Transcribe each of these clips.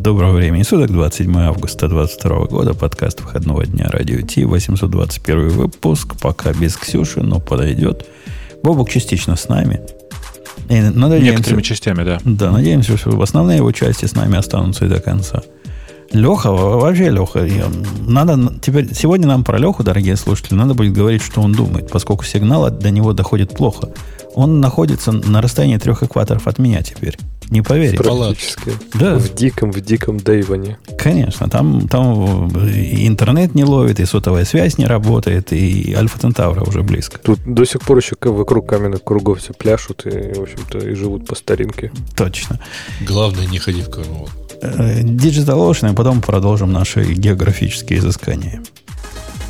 Доброго времени суток, 27 августа 2022 года, подкаст выходного дня Радио Ти, 821 выпуск, пока без Ксюши, но подойдет. Бобок частично с нами. И надеемся, Некоторыми частями, да. Да, надеемся, что основные его части с нами останутся и до конца. Леха, вообще Леха, надо теперь, сегодня нам про Леху, дорогие слушатели, надо будет говорить, что он думает, поскольку сигнал до него доходит плохо. Он находится на расстоянии трех экваторов от меня теперь. Не поверите. Практически. Да. В диком, в диком Дейване. Конечно. Там, там и интернет не ловит, и сотовая связь не работает, и Альфа Центавра уже близко. Тут до сих пор еще вокруг каменных кругов все пляшут и, в общем-то, и живут по старинке. Точно. Главное, не ходи в карнавал. Э, Digital Ocean, и потом продолжим наши географические изыскания.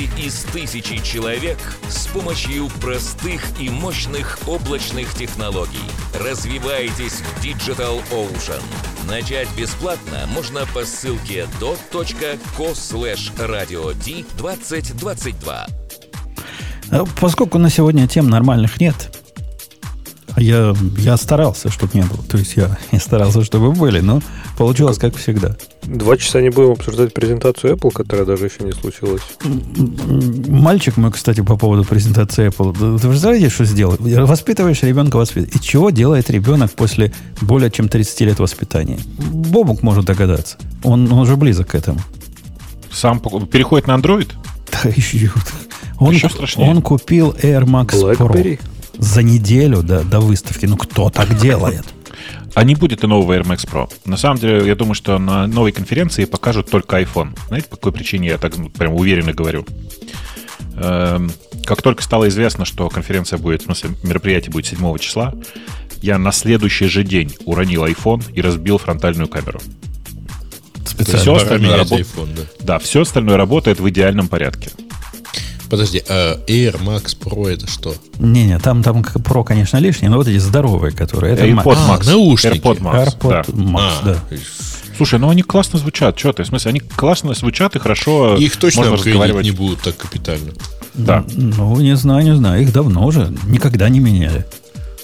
команды из тысячи человек с помощью простых и мощных облачных технологий. Развивайтесь в Digital Ocean. Начать бесплатно можно по ссылке dot.co slash radio 2022. Поскольку на сегодня тем нормальных нет, я, я старался, чтобы не было. То есть я, я старался, чтобы были, но получилось как всегда. Два часа не будем обсуждать презентацию Apple, которая даже еще не случилась. Мальчик мой, кстати, по поводу презентации Apple. Вы знаете, что сделал? Воспитываешь ребенка воспитываешь. И чего делает ребенок после более чем 30 лет воспитания? Бобук может догадаться. Он, он уже близок к этому. Сам переходит на Android? Да, еще. Он, еще он купил Air Max BlackBerry? Pro за неделю до, до выставки. Ну, кто так делает? А не будет и нового Air Max Pro. На самом деле, я думаю, что на новой конференции покажут только iPhone. Знаете, по какой причине я так прям уверенно говорю? Эм, как только стало известно, что конференция будет, в смысле, мероприятие будет 7 числа, я на следующий же день уронил iPhone и разбил фронтальную камеру. Специально все остальное работ... iPhone, да. да, все остальное работает в идеальном порядке. Подожди, а Air Max Pro это что? Не-не, там, там Pro, конечно, лишние, но вот эти здоровые, которые. Это AirPod Max. А, наушники. AirPod Max, AirPod да. Max, а, да. Слушай, ну они классно звучат. Что ты? В смысле, они классно звучат и хорошо Их точно можно разговаривать. не будут так капитально. Да. Ну, не знаю, не знаю. Их давно уже никогда не меняли.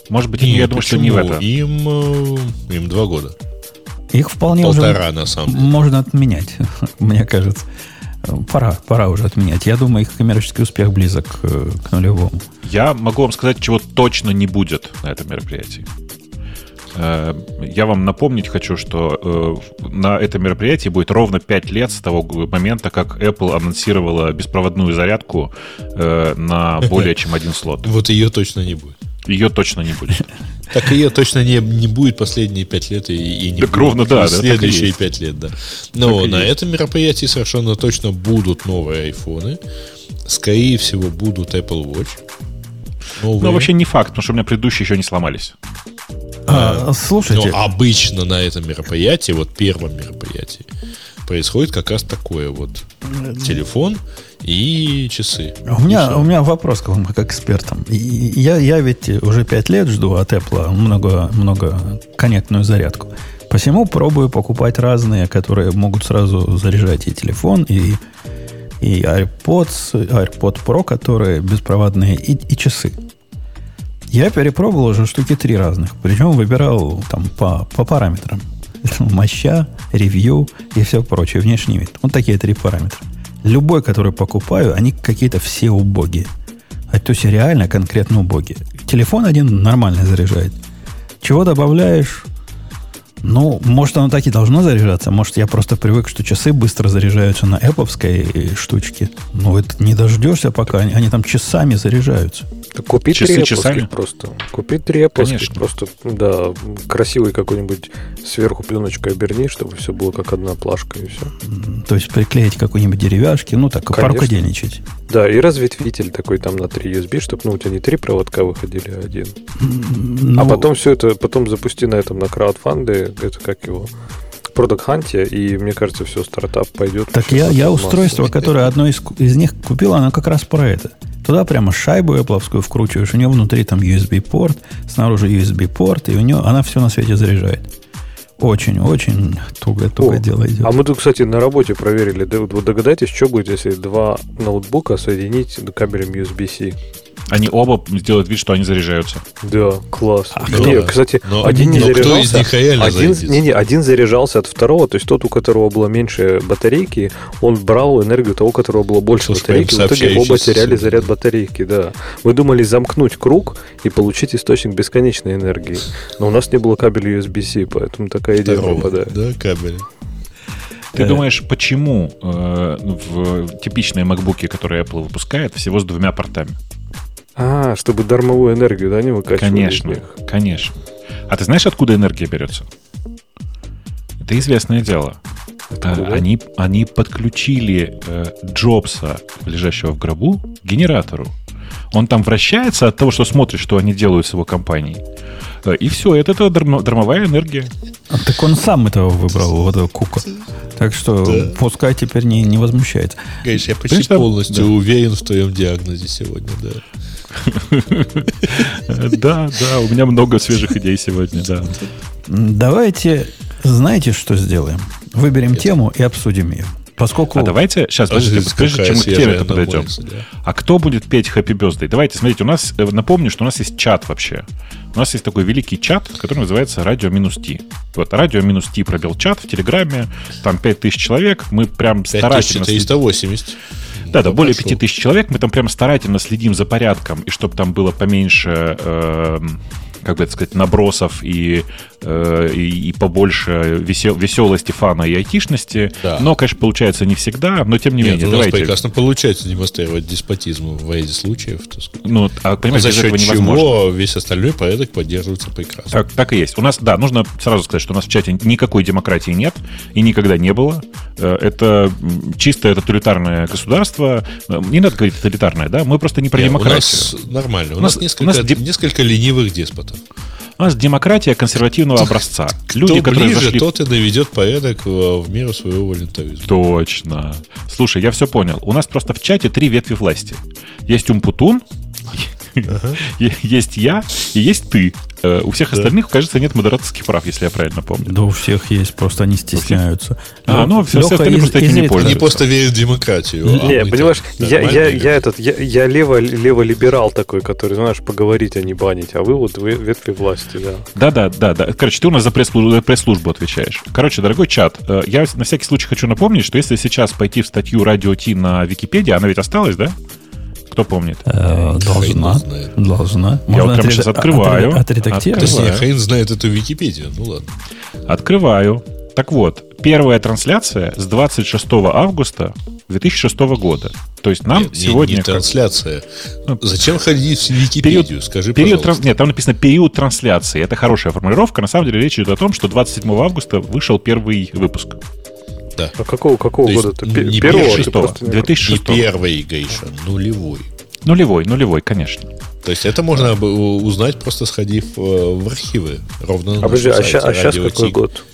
Может быть, не, я думаю, что не в это. Им, э, им два года. Их вполне Полтора, уже на самом деле. можно отменять, мне кажется. Пора, пора уже отменять. Я думаю, их коммерческий успех близок к, э, к нулевому. Я могу вам сказать, чего точно не будет на этом мероприятии. Э, я вам напомнить хочу, что э, на этом мероприятии будет ровно 5 лет с того момента, как Apple анонсировала беспроводную зарядку на более чем один слот. Вот ее точно не будет. Ее точно не будет. Так ее точно не, не будет последние пять лет и, и не так будет ровно, да, следующие пять лет, да. Но так на этом мероприятии совершенно точно будут новые айфоны. Скорее всего, будут Apple Watch. Новые. Ну, вообще не факт, потому что у меня предыдущие еще не сломались. А, слушайте. Но обычно на этом мероприятии, вот первом мероприятии, происходит как раз такое вот. Телефон и часы. У меня, у меня вопрос к вам, как экспертам. Я, я ведь уже пять лет жду от Apple много, много коннектную зарядку. Посему пробую покупать разные, которые могут сразу заряжать и телефон, и, и AirPods, AirPod Pro, которые беспроводные, и, и часы. Я перепробовал уже штуки три разных. Причем выбирал там по, по параметрам. Моща, ревью и все прочее, внешний вид. Вот такие три параметра. Любой, который покупаю, они какие-то все убогие. А то есть реально конкретно убогие. Телефон один нормально заряжает. Чего добавляешь, Ну, может, оно так и должно заряжаться. Может, я просто привык, что часы быстро заряжаются на Apple штучке. Но это не дождешься пока. Они, они там часами заряжаются. Так купи Часы три часами? Просто. Купи три Конечно. просто, да, красивый какой-нибудь сверху пленочкой оберни, чтобы все было как одна плашка и все. То есть приклеить какой-нибудь деревяшки, ну так, Конечно. порукодельничать. Да, и разветвитель такой там на 3 USB, чтобы ну, у тебя не три проводка выходили, а один. Ну, А потом все это, потом запусти на этом, на краудфанде, это как его, Product Hunt, и мне кажется, все, стартап пойдет. Так я, я устройство, которое одно из, из них купил, оно как раз про это. Туда прямо шайбу Apple вкручиваешь, у нее внутри там USB-порт, снаружи USB-порт, и у нее она все на свете заряжает. Очень-очень туго-туго дело идет. А мы тут, кстати, на работе проверили. Вы догадайтесь, что будет, если два ноутбука соединить кабелем USB-C? Они оба сделают вид, что они заряжаются. Да, класс. А, не, да. кстати, Но- один не но кто заряжался. из них реально один, не, не, один заряжался от второго, то есть тот, у которого было меньше батарейки, он брал энергию того, у которого было больше Слушай, батарейки. В итоге оба теряли заряд батарейки, да. Мы думали замкнуть круг и получить источник бесконечной энергии. Но у нас не было кабеля USB-C, поэтому такая идея Здорово. пропадает. Да, кабель. Ты Э. думаешь, почему э, в типичные MacBook, которые Apple выпускает, всего с двумя портами? А, чтобы дармовую энергию, да, не выкачивали Конечно, конечно. А ты знаешь, откуда энергия берется? Это известное дело. Откуда? А, Они, они подключили э, Джобса, лежащего в гробу, к генератору. Он там вращается от того, что смотрит, что они делают с его компанией. Э, И все, это, это дармо- дармовая энергия. А Так он сам этого выбрал, вот этого кука. Так что Да. пускай теперь не, не возмущается. Конечно, я почти там- полностью да. уверен в твоем диагнозе сегодня, да. Да, да, у меня много свежих идей сегодня, да. Давайте, знаете, что сделаем? Выберем тему и обсудим ее. Поскольку... А давайте, сейчас, подождите, прежде чем мы к теме-то подойдем. А кто будет петь Happy Birthday? Давайте, смотрите, у нас, э, напомню, что у нас есть чат вообще. У нас есть такой великий чат, который называется Радио минус Ти. Вот Радио минус Ти пробел чат в Телеграме, там 5000 человек, мы прям старательно... следим- 5480. Да, да, более пошел. 5000 человек, мы там прям старательно следим за порядком, и чтобы там было поменьше, эм, как бы это сказать, набросов и, э, и, и побольше весел, веселости, фана и айтишности. Да. Но, конечно, получается не всегда, но тем не Нет, менее, у нас давайте... прекрасно получается демонстрировать деспотизм в ряде случаев. так сказать. Ну, а, понимаете, за счет невозможно. чего весь остальной порядок поддерживается прекрасно. Так, так и есть. У нас, да, нужно сразу сказать, что у нас в чате никакой демократии нет и никогда не было. Э, Это чисто тоталитарное государство. Э, Не надо говорить тоталитарное, да? Мы просто не про Не, у демократию. нас нормально. У, У нас, нас- несколько, у нас деп- несколько ленивых деспотов. У нас демократия консервативного образца. Люди, Кто которые ближе, зашли... тот и наведет порядок в, меру своего волюнтаризма. Точно. Слушай, я все понял. У нас просто в чате три ветви власти. Есть Умпутун, есть я и есть ты. Э, У всех остальных, кажется, нет модераторских прав, если я правильно помню. Да у всех есть, просто они стесняются. А, ну, все Леха остальные из- просто этим не изредка- пользуются. Они просто верят в демократию. а Не, мы понимаешь, я, я, нормально я этот, я, я лево, лево-либерал такой, который, знаешь, поговорить, а не банить, а вы вот вы- ветви власти, да. Да, да, да, да. Короче, ты у нас за пресс-службу, за пресс-службу отвечаешь. Короче, дорогой чат, э, я на всякий случай хочу напомнить, что если сейчас пойти в статью Радио Ти на Википедии, она ведь осталась, да? Кто помнит? Э, Должна. Должна. Я вот прямо сейчас открываю. отре- Отредактировать. Точнее, Бывает. хрен знает эту Википедию. Ну ладно. Открываю. Так вот, первая трансляция с 26 августа 2006 года. То есть нам Нет, не- сегодня... не, как- трансляция. Ну, Зачем ходить в Википедию? Скажи, Период пожалуйста. тран- Нет, там написано период трансляции. Это хорошая формулировка. На самом деле речь идет о том, что 27 августа вышел первый выпуск. Да. А какого, какого То есть года-то? не Пе- первого, Первого? ты 2006. просто не- 2006. Не первый, Гейша, нулевой. Нулевой, нулевой, конечно. То есть это можно узнать, просто сходив э, в архивы. Ровно на А подожди, нашем а, а сайте сейчас Radio какой год?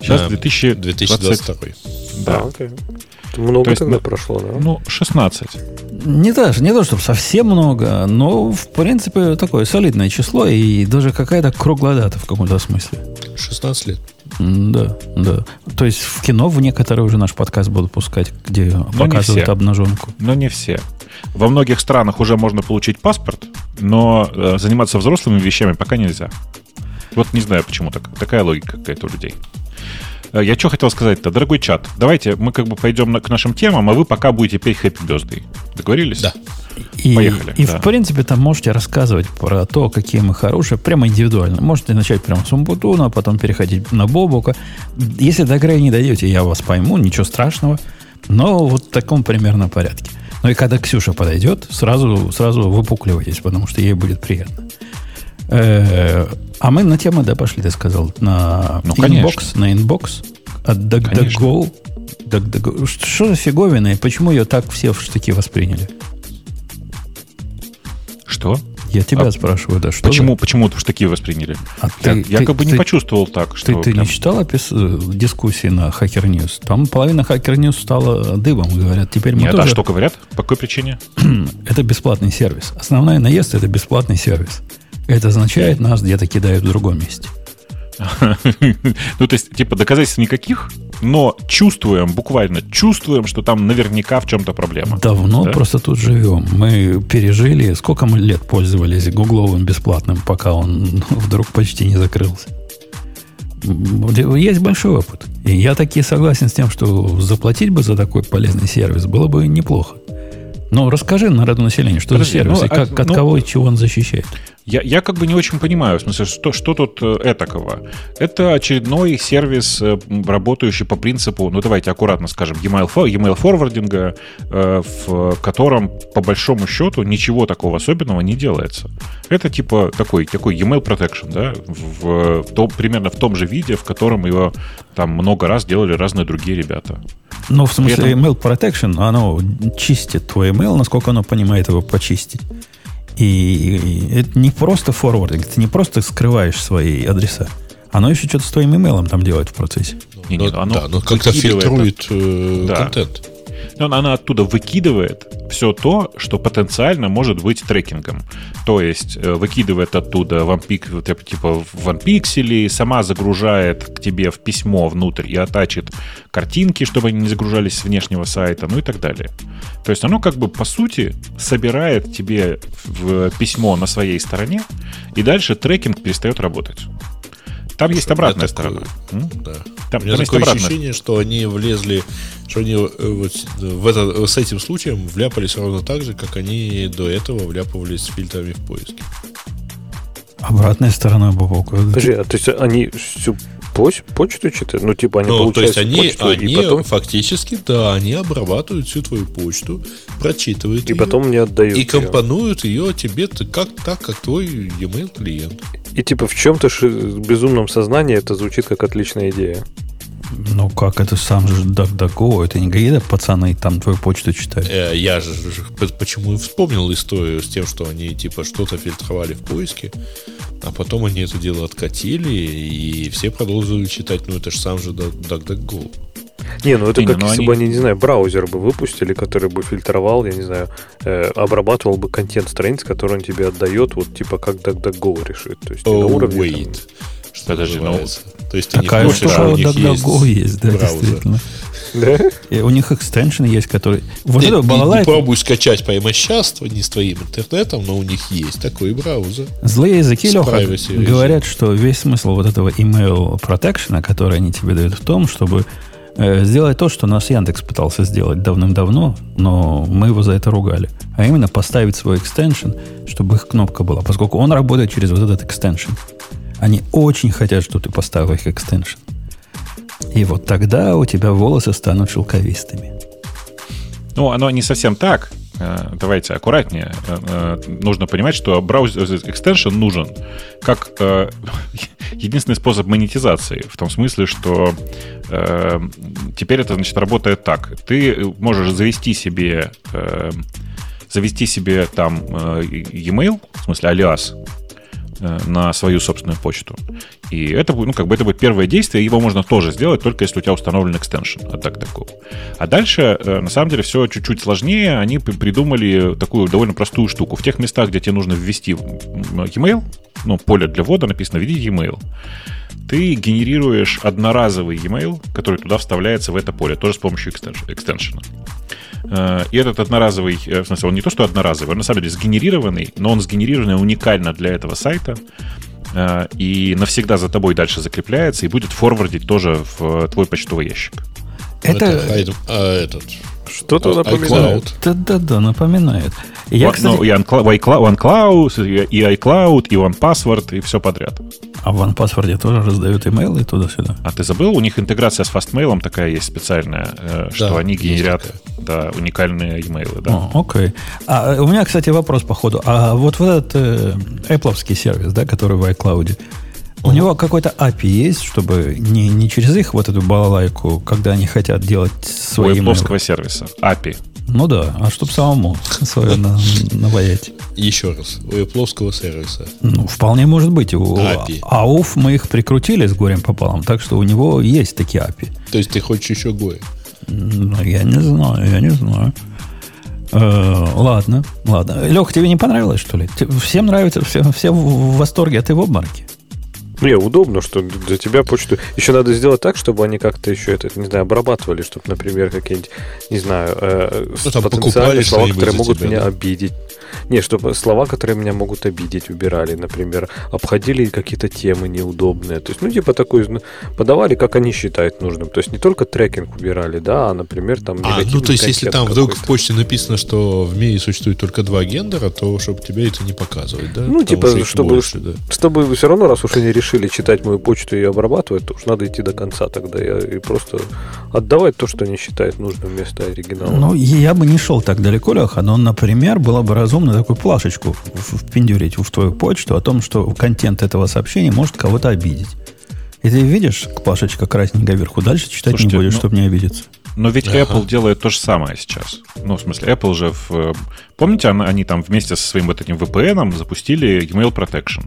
Сейчас Да, 2020, 2022. Да. А, окей. Много То есть, тогда ну, прошло, да? Ну, 16. Не то, не то, чтобы совсем много, но, в принципе, такое солидное число и даже какая-то круглая дата в каком-то смысле. 16 лет. Да, да. То есть в кино в некоторые уже наш подкаст будут пускать, где показывают все. обнаженку. Но не все. Во многих странах уже можно получить паспорт, но э, заниматься взрослыми вещами пока нельзя. Вот не знаю, почему так. Такая логика какая-то у людей. Э, Я что хотел сказать-то, дорогой чат, давайте мы как бы пойдем на- к нашим темам, а вы пока будете петь Happy Birthday. Договорились? Да. И, Поехали, и да. в принципе, там можете рассказывать про то, какие мы хорошие, прямо индивидуально. Можете начать прямо с Умбутуна, потом переходить на Бобука. Если до края не дойдете, я вас пойму, ничего страшного. Но вот в таком примерно порядке. Ну и когда Ксюша подойдет, сразу, сразу выпукливайтесь, потому что ей будет приятно. Э, А мы на темы, да, пошли, ты сказал, на Ну, inbox, на inbox от DuckDuckGo. DuckDuckGo. Что что за фиговина и почему ее так все в штыки восприняли? Что? Я тебя А спрашиваю, да, что почему, за- почему в штыки восприняли? А я ты- я ты- как бы не ты- почувствовал так, что... Ты, ты прям- не читал опис... э, дискуссии на Hacker News? Там половина Hacker News стала дыбом, говорят. Теперь мы Нет, а тоже... что говорят? По какой причине? Это бесплатный сервис. Основной наезд – это бесплатный сервис. Это означает, нас где-то кидают в другом месте. Ну, то есть, типа, доказательств никаких, но чувствуем, буквально чувствуем, что там наверняка в чем-то проблема. Давно Да? просто тут живем. Мы пережили... Сколько мы лет пользовались гугловым бесплатным, пока он вдруг почти не закрылся. Есть большой опыт. И я таки согласен с тем, что заплатить бы за такой полезный сервис было бы неплохо. Но расскажи народу населению, что Подожди, за сервис, ну, и как, а, от ну, кого и чего он защищает. Я, я как бы не очень понимаю, в смысле, что, что тут э, этакого? Это очередной сервис, э, работающий по принципу, ну давайте аккуратно скажем, e-mail, e-mail форвардинга, в котором по большому счету ничего такого особенного не делается. Это типа такой, такой e-mail protection, да, в, в том- примерно в том же виде, в котором его там много раз делали разные другие ребята. Ну, в смысле, При этом- email protection, оно чистит твой email, насколько оно понимает его почистить. И, и это не просто форвардинг, ты не просто скрываешь свои адреса. Оно еще что-то с твоим имейлом там делает в процессе. Не, Ну, не, оно да, но как-то фильтрует э, Да. контент. Но она оттуда выкидывает все то, что потенциально может быть трекингом. То есть э, выкидывает оттуда вот, типа, ванпиксели, сама загружает к тебе в письмо внутрь и атачит картинки, чтобы они не загружались с внешнего сайта, ну и так далее. То есть оно как бы по сути собирает тебе в письмо на своей стороне, и дальше трекинг перестает работать. Там есть обратная сторона. Да. Там, У меня там такое обратная ощущение, что они влезли, что они э, вот в это, с этим случаем вляпались ровно так же, как они до этого вляпывались с фильтрами в поиске. Обратная сторона Бобока. Подожди, а то есть они всю поч- почту читают? Ну, типа, они Ну, то получают есть они, почту, они и потом, фактически, да, они обрабатывают всю твою почту, прочитывают и ее, потом не отдают. и компонуют ее тебе как, так, как твой e-mail клиент. И типа в чем-то безумном сознании это звучит как отличная идея. Ну как, это сам же DuckDuckGo, это не какие-то пацаны там твою почту читают. Э, я же почему и вспомнил историю с тем, что они типа что-то фильтровали в поиске, а потом они это дело откатили, и все продолжили читать, ну это же сам же Duck- DuckDuckGo. Не, ну это Не, как ну если они- бы они, не знаю, браузер бы выпустили, который бы фильтровал, я не знаю, э, обрабатывал бы контент страниц, который он тебе отдает, вот типа как DuckDuckGo решит. То есть не на Oh, уровне там- wait. Что Подожди, ну, называется. То есть ты не Такая хочешь, штука а у них DuckDuckGo есть, да, браузер. действительно. Да? И у них экстеншн есть, который... Вот Ты это не- не балалайка. пробуй скачать прямо сейчас, не с твоим интернетом, но у них есть такой браузер. Злые языки, Леха, говорят, что весь смысл вот этого email protection, который они тебе дают, в том, чтобы э, сделать то, что нас Яндекс пытался сделать давным-давно, но мы его за это ругали. А именно поставить свой экстеншн, чтобы их кнопка была, поскольку он работает через вот этот экстеншн. Они очень хотят, чтобы ты поставил их экстеншн. И вот тогда у тебя волосы станут шелковистыми. Ну, оно не совсем так. Э, Давайте аккуратнее. Э, э, Нужно понимать, что браузер экстеншн нужен как единственный способ монетизации. В том смысле, что теперь это значит работает так. Ты можешь завести себе завести себе там e-mail, в смысле алиас, на свою собственную почту. И это, ну, как бы это будет первое действие, его можно тоже сделать, только если у тебя установлен экстеншн от DuckDuckGo. А дальше, э, на самом деле, все чуть-чуть сложнее. Они при- придумали такую довольно простую штуку. В тех местах, где тебе нужно ввести e-mail, ну, поле для ввода написано «введи e-mail», ты генерируешь одноразовый e-mail, который туда вставляется в это поле, тоже с помощью экстенш- экстеншена. Э, И этот одноразовый, э, в смысле, он не то, что одноразовый, он на самом деле сгенерированный, но он сгенерированный уникально для этого сайта. э, и навсегда за тобой дальше закрепляется и будет форвардить тоже в твой почтовый ящик. Это, хайд- а, этот. Что-то А, напоминает. да-да-да, напоминает. Я, Во- кстати, ну, и OneCloud, и iCloud, и OnePassword, и все подряд. а в OnePassword тоже раздают имейлы туда-сюда. А ты забыл, у них интеграция с Fastmail такая есть специальная, э, что они генерят да, уникальные имейлы. Да. О, окей. А, э, у меня, кстати, вопрос по ходу. А вот, вот этот э, Apple сервис, да, который в iCloud, у него какой-то API есть, чтобы не, не через их вот эту балалайку, когда они хотят делать У свои. Apple сервиса. API. Ну да, а чтобы самому свое на- наваять. Еще раз. У Apple сервиса. Ну, вполне может быть. У API. АУФ мы их прикрутили с горем пополам, так что у него есть такие API. То есть ты хочешь еще Go. Ну, я не знаю, я не знаю. Э, ладно, ладно. Лех, тебе не понравилось, что ли? Всем нравится, все, все в в восторге, а ты в обморке. Не, удобно, что для тебя почту... Еще надо сделать так, чтобы они как-то еще это, не знаю, обрабатывали, чтобы, например, какие-нибудь, не знаю, э, Ну, там потенциальные слова, которые могут тебя, меня да? обидеть. Не, чтобы слова, которые меня могут обидеть, убирали, например, обходили какие-то темы неудобные. То есть, ну, типа такой, ну, подавали, как они считают нужным. То есть, не только трекинг убирали, да, а, например, там... А, ну то есть, если там вдруг в почте написано, что в мире существует только два гендера, то чтобы тебе это не показывать, да? Ну, Потому типа, чтобы- больше, да. Чтобы все равно, раз уж они решили читать мою почту и обрабатывать, то уж надо идти до конца тогда я, и просто отдавать то, что они считают нужным вместо оригинала. Ну, я бы не шел так далеко, Леха, но, например, было бы разумно такую плашечку в- впендюрить в твою почту о том, что контент этого сообщения может кого-то обидеть. И ты видишь, плашечка красненькая вверху, дальше читать Слушайте, не будешь, ну- чтобы не обидеться. Но ведь Ага. Apple делает то же самое сейчас. Ну, в смысле, Apple же... В, э, помните, она- они там вместе со своим вот этим VPN запустили Email Protection,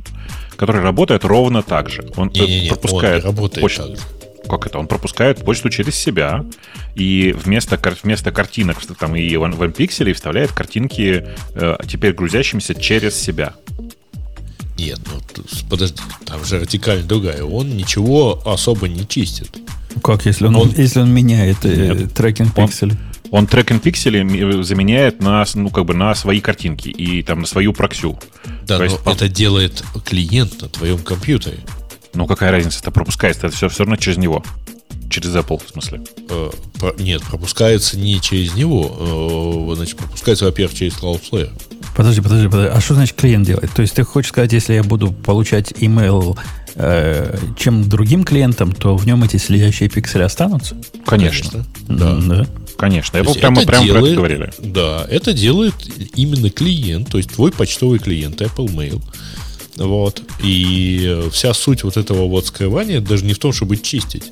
который работает ровно так же. Он п- Не-не-не, он пропускает не работает почту. так же. Как это? Он пропускает почту через себя и вместо, вместо картинок там и в OnePixel вставляет картинки, э, теперь грузящимися через себя. Нет, ну подожди, там же вертикаль другая. Он ничего особо не чистит. Как, если он, Он- если он меняет э, Нет. трекинг Он- пикселей? Он трекинг пиксели м- заменяет на, ну, как бы на свои картинки и там на свою проксю. Да, То но есть по- это делает клиент на твоем компьютере. Ну, какая разница, это пропускается, это все, все равно через него. Через Apple, в смысле. Э, нет, пропускается не через него. э, значит, пропускается, во-первых, через Cloudflare. Подожди, подожди, подожди. А что значит клиент делает? То есть ты хочешь сказать, если я буду получать email э, чем другим клиентам, то в нем эти следящие пиксели останутся? Конечно. Да. Да. Конечно. Есть прямо, это прямо про это делает- говорили. Да, это делает именно клиент, то есть твой почтовый клиент Apple Mail. Вот. И э, вся суть вот этого вот скрывания даже не в том, чтобы чистить,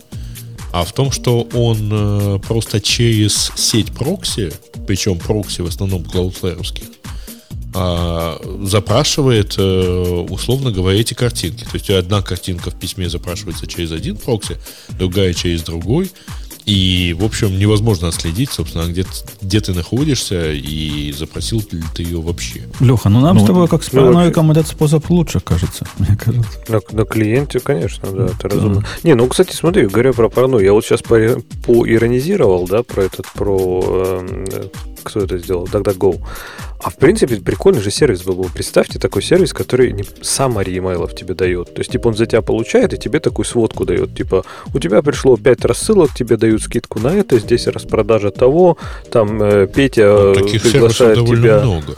а в том, что он э, просто через сеть прокси, причем прокси в основном Cloudflare, а, запрашивает, э, условно говоря, эти картинки. То есть одна картинка в письме запрашивается через один прокси, другая через другой. И, в общем, невозможно отследить, собственно, где, где ты находишься и запросил ли ты ее вообще. Леха, ну нам Ну, с тобой как с ну, параноиком этот способ лучше, кажется. Мне кажется. На, на клиенте, конечно, да, это разумно. Не, ну, кстати, смотри, говоря про паранойю, я вот сейчас по- поиронизировал, да, про этот, про... эм, э, кто это сделал? DuckDuckGo. А в принципе, прикольный же сервис был. бы. Представьте такой сервис, который не summary имейлов тебе дает. То есть, типа, он за тебя получает и тебе такую сводку дает. Типа, у тебя пришло 5 рассылок, тебе дают скидку на это, здесь распродажа того, там э, Петя Ну, э, таких сервисов приглашает довольно тебя... много.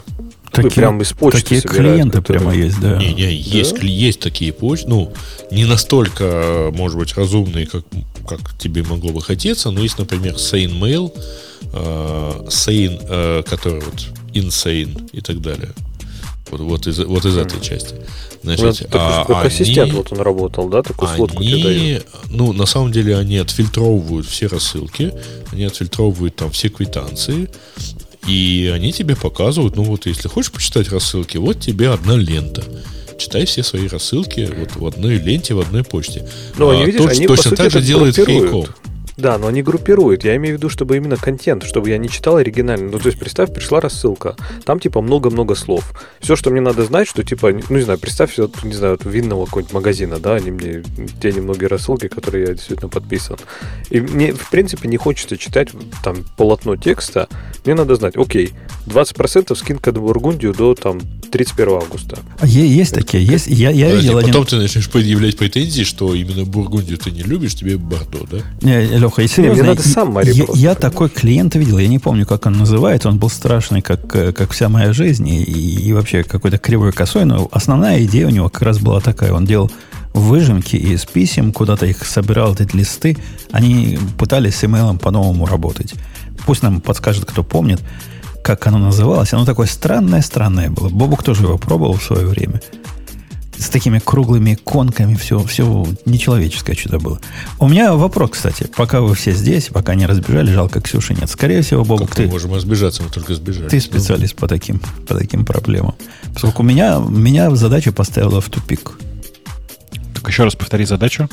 Ну, прям из почты такие собирают, клиенты которые- прямо есть, да. Не-не, есть, кли- есть такие почты, ну, не настолько, может быть, разумные, как, как тебе могло бы хотеться, но есть, например, Sane Mail, э, Sane, э, который вот Insane и так далее. Вот, вот из, вот из этой части. Ну, Значит, такой, а как ассистент они- вот он работал, да, такую тебе дают. они, ну, на самом деле, они отфильтровывают все рассылки, они отфильтровывают там все квитанции, и они тебе показывают, ну вот, если хочешь почитать рассылки, вот тебе одна лента. Читай все свои рассылки вот в одной ленте, в одной почте. Ну, они, А, видишь, точ- они, точно сути, так же делает группируют. Да, но они группируют. Я имею в виду, чтобы именно контент, чтобы я не читал оригинально. Ну, то есть, представь, пришла рассылка. Там, типа, много-много слов. Все, что мне надо знать, что, типа, ну, не знаю, представь, вот, не знаю, от винного какого-нибудь магазина, да, они мне, те немногие рассылки, которые я действительно подписан. И мне, в принципе, не хочется читать там полотно текста. Мне надо знать, окей, 20% скидка на Бургундию до, там, 31 августа. А есть такие, есть. Я, я Подожди, видел один... потом ты начнешь предъявлять претензии, что именно Бургундию ты не любишь, тебе Бордо, да? Не, Леха, и серьезно, мне надо сам Мари я, я такой клиент видел, я не помню, как он называется, он был страшный, как, как вся моя жизнь, и, и вообще какой-то кривой косой, но основная идея у него как раз была такая, он делал выжимки из писем, куда-то их собирал, эти листы, они пытались с email по-новому работать. Пусть нам подскажет, кто помнит, как оно называлось. Оно такое странное-странное было. Бобук тоже его пробовал в свое время с такими круглыми иконками, все, все нечеловеческое что-то было. У меня вопрос, кстати, пока вы все здесь, пока не разбежали, жалко Ксюши нет. Скорее всего, Бобук, Как мы ты, можем разбежаться, мы только сбежали. ты специалист по таким, по таким проблемам. Поскольку меня, меня задача поставила в тупик. Так еще раз повтори задачу.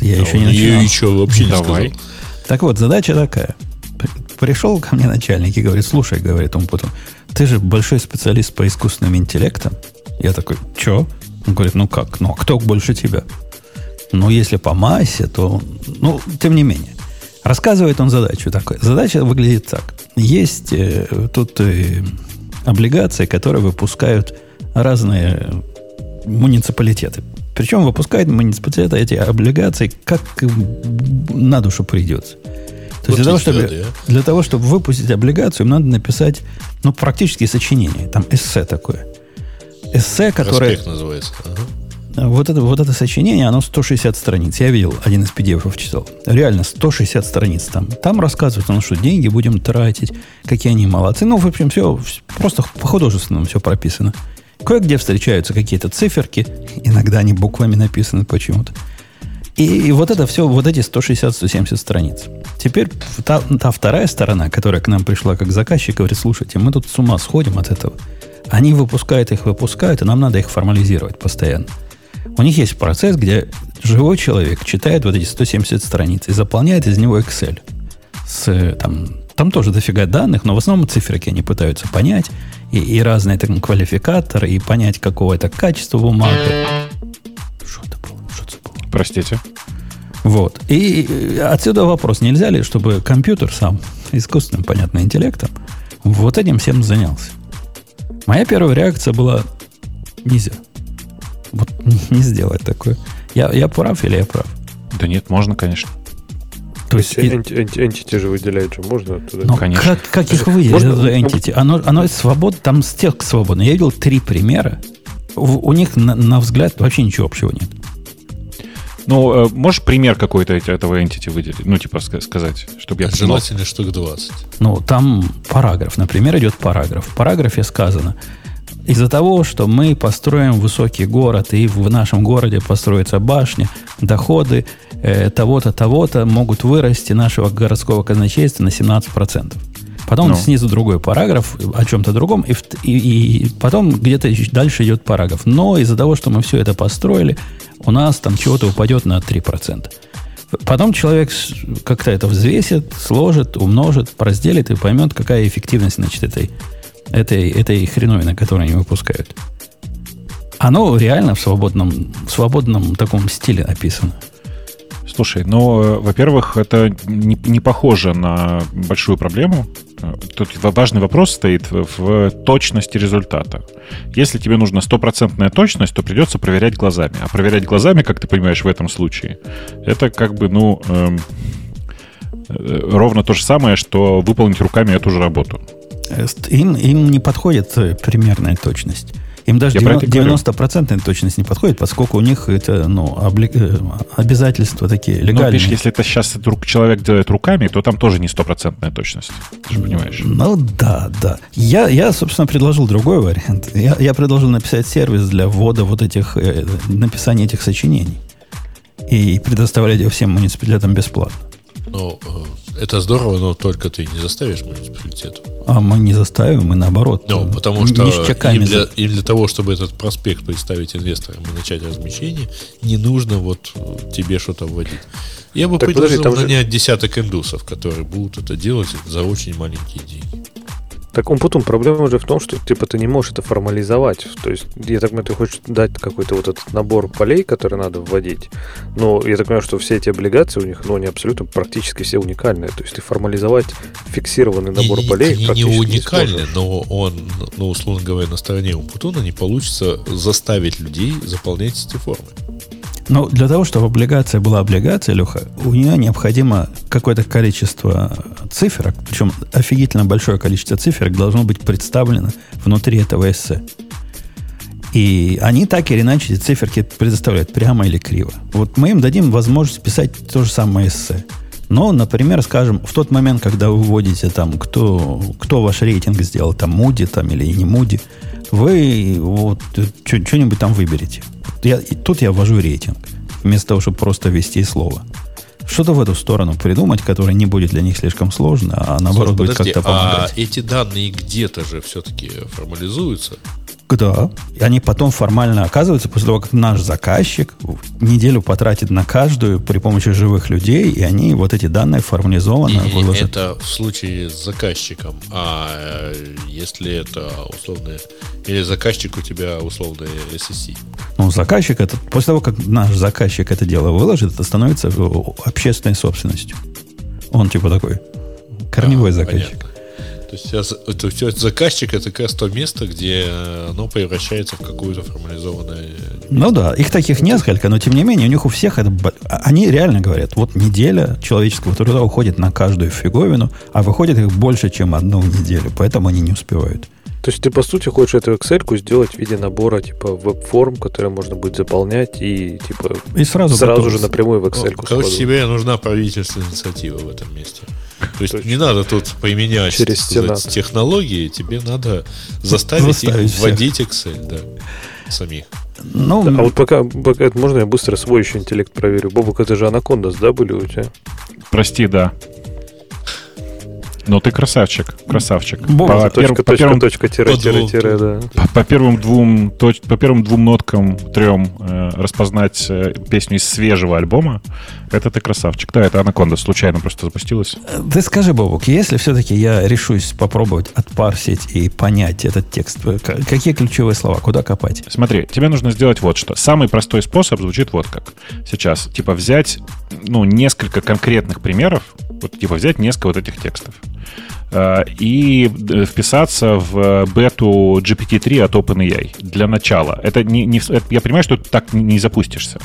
Я Ну, еще не я начинал. еще вообще не Давай. сказал. Так вот, задача такая. При- Пришел ко мне начальник и говорит, слушай, говорит он потом, ты же большой специалист по искусственным интеллектам. Я такой, че? Он говорит, ну как, ну а кто больше тебя? Ну, если по массе, то, ну, тем не менее. Рассказывает он задачу такой. Задача выглядит так. Есть э, тут э, облигации, которые выпускают разные муниципалитеты. Причем выпускают муниципалитеты эти облигации, как на душу придется. То Вот есть для того, чтобы, надо, для того, чтобы выпустить облигацию, им надо написать, ну, практически сочинение. Там эссе такое. Эссе, которое... Проспект называется. Ага. Вот это, вот это сочинение, оно 160 страниц. Я видел, один из PDF читал. Реально, 160 страниц там. Там рассказывают, ну, что деньги будем тратить, какие они молодцы. Ну, в общем, все просто по-художественному все прописано. Кое-где встречаются какие-то циферки, иногда они буквами написаны почему-то. И, и вот это все, вот эти 160-170 страниц. Теперь та, та вторая сторона, которая к нам пришла как заказчик, говорит, слушайте, мы тут с ума сходим от этого. Они выпускают их, выпускают, и нам надо их формализировать постоянно. У них есть процесс, где живой человек читает вот эти 170 страниц и заполняет из него Excel. С, э, там, там тоже дофига данных, но в основном циферки они пытаются понять, и, и разные там, квалификаторы, и понять, какого это качества бумага. Что это было? Что это было? Простите. Вот. И отсюда вопрос, нельзя ли, чтобы компьютер сам, искусственным, понятно, интеллектом, вот этим всем занялся? Моя первая реакция была, нельзя. Вот не сделать такое. Я, я прав или я прав? Да нет, можно, конечно. То есть, Entity же выделяет же, можно оттуда? но конечно. Как, как их выделить, Можно- это entity? Оно, оно свободно, там стек свободно. Я видел три примера. У, у них, на, на взгляд, вообще ничего общего нет. Ну, э, можешь пример какой-то этого entity выделить? Ну, типа ска- сказать, чтобы я понимал. Желательно штук 20. Ну, там параграф, например, идет параграф. В параграфе сказано, из-за того, что мы построим высокий город, и в нашем городе построится башня, доходы э, того-то, того-то могут вырасти нашего городского казначейства на 17%. Потом Ну. снизу другой параграф о чем-то другом, и, и- и потом где-то дальше идет параграф. Но из-за того, что мы все это построили, у нас там чего-то упадет на 3%. Потом человек как-то это взвесит, сложит, умножит, разделит и поймет, какая эффективность значит, этой, этой, этой хреновины, которую они выпускают. Оно реально в свободном, в свободном таком стиле написано. Слушай, ну, э, во-первых, это не, не похоже на большую проблему. Тут важный вопрос стоит в, точности результата. Если тебе нужна стопроцентная точность, то придется проверять глазами. А проверять глазами, как ты понимаешь, в этом случае, это как бы, ну, эм, э, ровно то же самое, что выполнить руками эту же работу. Э, Им, им не подходит э, примерная точность. Им даже Я про это и говорю. 90% точность не подходит, поскольку у них это ну, обли- э, обязательства такие Но, легальные. видишь, если это сейчас друг, человек делает руками, то там тоже не стопроцентная точность. Ты же понимаешь. Ну да, да. Я, я, собственно, предложил другой вариант. Я, я предложил написать сервис для ввода вот этих, э, написания этих сочинений. И предоставлять его всем муниципалитетам бесплатно. Ну, э, это здорово, но только ты не заставишь муниципалитет. А мы не заставим, мы наоборот. Ну, э, потому что им для, им для того, чтобы этот проспект представить инвесторам и начать размещение, не нужно вот э, тебе что-то вводить. Я бы Так, предложил подожди, там же- нанять десяток индусов, которые будут это делать за очень маленькие деньги. Так он потом проблема же в том, что типа ты не можешь это формализовать. То есть, я так понимаю, ты хочешь дать какой-то вот этот набор полей, который надо вводить. Но я так понимаю, что все эти облигации у них, ну, они абсолютно практически все уникальные. То есть ты формализовать фиксированный набор не, полей они не уникальны, но он, ну, условно говоря, на стороне Умпутуна не получится заставить людей заполнять эти формы. Ну, для того, чтобы облигация была облигацией, Леха, у нее необходимо какое-то количество циферок, причем офигительно большое количество циферок должно быть представлено внутри этого эссе. И они так или иначе эти циферки предоставляют прямо или криво. Вот мы им дадим возможность писать то же самое эссе. Но, например, скажем, в тот момент, когда вы вводите там, кто, кто ваш рейтинг сделал, там, Муди там, или не Муди, вы вот что-нибудь там выберете. Я, и тут я ввожу рейтинг, вместо того, чтобы просто ввести слово. Что-то в эту сторону придумать, которое не будет для них слишком сложно, а наоборот Слушай, будет как-то помогать. А эти данные где-то же все-таки формализуются? Да. И они потом формально оказываются, после того, как наш заказчик неделю потратит на каждую при помощи живых людей, и они вот эти данные формализованно и выложат. Это в случае с заказчиком. А э, если это условно... Или заказчик у тебя условно SSC? Ну, заказчик, это, после того, как наш заказчик это дело выложит, это становится общественной собственностью. Он типа такой корневой а, заказчик. Понятно. То есть, сейчас, это, это заказчик это как раз то место, где оно превращается в какую-то формализованное. Ну да, их таких несколько, но тем не менее, у них у всех это. Они реально говорят, вот неделя человеческого труда уходит на каждую фиговину, а выходит их больше, чем одну неделю, поэтому они не успевают. То есть ты, по сути, хочешь эту Excel сделать в виде набора типа веб-форм, которые можно будет заполнять и типа и сразу, сразу же напрямую в Excel. Ну, короче, тебе нужна правительственная инициатива в этом месте. То есть не надо тут применять Через сказать, технологии, тебе надо заставить, заставить их вводить Excel, да, самих. Ну, да, а вот пока, пока можно я быстро свой еще интеллект проверю. Бобук, это же Анакондас, да, были у тебя? Прости, да. Ну, ты красавчик, красавчик. По, точка, пер, по первым, точка, тире, тире, тире, да. по, по первым двум точ, по первым двум ноткам, трем э, распознать э, песню из свежего альбома, это ты красавчик. Да, это Анаконда случайно просто запустилась. Ты скажи, Бобук, если все-таки я решусь попробовать отпарсить и понять этот текст, э, какие ключевые слова, куда копать? Смотри, тебе нужно сделать вот что. Самый простой способ звучит вот как. Сейчас, типа взять, ну, несколько конкретных примеров, вот, типа взять несколько вот этих текстов э, и э, вписаться в бету GPT-3 от OpenAI для начала. Это не, не, я понимаю, что так не запустишься.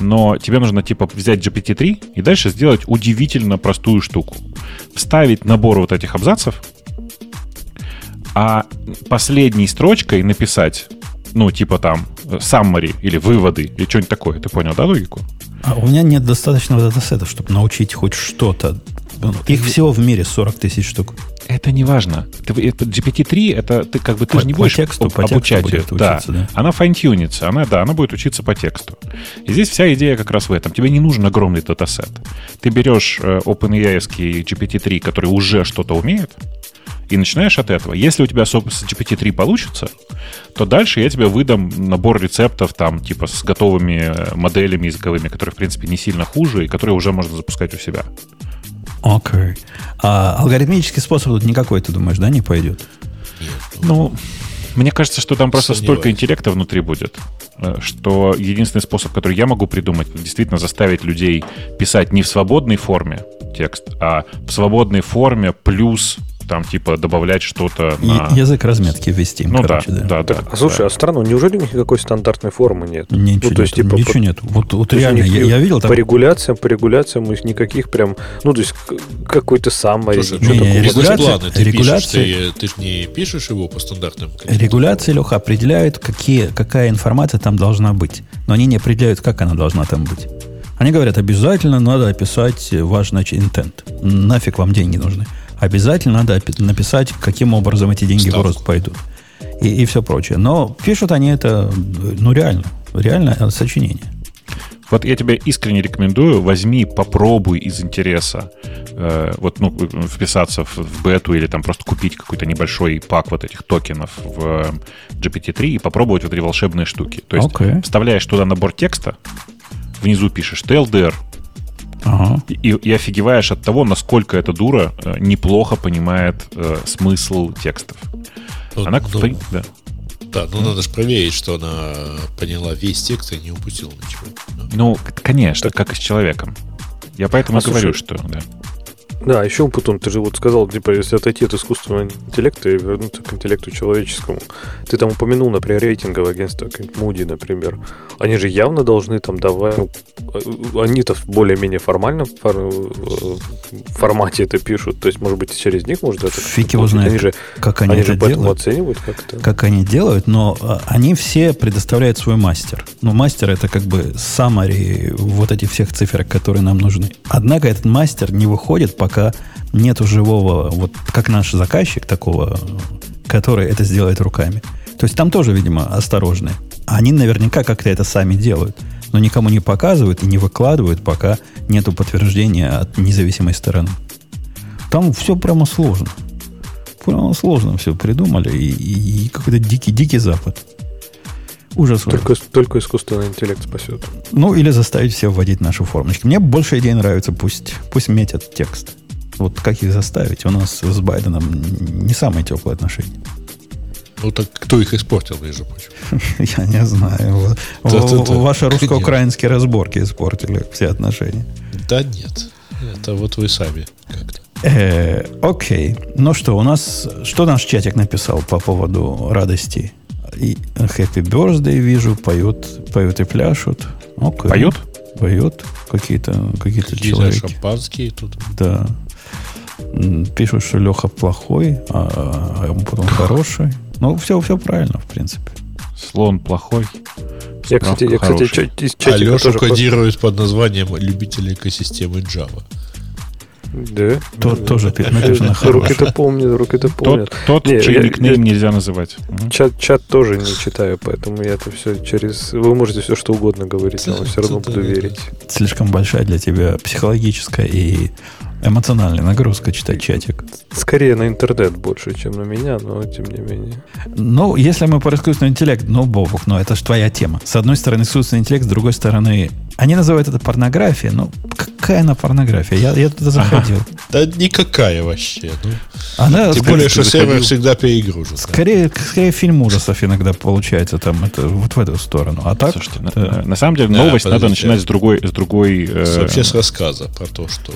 Но тебе нужно типа взять GPT-3 и дальше сделать удивительно простую штуку. Вставить набор вот этих абзацев, а последней строчкой написать, ну, типа там, summary или выводы, или что-нибудь такое. Ты понял, да, логику? А у меня нет достаточного датасета, чтобы научить хоть что-то. Их всего в мире 40 тысяч штук. Это не важно. GPT-3, это ты как бы ты по, же не будешь по тексту, по обучать ее. Да. да. Она файнтюнится, она, да, она будет учиться по тексту. И здесь вся идея как раз в этом. Тебе не нужен огромный датасет. Ты берешь э, OpenAI GPT-3, который уже что-то умеет, и начинаешь от этого. Если у тебя с GPT-3 получится, то дальше я тебе выдам набор рецептов там, типа с готовыми э, моделями языковыми, которые, в принципе, не сильно хуже и которые уже можно запускать у себя. Окей. Okay. А алгоритмический способ тут никакой, ты думаешь, да, не пойдет? Нет. Ну, мне кажется, что там просто Сомневаюсь. столько интеллекта внутри будет, э, что единственный способ, который я могу придумать, действительно заставить людей писать не в свободной форме текст, а в свободной форме плюс там типа добавлять что-то на... Язык разметки ввести. Ну короче, да, да, да. Так, да а слушай, да. а странно, неужели у них никакой стандартной формы нет? Ничего ну, то есть, нет, типа, ничего по... нет. Вот, вот реально, я, я видел... По там... регуляциям, по регуляциям у них никаких прям... Ну, то есть какой-то саммари. Слушай, не, не, регуляция, ладно, ты, регуляция... пишешь, ты, ты же не пишешь его по стандартным... Регуляция, Леха, определяет, какие, какая информация там должна быть. Но они не определяют, как она должна там быть. Они говорят, обязательно надо описать ваш, значит, intent. Нафиг вам деньги нужны обязательно надо написать, каким образом эти деньги Ставку. в рост пойдут. И, и все прочее. Но пишут они это, ну, реально. Реально сочинение. Вот я тебе искренне рекомендую, возьми, попробуй из интереса э, вот, ну, вписаться в, в бету или там просто купить какой-то небольшой пак вот этих токенов в GPT-3 и попробовать вот эти волшебные штуки. То есть okay. вставляешь туда набор текста, внизу пишешь TLDR, ага. И, и офигеваешь от того, насколько эта дура э, неплохо понимает э, смысл текстов. Ну, она, ну, да. Да, ну надо же проверить, что она поняла весь текст и не упустила ничего. Ну, конечно, как и с человеком. Я поэтому а говорю, слушай, что... Да. Да, еще потом, ты же вот сказал, типа, если отойти от искусственного интеллекта и вернуться к интеллекту человеческому, ты там упомянул, например, рейтинговое агентство, как Moody, например. Они же явно должны там давать, ну, э, они-то в более-менее формальном фор, э, формате это пишут, то есть, может быть, через них можно это... Фиг его знает, они же, как они, они это же делают. оценивают как-то. Как они делают, но а, они все предоставляют свой мастер. Ну, мастер это как бы summary вот этих всех цифр, которые нам нужны. Однако этот мастер не выходит, пока пока нету живого, вот как наш заказчик такого, который это сделает руками. То есть там тоже, видимо, осторожны. Они наверняка как-то это сами делают, но никому не показывают и не выкладывают, пока нету подтверждения от независимой стороны. Там все прямо сложно. Прямо сложно все придумали, и, и, и какой-то дикий-дикий запад. Ужас. Только, только искусственный интеллект спасет. Ну, или заставить все вводить наши формочки. Мне больше идей нравится, пусть, пусть метят текст. Вот как их заставить? У нас с Байденом не самые теплые отношения. Ну так кто их испортил, между прочим? Я не знаю. Ваши русско-украинские разборки испортили все отношения. Да нет. Это вот вы сами как-то. Э, окей. Ну что, у нас... Что наш чатик написал по поводу радости? И Happy Birthday вижу, поют, поют и пляшут. Окей. Поют? Поют какие-то какие-то человеки. шампанские тут. Да пишут, что Леха плохой, а, а ему потом хороший. Ну, все, все правильно, в принципе. Слон плохой. Я, кстати, я, кстати, чат, из а Леша кодирует под названием любитель экосистемы Java. Да. Тот да. тоже написано Руки-то помнят, руки-то помнят. Тот, тот чей никнейм нельзя называть. Чат, чат тоже не читаю, поэтому я это все через... Вы можете все что угодно говорить, но все равно буду верить. Слишком большая для тебя психологическая и эмоциональная нагрузка читать чатик. Скорее на интернет больше, чем на меня, но тем не менее. Ну, если мы про искусственный интеллект, ну, Бобух, ну, это же твоя тема. С одной стороны, искусственный интеллект, с другой стороны, они называют это порнографией, но какая она порнография? Я, я туда заходил. Ага. Да никакая вообще. Ну. Она, Тем более, что сервер всегда перегружен. Скорее, да. скорее фильм ужасов иногда получается там это, вот в эту сторону. А так... Слушайте, это... на, на самом деле новость а, надо начинать с другой... С другой э... Вообще с рассказа про то, что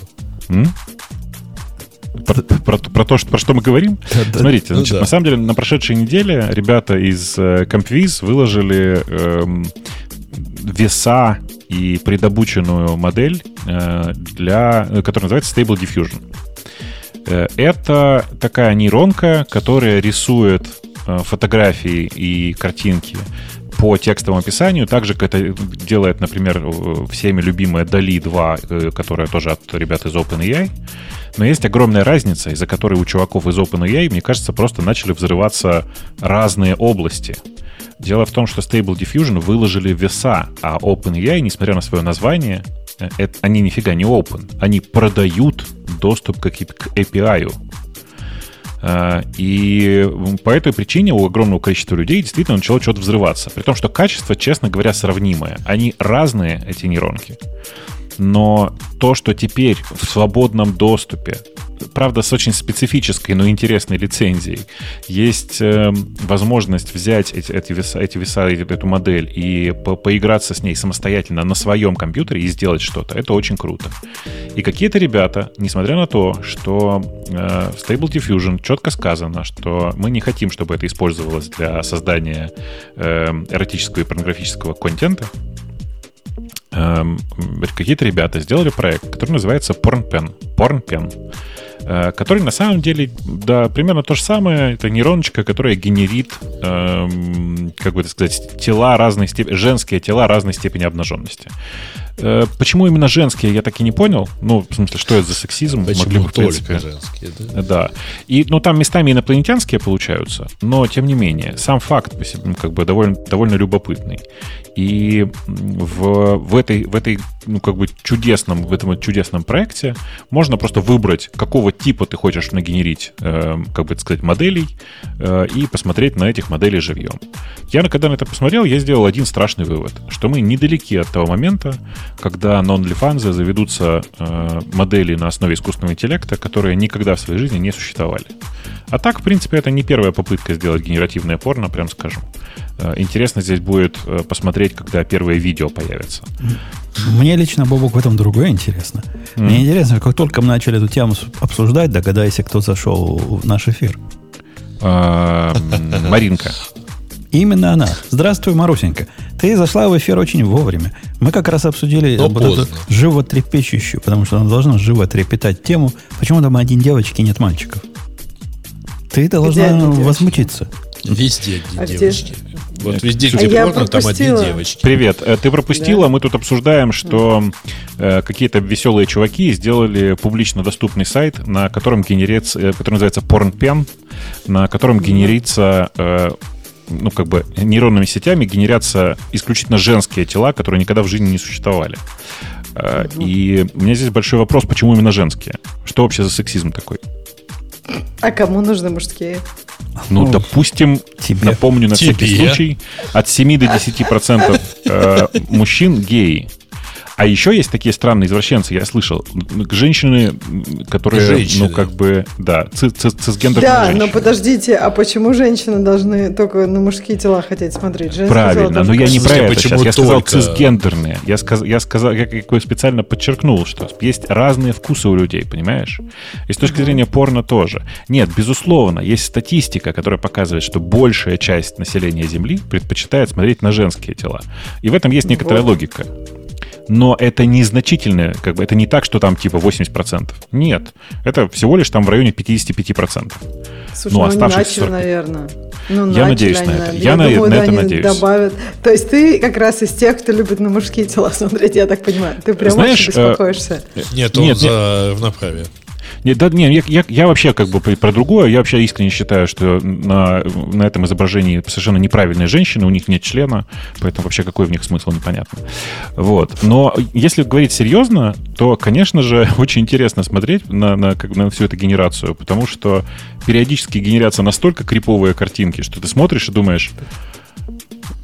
про, про, про то, что, про что мы говорим. Да, Смотрите, ну, значит, да. на самом деле на прошедшей неделе ребята из э, CompViz выложили э, веса и предобученную модель, э, для, которая называется Stable Diffusion. Э, это такая нейронка, которая рисует э, фотографии и картинки по текстовому описанию, так же, как это делает, например, всеми любимая DALI 2, э, которая тоже от ребят из OpenAI. Но есть огромная разница, из-за которой у чуваков из OpenAI, мне кажется, просто начали взрываться разные области. Дело в том, что Stable Diffusion выложили веса, а OpenAI, несмотря на свое название, э, это, они нифига не open. Они продают доступ к API. А, и по этой причине у огромного количества людей действительно начало что-то взрываться. При том, что качество, честно говоря, сравнимое. Они разные, эти нейронки но то, что теперь в свободном доступе, правда, с очень специфической, но интересной лицензией, есть э, возможность взять эти, эти веса, эти веса, эту модель и по поиграться с ней самостоятельно на своем компьютере и сделать что-то, это очень круто. И какие-то ребята, несмотря на то, что э, в Stable Diffusion четко сказано, что мы не хотим, чтобы это использовалось для создания э, эротического и порнографического контента, какие-то ребята сделали проект, который называется PornPen. PornPen э, который на самом деле, да, примерно то же самое. Это нейроночка, которая генерит, эм, как бы это сказать, тела разной степени, женские тела разной степени обнаженности. Э, почему именно женские, я так и не понял. Ну, в смысле, что это за сексизм? Почему Могли бы, в принципе... женские, да? Да. И, ну, там местами инопланетянские получаются, но, тем не менее, сам факт как бы довольно, довольно любопытный. И в, в этой, в этой, ну, как бы чудесном, в этом чудесном проекте можно просто выбрать, какого типа ты хочешь нагенерить, э, как бы это сказать, моделей, э, и посмотреть на этих моделей живьем. Я, когда на это посмотрел, я сделал один страшный вывод, что мы недалеки от того момента, когда на OnlyFans заведутся э, модели на основе искусственного интеллекта, которые никогда в своей жизни не существовали. А так, в принципе, это не первая попытка сделать генеративное порно, прям скажем. Э, интересно здесь будет э, посмотреть, когда первые видео появятся. Мне лично, Бобок, в этом другое интересно. Mm. Мне интересно, как только мы начали эту тему обсуждать, догадайся, кто зашел в наш эфир. А, Маринка. Именно она. Здравствуй, Марусенька. Ты зашла в эфир очень вовремя. Мы как раз обсудили Но вот эту животрепещущую, потому что она должна живо трепетать тему, почему там один девочки нет мальчиков. Ты должна возмутиться. Везде где А где? девочки. Вот везде, А где я порно, там одни девочки. Привет. Э, Ты пропустила, мы тут обсуждаем, что э, какие-то веселые чуваки сделали публично доступный сайт, на котором генерится, э, который называется PornPen, на котором генерится э, ну, как бы нейронными сетями генерятся исключительно женские тела, которые никогда в жизни не существовали. Э, И у меня здесь большой вопрос, почему именно женские? Что вообще за сексизм такой? А кому нужны мужские? Ну, Ну, допустим, тебе. напомню на всякий Тебе. случай, от 7 до 10% э, мужчин геи. А еще есть такие странные извращенцы, я слышал, женщины, которые, Женщины. ну, как бы, да, ци- ци- цисгендерные Да, женщины. но подождите, а почему женщины должны только на мужские тела хотеть смотреть? Женские тела Правильно, но я не про это почему сейчас. Я сказал только? цисгендерные. Я, сказ, я сказал, я как бы специально подчеркнул, что есть разные вкусы у людей, понимаешь? И с точки зрения порно тоже. Нет, безусловно, есть статистика, которая показывает, что большая часть населения Земли предпочитает смотреть на женские тела. И в этом есть некоторая Вот. логика. Но это незначительное, как бы это не так, что там типа 80%. Нет. Это всего лишь там в районе 55%. Слушай, Ну, ну, оставшихся начали, 40. наверное. Ну, Я начали надеюсь они, на это. наверное. Я на- думаю, на да, это они надеюсь. добавят. То есть ты как раз из тех, кто любит на мужские тела смотреть, я так понимаю. Ты прям Знаешь, очень э, беспокоишься. Нет, он Нет, за равноправие. Не, да, не, я, я, я вообще как бы про другое. Я вообще искренне считаю, что на, на этом изображении совершенно неправильные женщины, у них нет члена, поэтому вообще какой в них смысл, непонятно. Вот. Но если говорить серьезно, то, конечно же, очень интересно смотреть на, на, как, на всю эту генерацию, потому что периодически генерятся настолько криповые картинки, что ты смотришь и думаешь,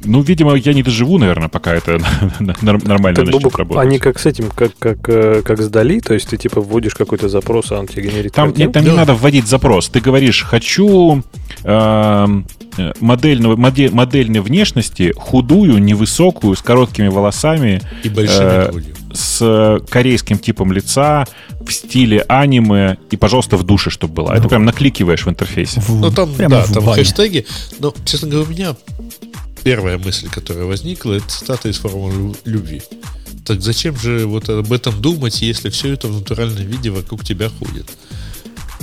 ну, видимо, я не доживу, наверное, пока это нормально Так, начнет работать. они как с этим, как, как, э, как с Дали, то есть ты типа вводишь какой-то запрос, а он тебе генерит Там, нет, там не Да. надо вводить запрос. Ты говоришь, хочу эм, э, модельного, модель, модельной внешности, худую, невысокую, с короткими волосами, И большими Э, грудью. С корейским типом лица, в стиле аниме, и, пожалуйста, в душе, чтобы было. Это прям накликиваешь в интерфейсе. В- Ну, там, прямо да, в там бане. хэштеги. Но, честно говоря, у меня первая мысль, которая возникла, это цитата из формулы лю- любви. Так зачем же вот об этом думать, если все это в натуральном виде вокруг тебя ходит?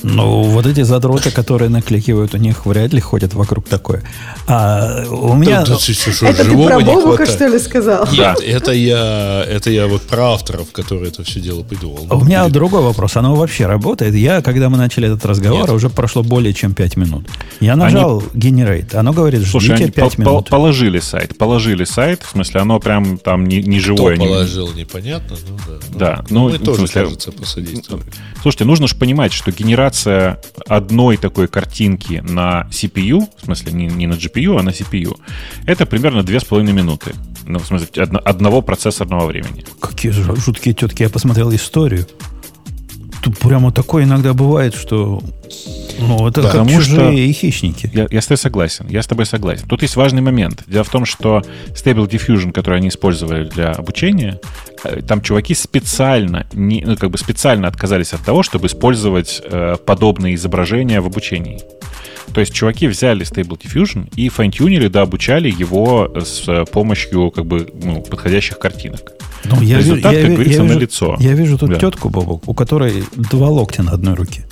Ну, вот эти задроты, которые накликивают, у них вряд ли ходят вокруг такое. А у меня... Да, да, что, что, Это ты про не Бобука, что ли, сказал? Нет, это я, это я вот про авторов, которые это все дело придумал. У меня Перед- другой вопрос. Оно вообще работает? Я, когда мы начали этот разговор, Нет. уже прошло более чем 5 минут. Я нажал Generate. Оно говорит, Слушай, ждите они 5 пол- пол- минут. положили сайт. Положили сайт, в смысле, оно прям там не, не Кто живое. не- положил, непонятно. Ну, да. Да, Ну, ну, мы в тоже, смысле, кажется, посодействовали. Слушайте, нужно же понимать, что генерация одной такой картинки на CPU, в смысле не, не на GPU, а на CPU, это примерно 2,5 минуты. Ну, в смысле, одно- одного процессорного времени. Какие жу- жуткие тетки. Я посмотрел историю. Тут прямо такое иногда бывает, что... Ну, это как Потому чужие что- и хищники. Я, я с тобой согласен. Я с тобой согласен. Тут есть важный момент. Дело в том, что Stable Diffusion, который они использовали для обучения, там чуваки специально, не, ну, как бы специально отказались от того, чтобы использовать э, подобные изображения в обучении. То есть чуваки взяли Stable Diffusion и файн-тюнили, да, обучали его с э, помощью как бы ну, подходящих картинок. Ну, я, Результат, я как ви- говорится, я вижу, налицо. Я вижу тут Да. тетку, Бобок, у которой два локтя на одной руке.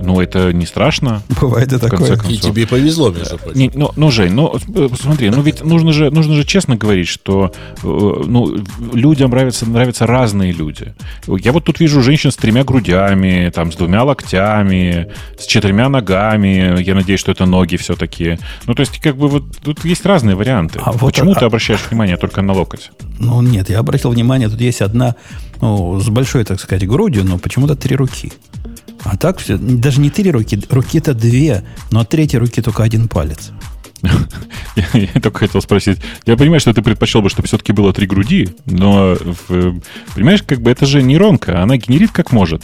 Ну, это не страшно. Бывает и такое. концов. И тебе повезло, между прочим. Не, ну, ну, Жень, ну, э, смотри, ну ведь нужно же, нужно же честно говорить, что э, ну, людям нравятся, нравятся разные люди. Я вот тут вижу женщин с тремя грудями, там, с двумя локтями, с четырьмя ногами. Я надеюсь, что это ноги все-таки. Ну, то есть, как бы вот тут есть разные варианты. А вот, Почему а- ты обращаешь внимание только на локоть? Ну, нет, я обратил внимание, тут есть одна, ну, с большой, так сказать, грудью, но почему-то три руки. А так все, даже не три руки, руки-то две, но от третьей руки только один палец. Я, я только хотел спросить. Я понимаю, что ты предпочел бы, чтобы все-таки было три груди, но, в, понимаешь, как бы это же нейронка, она генерит как может.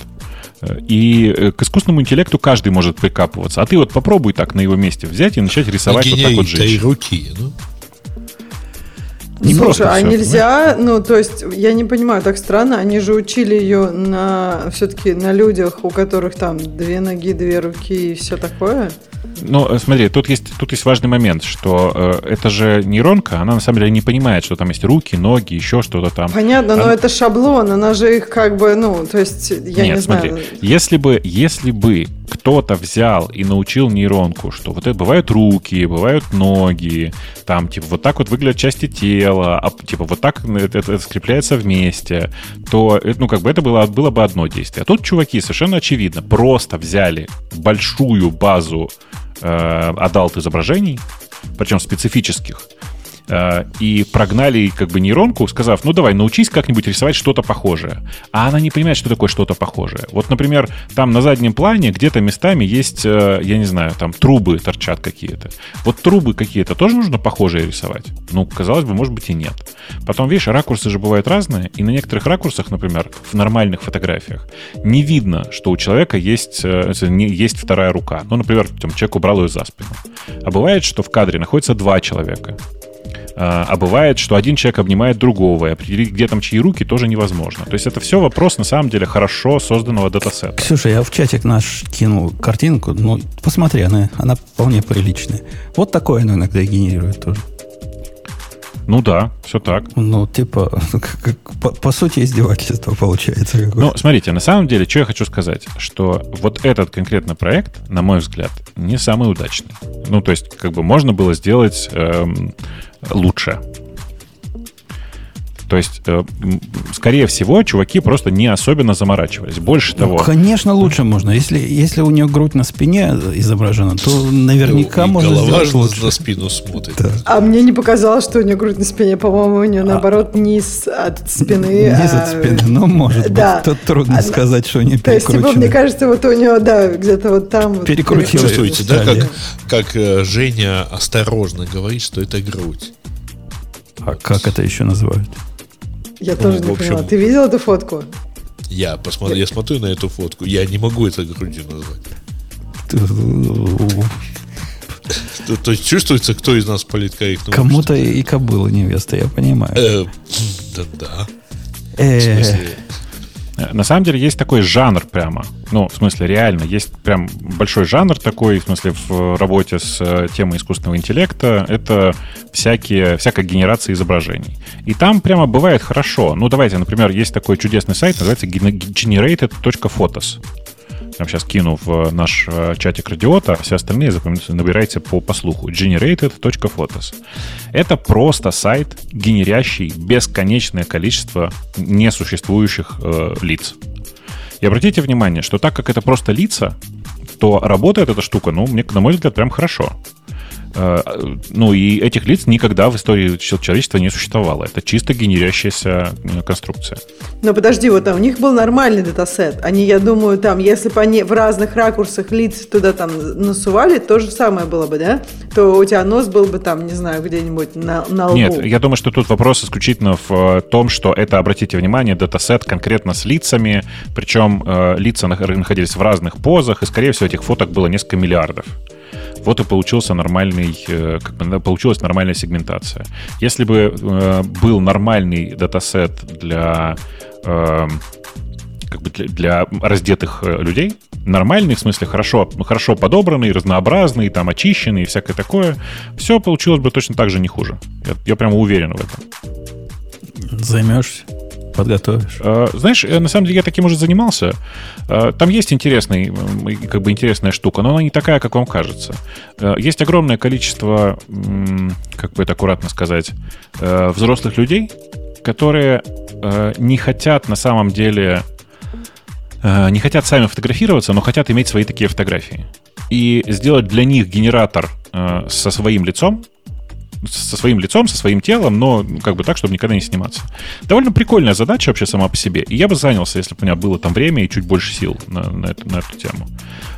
И э, к искусственному интеллекту каждый может прикапываться. А ты вот попробуй так на его месте взять и начать рисовать вот так вот женщин. руки, ну? Не Слушай, а все, нельзя, понимаешь? ну, то есть, я не понимаю, так странно, они же учили ее на, все-таки на людях, у которых там две ноги, две руки и все такое. Ну, э, смотри, тут есть, тут есть важный момент, что э, это же нейронка, она на самом деле не понимает, что там есть руки, ноги, еще что-то там. Понятно, она... но это шаблон, она же их как бы, ну, то есть, я Нет, не смотри, знаю. Если бы, если бы кто-то взял и научил нейронку, что вот это бывают руки, бывают ноги, там, типа, вот так вот выглядят части тела, а, типа, вот так это, это скрепляется вместе, то, ну, как бы это было, было бы одно действие. А тут чуваки совершенно очевидно просто взяли большую базу э, adult изображений, причем специфических, и прогнали как бы нейронку, сказав, ну давай, научись как-нибудь рисовать что-то похожее. А она не понимает, что такое что-то похожее. Вот, например, там на заднем плане где-то местами есть, э, я не знаю, там трубы торчат какие-то. Вот трубы какие-то тоже нужно похожие рисовать? Ну, казалось бы, может быть и нет. Потом, видишь, ракурсы же бывают разные, и на некоторых ракурсах, например, в нормальных фотографиях, не видно, что у человека есть, э, есть вторая рука. Ну, например, там, человек убрал ее за спину. А бывает, что в кадре находится два человека. А, а бывает, что один человек обнимает другого, и определить, где там чьи руки, тоже невозможно. То есть это все вопрос, на самом деле, хорошо созданного датасета. Ксюша, я в чатик наш кинул картинку. Ну, посмотри, она, она вполне приличная. Вот такое она иногда генерирует тоже. Ну да, все так. Ну, типа, по, по сути, издевательство получается. Какое-то. Ну, смотрите, на самом деле, что я хочу сказать, что вот этот конкретно проект, на мой взгляд, не самый удачный. Ну, то есть, как бы можно было сделать эм, лучше. То есть, э, скорее всего, чуваки просто не особенно заморачивались. Больше ну, того... Конечно, лучше можно. Если, если у нее грудь на спине изображена, то наверняка ну, можно голова сделать лучше. на спину смотрит. Да. А мне не показалось, что у нее грудь на спине. По-моему, у нее, а, наоборот, низ от спины. Низ а... от спины. Ну, может да. быть. Тут трудно Она... сказать, что у нее То есть, типа, мне кажется, вот у нее, да, где-то вот там... Вот Перекрутилось. Чувствуете, да, как, как э, Женя осторожно говорит, что это грудь. А как это еще называют? Я ну, тоже не общем, поняла. Ты видел эту фотку? Я, посмотр... я смотрю на эту фотку. Я не могу это грудью назвать. То, то есть чувствуется, кто из нас политкорректно. Кому-то и кобыла невеста, я понимаю. Э, да, да. Э, в смысле, на самом деле есть такой жанр прямо. Ну, в смысле, реально, есть прям большой жанр такой, в смысле, в работе с э, темой искусственного интеллекта. Это всякие, всякая генерация изображений. И там прямо бывает хорошо. Ну, давайте, например, есть такой чудесный сайт, называется generated.photos прямо сейчас кину в наш э, чатик радиота, все остальные набирайте по, по слуху. generated.photos. Это просто сайт, генерящий бесконечное количество несуществующих э, лиц. И обратите внимание, что так как это просто лица, то работает эта штука, ну, мне, на мой взгляд, прям хорошо. Э, ну, и этих лиц никогда в истории человечества не существовало. Это чисто генерящаяся э, конструкция. Но подожди, вот там у них был нормальный датасет. Они, я думаю, там, если бы они в разных ракурсах лиц туда там насували, то же самое было бы, да? То у тебя нос был бы там, не знаю, где-нибудь на, на лбу. Нет, я думаю, что тут вопрос исключительно в э, том, что это, обратите внимание, датасет конкретно с лицами, причем э, лица находились в разных позах, и, скорее всего, этих фоток было несколько миллиардов. Вот и получился нормальный, э, как бы, получилась нормальная сегментация. Если бы э, был нормальный датасет для э, как бы для, для раздетых э, людей, нормальный, в смысле хорошо, хорошо подобранный, разнообразный, там очищенный и всякое такое, все получилось бы точно так же не хуже. Я, я прямо уверен в этом. Займешься? Подготовишь. А, знаешь, э, на самом деле я таким уже занимался. А, там есть интересный, как бы интересная штука, но она не такая, как вам кажется. А, есть огромное количество, как бы это аккуратно сказать, э, взрослых людей, которые э, не хотят на самом деле не хотят сами фотографироваться, но хотят иметь свои такие фотографии. И сделать для них генератор со своим лицом со своим лицом, со своим телом, но как бы так, чтобы никогда не сниматься. Довольно прикольная задача вообще сама по себе. И я бы занялся, если бы у меня было там время и чуть больше сил на, на, эту, на эту тему.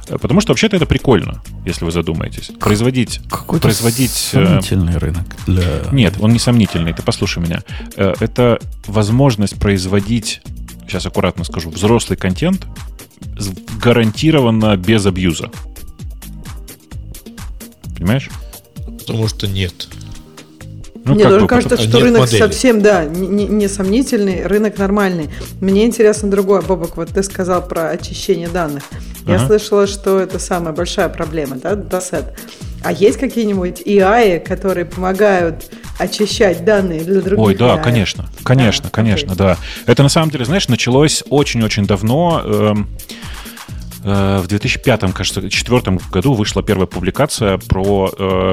Э, потому что вообще-то это прикольно, если вы задумаетесь. Производить... Какой-то производить э, сомнительный рынок для... Нет, он не сомнительный, ты послушай меня. Э, Это возможность производить, сейчас аккуратно скажу, взрослый контент гарантированно без абьюза. Понимаешь? Потому что нет. Ну, Мне тоже бы, кажется, что рынок модели. совсем, да, не, не- сомнительный, рынок нормальный. Мне интересно другое, Бобок, вот ты сказал про очищение данных. Я Ага. слышала, что это самая большая проблема, да, датасет. А есть какие-нибудь AI, которые помогают очищать данные для других Ой, да, AI? конечно, конечно, Да, конечно, окей. да. Это на самом деле, знаешь, началось очень-очень давно. эм, в 2005, кажется, 2004 году вышла первая публикация про, э,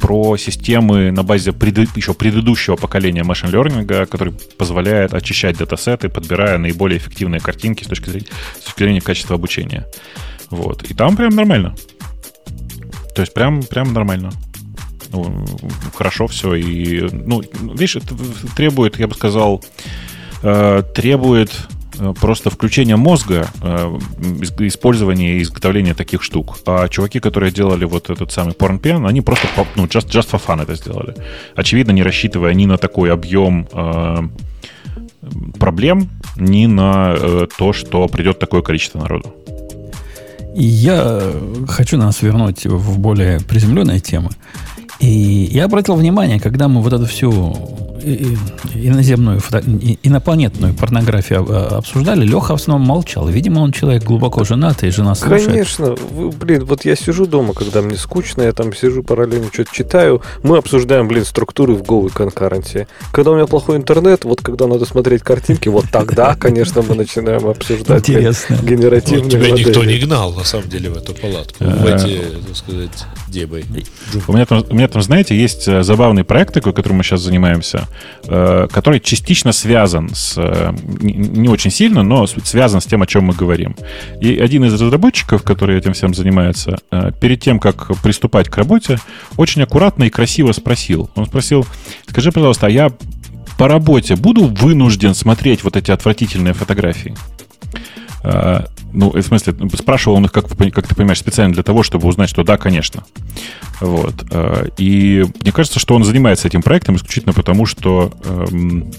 про системы на базе преды- еще предыдущего поколения машин learning, который позволяет очищать датасеты, подбирая наиболее эффективные картинки с точки зрения, с точки зрения качества обучения. Вот. И там прям нормально. То есть прям, прям нормально. Ну, хорошо все. И, ну, видишь, это требует, я бы сказал, э, требует э, просто включения мозга, э, использования и изготовления таких штук. А чуваки, которые делали вот этот самый порнпен, они просто, ну, just, just for fun это сделали. Очевидно, не рассчитывая ни на такой объем э, проблем, ни на э, то, что придет такое количество народу. Я хочу нас вернуть в более приземленные темы. И я обратил внимание, когда мы вот эту всю иноземную, фото- и- инопланетную порнографию а, обсуждали, Леха в основном молчал. Видимо, он человек глубоко женатый, жена слушает. Конечно, вы, блин, вот я сижу дома, когда мне скучно, я там сижу параллельно что-то читаю. Мы обсуждаем, блин, структуры в Go и конкуренции. Когда у меня плохой интернет, вот когда надо смотреть картинки, вот тогда, конечно, мы начинаем обсуждать Интересно. Вот генеративные тебя никто модели. не гнал, на самом деле, в эту палатку. Э, В эти, так сказать, дебой. У меня, там, у меня там, знаете, есть э, забавный проект такой, которым мы сейчас занимаемся, э, который частично связан с... э, Не, очень сильно, но связан с тем, о чем мы говорим. И один из разработчиков, который этим всем занимается, э, перед тем, как приступать к работе, очень аккуратно и красиво спросил. Он спросил, скажи, пожалуйста, а я по работе буду вынужден смотреть вот эти отвратительные фотографии? А, Ну, в смысле, спрашивал он их, как, как ты понимаешь, специально для того, чтобы узнать, что да, конечно. Вот. А, И мне кажется, что он занимается этим проектом исключительно потому, что эм,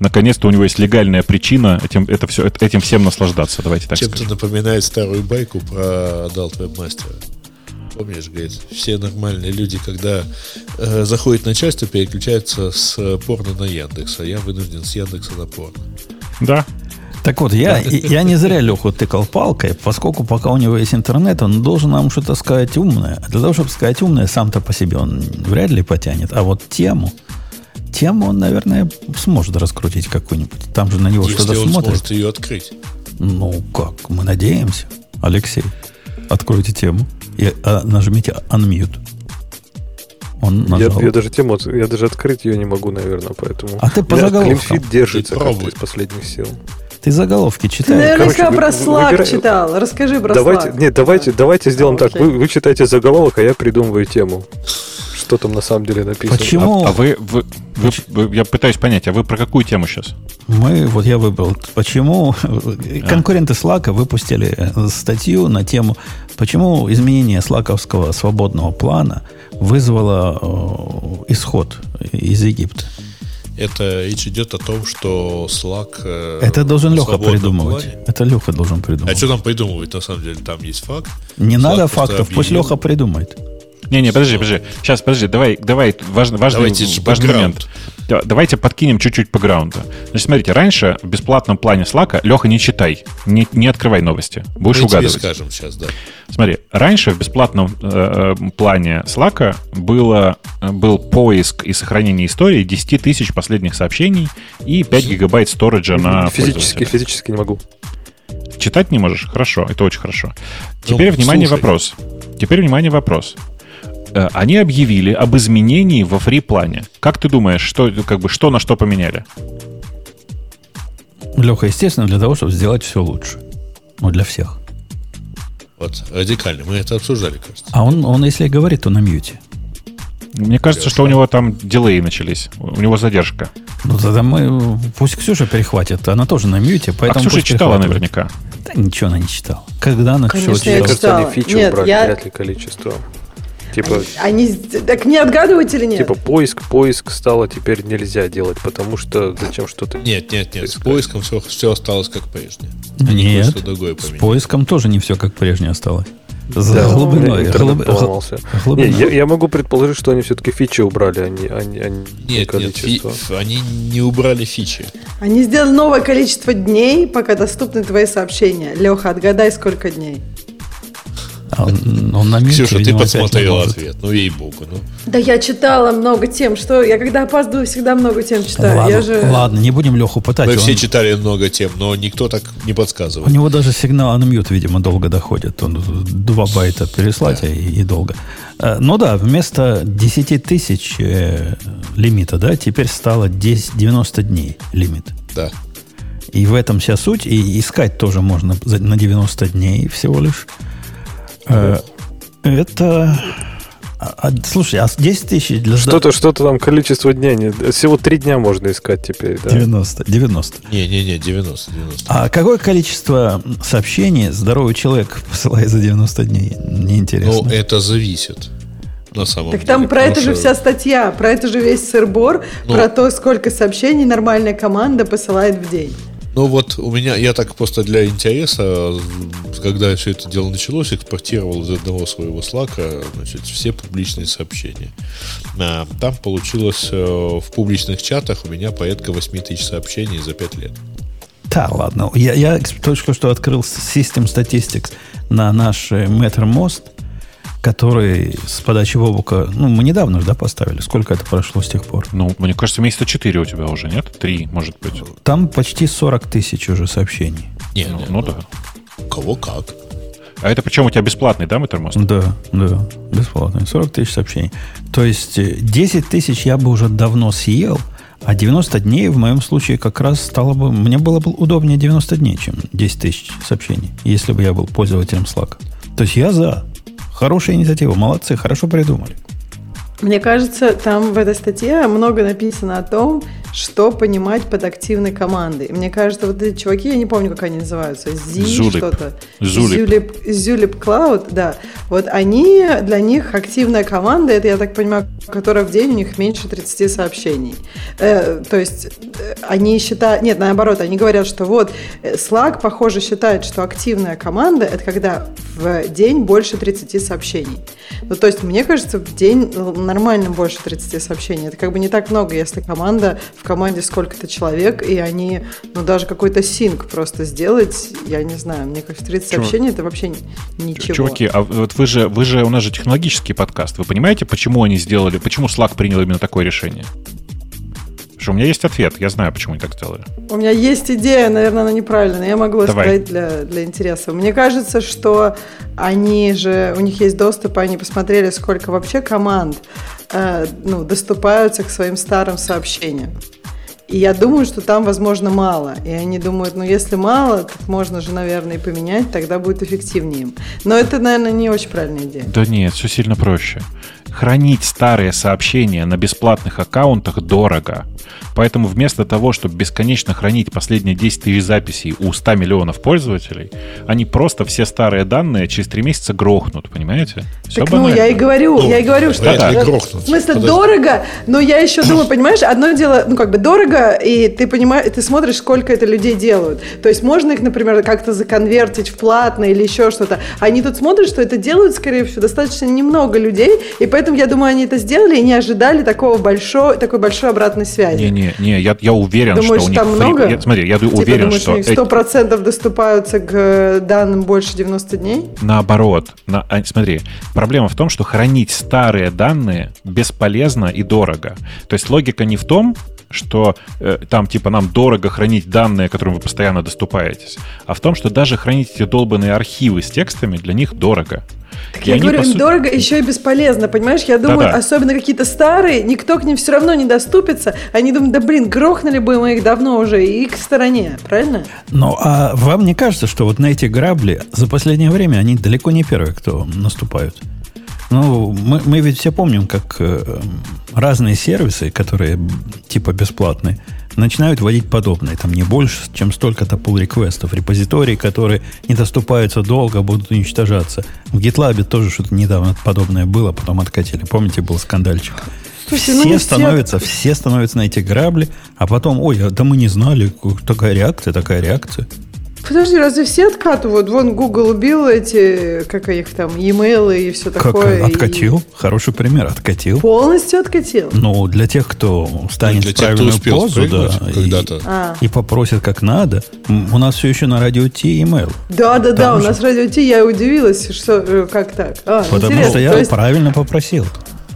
наконец-то у него есть легальная причина этим, это все, этим всем наслаждаться. Давайте так Чем-то напоминает старую байку про Adult Webmaster. Помнишь, говорит, все нормальные люди, когда э, заходит начальство, переключаются с э, порно на Яндекс, а я вынужден с Яндекса на порно. Да. Так вот, я, я не зря Леху тыкал палкой, поскольку пока у него есть интернет, он должен нам что-то сказать умное. А для того, чтобы сказать умное, сам-то по себе он вряд ли потянет. А вот тему, тему он, наверное, сможет раскрутить какую-нибудь. Там же на него Если что-то он смотрит. сможет ее открыть. Ну, как, мы надеемся. Алексей, откройте тему и а, нажмите unmute. Он Я, нажал. я даже тему, я даже открыть ее не могу, наверное, поэтому. А ты по У меня заголовкам. клинфит держится из последних сил. Ты заголовки Ты читаешь. наверняка Короче, про Slack выбирай- читал. Расскажи про давайте, Slack. нет, давайте, давайте сделаем А, так. Вы, вы читаете заголовок, а я придумываю тему. Что там на самом деле написано. Почему? А, а вы, вы, вы- вы- я пытаюсь понять, а вы про какую тему сейчас? Мы, вот я выбрал, почему конкуренты Slack выпустили э, статью на тему, почему изменение слаковского свободного плана вызвало э, исход из Египта. Это речь идет о том, что Slack... э, Это должен Леха придумывать. плане- Это Леха должен А придумать. что там придумывать, на самом деле? Там есть факт. Не Slack надо фактов, пусть объявил. Леха придумает. Не-не, подожди, подожди. Сейчас, подожди, давай, давай, важный, важный, Давайте важный момент. Да, Давайте подкинем чуть-чуть по граунду. Значит, смотрите, раньше в бесплатном плане Slack, Леха, не читай, не, не открывай новости. Будешь Мы тебе угадывать. скажем сейчас, да. Смотри, раньше в бесплатном э, э, плане Slack было, был поиск и сохранение истории 10 тысяч последних сообщений и 5 гигабайт сториджа на физически, физически не могу. Читать не можешь? Хорошо, это очень хорошо. Ну, Теперь, внимание, слушай. вопрос. Теперь, внимание, вопрос. Э, Они объявили об изменении во фри-плане. Как ты думаешь, что, как бы, что на что поменяли? Леха, естественно, для того, чтобы сделать все лучше. Ну, для всех. Вот, радикально. Мы это обсуждали, кажется. А он, он если говорит, то на мьюте. Мне кажется, что у него там дилей начались. У него задержка. Ну, тогда мы... Пусть Ксюша перехватит. Она тоже на мьюте, А поэтому Ксюша пусть читала наверняка. Да ничего она не читала. Когда она Конечно, что я Мне читала? они читала. Нет, убрали, я- вряд ли количество. Типа, Они... Так не отгадываете или нет? типа поиск, поиск стало теперь нельзя делать, потому что зачем что-то... Нет, нет, нет. С Искать. поиском все, все осталось как прежде. Они Нет, с поиском тоже не все как прежнее осталось. За Да, глубиной. интернет глуб- поломался. Не, глубиной. я, я могу предположить, что они все-таки фичи убрали, а не, а не- а не Нет, нет, количество. фи- они не убрали фичи. Они сделали новое количество дней, пока доступны твои сообщения. Леха, отгадай, сколько дней. Он, он на мьюте, Ксюша, ты подсмотрела ответ. Ну, ей-богу. Ну. Да я читала много тем, что я когда опаздываю, всегда много тем читаю. Ладно, я же... ладно, не будем Леху пытать. Мы он- все читали много тем, но никто так не У подсказывал. него даже сигнал unmute, видимо, долго доходит. Он 2 байта переслать и, и долго. Э, Ну да, вместо 10 тысяч э, лимита, да, теперь стало 10, 90 дней лимит. Да. И в этом вся суть. И искать тоже можно на 90 дней всего лишь. Э, Это... а- а, слушай, а с 10 тысяч для Что-то, что-то там количество дня. Не, всего три дня можно искать теперь, да? 90, 90. Не-не-не, 90, 90. А какое количество сообщений здоровый человек посылает за 90 дней? Неинтересно. Ну, это зависит. На самом Так деле. там про это же что- вся статья, про это же весь сырбор, Ну. про то, сколько сообщений нормальная команда посылает в день. Ну вот у меня, я так просто для интереса, когда все это дело началось, экспортировал из одного своего слака значит, все публичные сообщения. А, Там получилось э, в публичных чатах у меня порядка 8 тысяч сообщений за 5 лет. Да, ладно. Я, я только что открыл System Statistics на наш э, MetterMost, который с подачи Вовука, ну, мы недавно же, да, поставили. Сколько это прошло с тех пор? Ну, мне кажется, месяца 4 у тебя уже, нет? Три, может быть. Там почти 40 тысяч уже сообщений. Не, Ну, не, ну да. у кого как. А это причем у тебя бесплатный, да, Метамост? Да, да, бесплатно. 40 тысяч сообщений. То есть э, 10 тысяч я бы уже давно съел, а 90 дней в моем случае как раз стало бы... Мне было бы удобнее 90 дней, чем 10 тысяч сообщений, если бы я был пользователем Slack. То есть я за. Хорошая инициатива. Молодцы, хорошо придумали. Мне кажется, там в этой статье много написано о том, что понимать под активной командой. И Мне кажется, вот эти чуваки, я не помню, как они называются, Зи что-то. Zulip, Zulip Cloud, да. Вот они, для них активная команда, это, я так понимаю, которая в день у них меньше 30 сообщений. Э, то есть э, они считают, нет, наоборот, они говорят, что вот э, Slack, похоже, считает, что активная команда это когда в день больше 30 сообщений. Ну, то есть, мне кажется, в день нормально больше 30 сообщений. Это как бы не так много, если команда, в команде сколько-то человек, и они, ну, даже какой-то синк просто сделать, я не знаю, мне кажется, 30 Чувак- сообщений это вообще ни- ничего. Чуваки, а вот вы же, вы же, у нас же технологический подкаст. Вы понимаете, почему они сделали, почему Slack принял именно такое решение? Потому что у меня есть ответ, я знаю, почему они так сделали. У меня есть идея, наверное, она неправильная, но я могу Давай. сказать для, для интереса. Мне кажется, что они же, у них есть доступ, они посмотрели, сколько вообще команд ну, доступаются к своим старым сообщениям. И я думаю, что там, возможно, мало. И они думают, ну, если мало, так можно же, наверное, и поменять, тогда будет эффективнее им. Но это, наверное, не очень правильная идея. Да нет, все сильно проще. Хранить старые сообщения на бесплатных аккаунтах дорого. Поэтому вместо того, чтобы бесконечно хранить последние 10 тысяч записей у 100 миллионов пользователей, они просто все старые данные через 3 месяца грохнут, понимаете? Все Так, ну, я и говорю, Ну, я и говорю, что... ли э, грохнут. В смысле, Подожди. дорого, но я еще думаю, понимаешь, одно дело, ну, как бы дорого, и ты понимаешь, ты смотришь, сколько это людей делают. То есть можно их, например, как-то законвертить в платное или еще что-то. Они тут смотрят, что это делают, скорее всего, достаточно немного людей, и поэтому, я думаю, они это сделали и не ожидали такого большой, такой большой обратной связи. Не-не, не, я, я уверен, Думаешь, что у них... там фри- много? Я- смотри, я Типа, уверен, думаешь, что... эти- 100% доступаются к э, данным больше 90 дней? Наоборот. На- а, смотри, проблема в том, что хранить старые данные бесполезно и дорого. То есть логика не в том, что э, там типа нам дорого хранить данные, которым вы постоянно доступаетесь, а в том, что даже хранить эти долбанные архивы с текстами для них дорого. Так И я говорю, по им дорого еще и бесполезно, понимаешь? Я думаю, Да-да. особенно какие-то старые, никто к ним все равно не доступится. Они думают, да блин, грохнули бы мы их давно уже и к стороне, правильно? Ну, а вам не кажется, что вот на эти грабли за последнее время они далеко не первые, кто наступают? Ну, мы, мы ведь все помним, как э, разные сервисы, которые типа бесплатные, начинают вводить подобные. Там не больше, чем столько-то pull реквестов репозитории, которые не доступаются долго, будут уничтожаться. В GitLab тоже что-то недавно подобное было, потом откатили. Помните, был скандальчик? Слушайте, ну все не становятся, все становятся на эти грабли, а потом, ой, а да мы не знали, такая реакция, такая реакция. Подожди, разве все откатывают? Вон Google убил эти, как их там, e-mail и все Как такое. и откатил? Хороший пример, откатил. Полностью откатил. Ну, для тех, кто станет Для в тех, кто правильную позу, да, и-. А. и, попросит как надо. У нас все еще на радио T email. Да, да, да, Там у же. нас радио Ти, я удивилась, что э, как так. А, Потому интересно. что я есть- правильно попросил.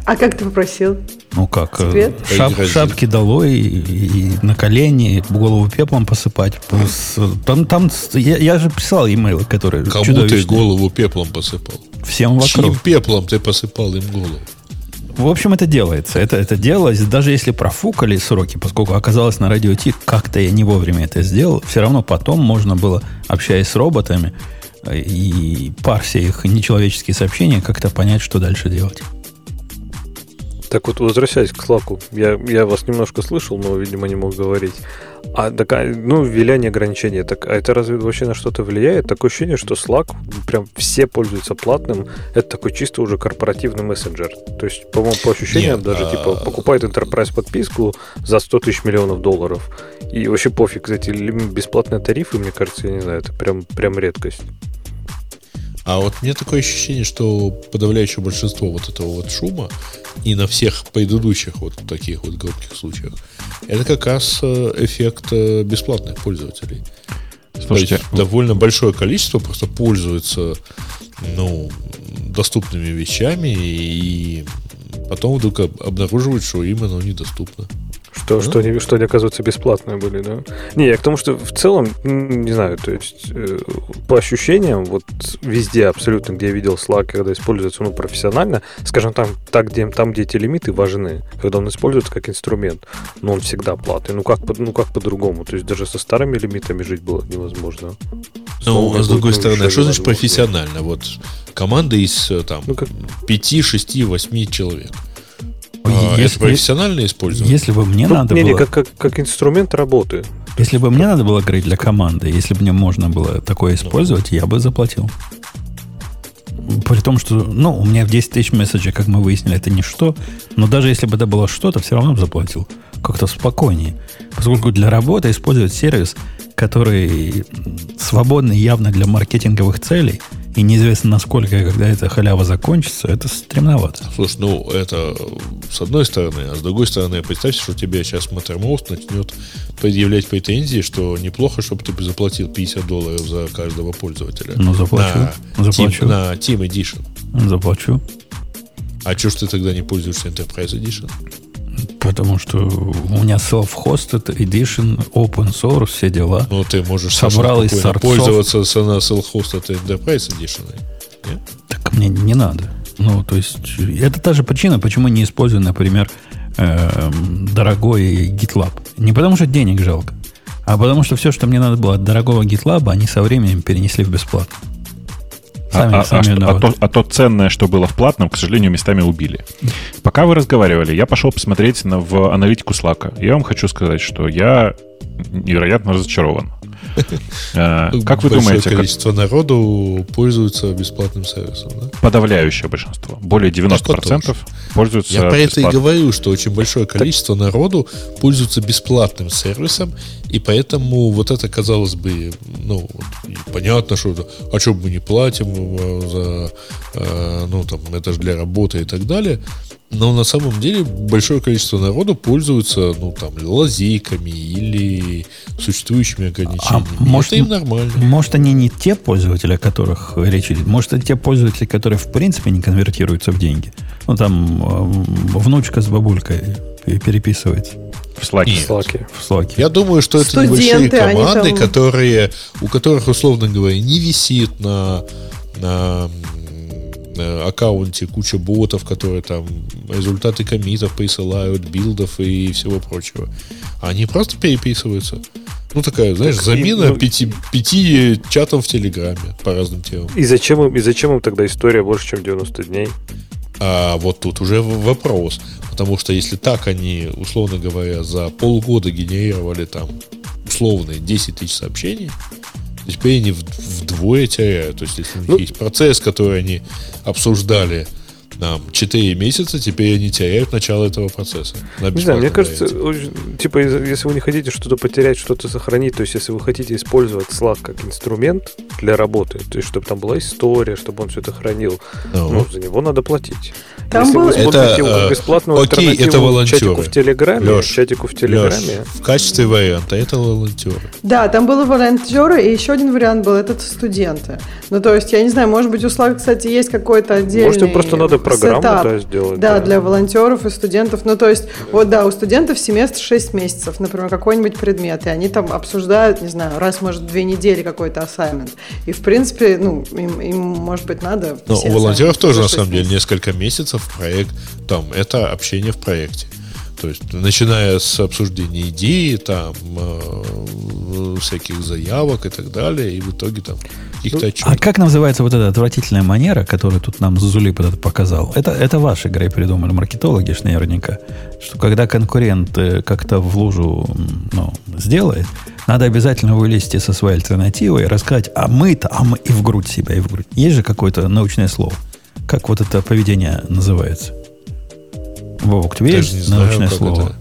а как ты попросил? Ну как, э, шап- шапки долой и, и на колени, голову пеплом посыпать. Плюс, Там, там я, я же прислал имейлы, которые Кому ты чудовищные. голову пеплом посыпал? Всем Чьим вокруг. пеплом ты посыпал им голову? В общем, это делается. Это, это делалось, даже если профукали сроки, поскольку оказалось на радио Ти, как-то я не вовремя это сделал, все равно потом можно было, общаясь с роботами э, и парся их нечеловеческие сообщения, как-то понять, что дальше делать. Так вот, возвращаясь к Slack, я, я вас немножко слышал, но, видимо, не мог говорить. А такая, ну, ввели ограничения. Так, а это разве вообще на что-то влияет? Такое ощущение, что Slack, прям все пользуются платным. Это такой чисто уже корпоративный мессенджер. То есть, по-моему, по ощущениям, Нет, даже а- типа покупает Enterprise подписку за 100 тысяч миллионов долларов. И вообще пофиг, эти бесплатные тарифы, мне кажется, я не знаю, это прям, прям редкость. А вот мне такое ощущение, что подавляющее большинство вот этого вот шума и на всех предыдущих вот таких вот громких случаях, это как раз э, эффект э, бесплатных пользователей. Слушайте, То есть довольно большое количество просто пользуется ну, доступными вещами и потом вдруг об- обнаруживают, что им оно недоступно. Что, что, они, что они, оказывается, бесплатные были, да? Не, я к тому, что в целом, м, не знаю, то есть э, по ощущениям, вот везде абсолютно, где я видел Slack, когда используется ну, профессионально, скажем, там, так, где, там, где эти лимиты важны, когда он используется как инструмент, но он всегда платный. Ну как, ну как по-другому? То есть даже со старыми лимитами жить было невозможно. Ну, а с другой ну, стороны, а что значит профессионально? Вот команда из э, там Ну, как- 5, 6, 8 человек. А, если- это профессиональное использование? Если бы мне Ну, надо не, было... как, как, как инструмент работы. Если бы мне надо было говорить для команды, если бы мне можно было такое использовать, я бы заплатил. При том, что, ну, у меня в 10 тысяч месседжей, как мы выяснили, это ничто. Но даже если бы это было что-то, все равно бы заплатил. Как-то спокойнее. Поскольку для работы использовать сервис, который свободный явно для маркетинговых целей, и неизвестно насколько, и когда эта халява закончится, это стремновато. Слушай, ну это с одной стороны, а с другой стороны, представь, что тебе сейчас Mattermost начнет предъявлять претензии, что неплохо, чтобы ты заплатил 50 долларов за каждого пользователя. Ну, заплачу. На Заплачу. Team, на Team Edition. Заплачу. А что ж ты тогда не пользуешься Enterprise Edition? Потому что у меня self-hosted edition, open source, все дела. Ну, ты можешь Собрал из сорцов. пользоваться с на self-hosted Enterprise Edition. Нет? Так мне не надо. Ну, то есть, это та же причина, почему не использую, например, эм, дорогой GitLab. Не потому что денег жалко, а потому что все, что мне надо было от дорогого GitLab, они со временем перенесли в бесплатно. Сами, а, а- сами а а то, а то ценное, что было в платном, к сожалению, местами убили. Пока вы разговаривали, я пошел посмотреть на, в аналитику Slack. Я вам хочу сказать, что я невероятно разочарован. Э, Как вы Большое думаете, как количество народу пользуется бесплатным сервисом, да? подавляющее большинство, более 90% пользуются Я про это и говорю, что очень большое количество народу пользуется бесплатным сервисом, и поэтому вот это, казалось бы, ну, понятно, что а что мы не платим э, за, э, ну, там, это же для работы и так далее. Но на самом деле большое количество народу пользуется, ну, там, лазейками или существующими ограничениями. А может, это им нормально. Может, они не те пользователи, о которых речь идет. Может, это те пользователи, которые в принципе не конвертируются в деньги. Ну, там эм, внучка с бабулькой пе- переписывается в Slack. Нет. Слаки. в слаке. Я думаю, что это Студенты, небольшие команды, там- которые, у которых, условно говоря, не висит на, на аккаунте куча ботов, которые там результаты комитов присылают, билдов и всего прочего. Они просто переписываются. Ну, такая, знаешь, Так, и, замена ну, пяти, пяти чатов в Телеграме по разным темам. И зачем, им, и зачем им тогда история больше, чем 90 дней? А вот тут уже вопрос. Потому что если так они, условно говоря, за полгода генерировали там условные 10 тысяч сообщений, теперь они вдвое теряют. То есть, если у них Ну- есть процесс, который они обсуждали там 4 месяца, теперь они теряют начало этого процесса. Не знаю, мне кажется, очень- типа, если вы не хотите что-то потерять, что-то сохранить, то есть если вы хотите использовать Slack как инструмент для работы, то есть чтобы там была история, чтобы он все это хранил, Ну. ну, за него надо платить. Там если был- вы Это, смотрите э, бесплатную окей, это волонтеры. чатику в Телеграме, Лёш, чатику в Телеграме, в качестве варианта это волонтеры. Да, там было волонтеры, и еще один вариант был, это студенты. Ну, то есть, я не знаю, может быть, у Slack, кстати, есть какой-то отдельный может, им просто надо программу сетап. да, сделать. Да, для волонтеров и студентов. Ну, то есть, вот да, у студентов семестр 6 месяцев, например, какой-нибудь предмет, и они там обсуждают, не знаю, раз, может, две недели какой-то ассаймент. И, в принципе, ну, им, им, может быть, надо... Но все у волонтеров тоже, на 6 самом деле, несколько месяцев проект, там, это общение в проекте. То есть, начиная с обсуждения идеи, там, э, всяких заявок и так далее, и в итоге там каких-то А отчетов. как называется вот эта отвратительная манера, которую тут нам Зулип этот показал? Это, это ваши игры придумали, маркетологи ж наверняка. Что когда конкурент э, как-то в лужу ну, сделает, надо обязательно вылезти со своей альтернативой и рассказать, а мы-то, а мы и в грудь себя, и в грудь. Есть же какое-то научное слово? Как вот это поведение называется? Вовок, тебе Даже не есть знаю, научное слово?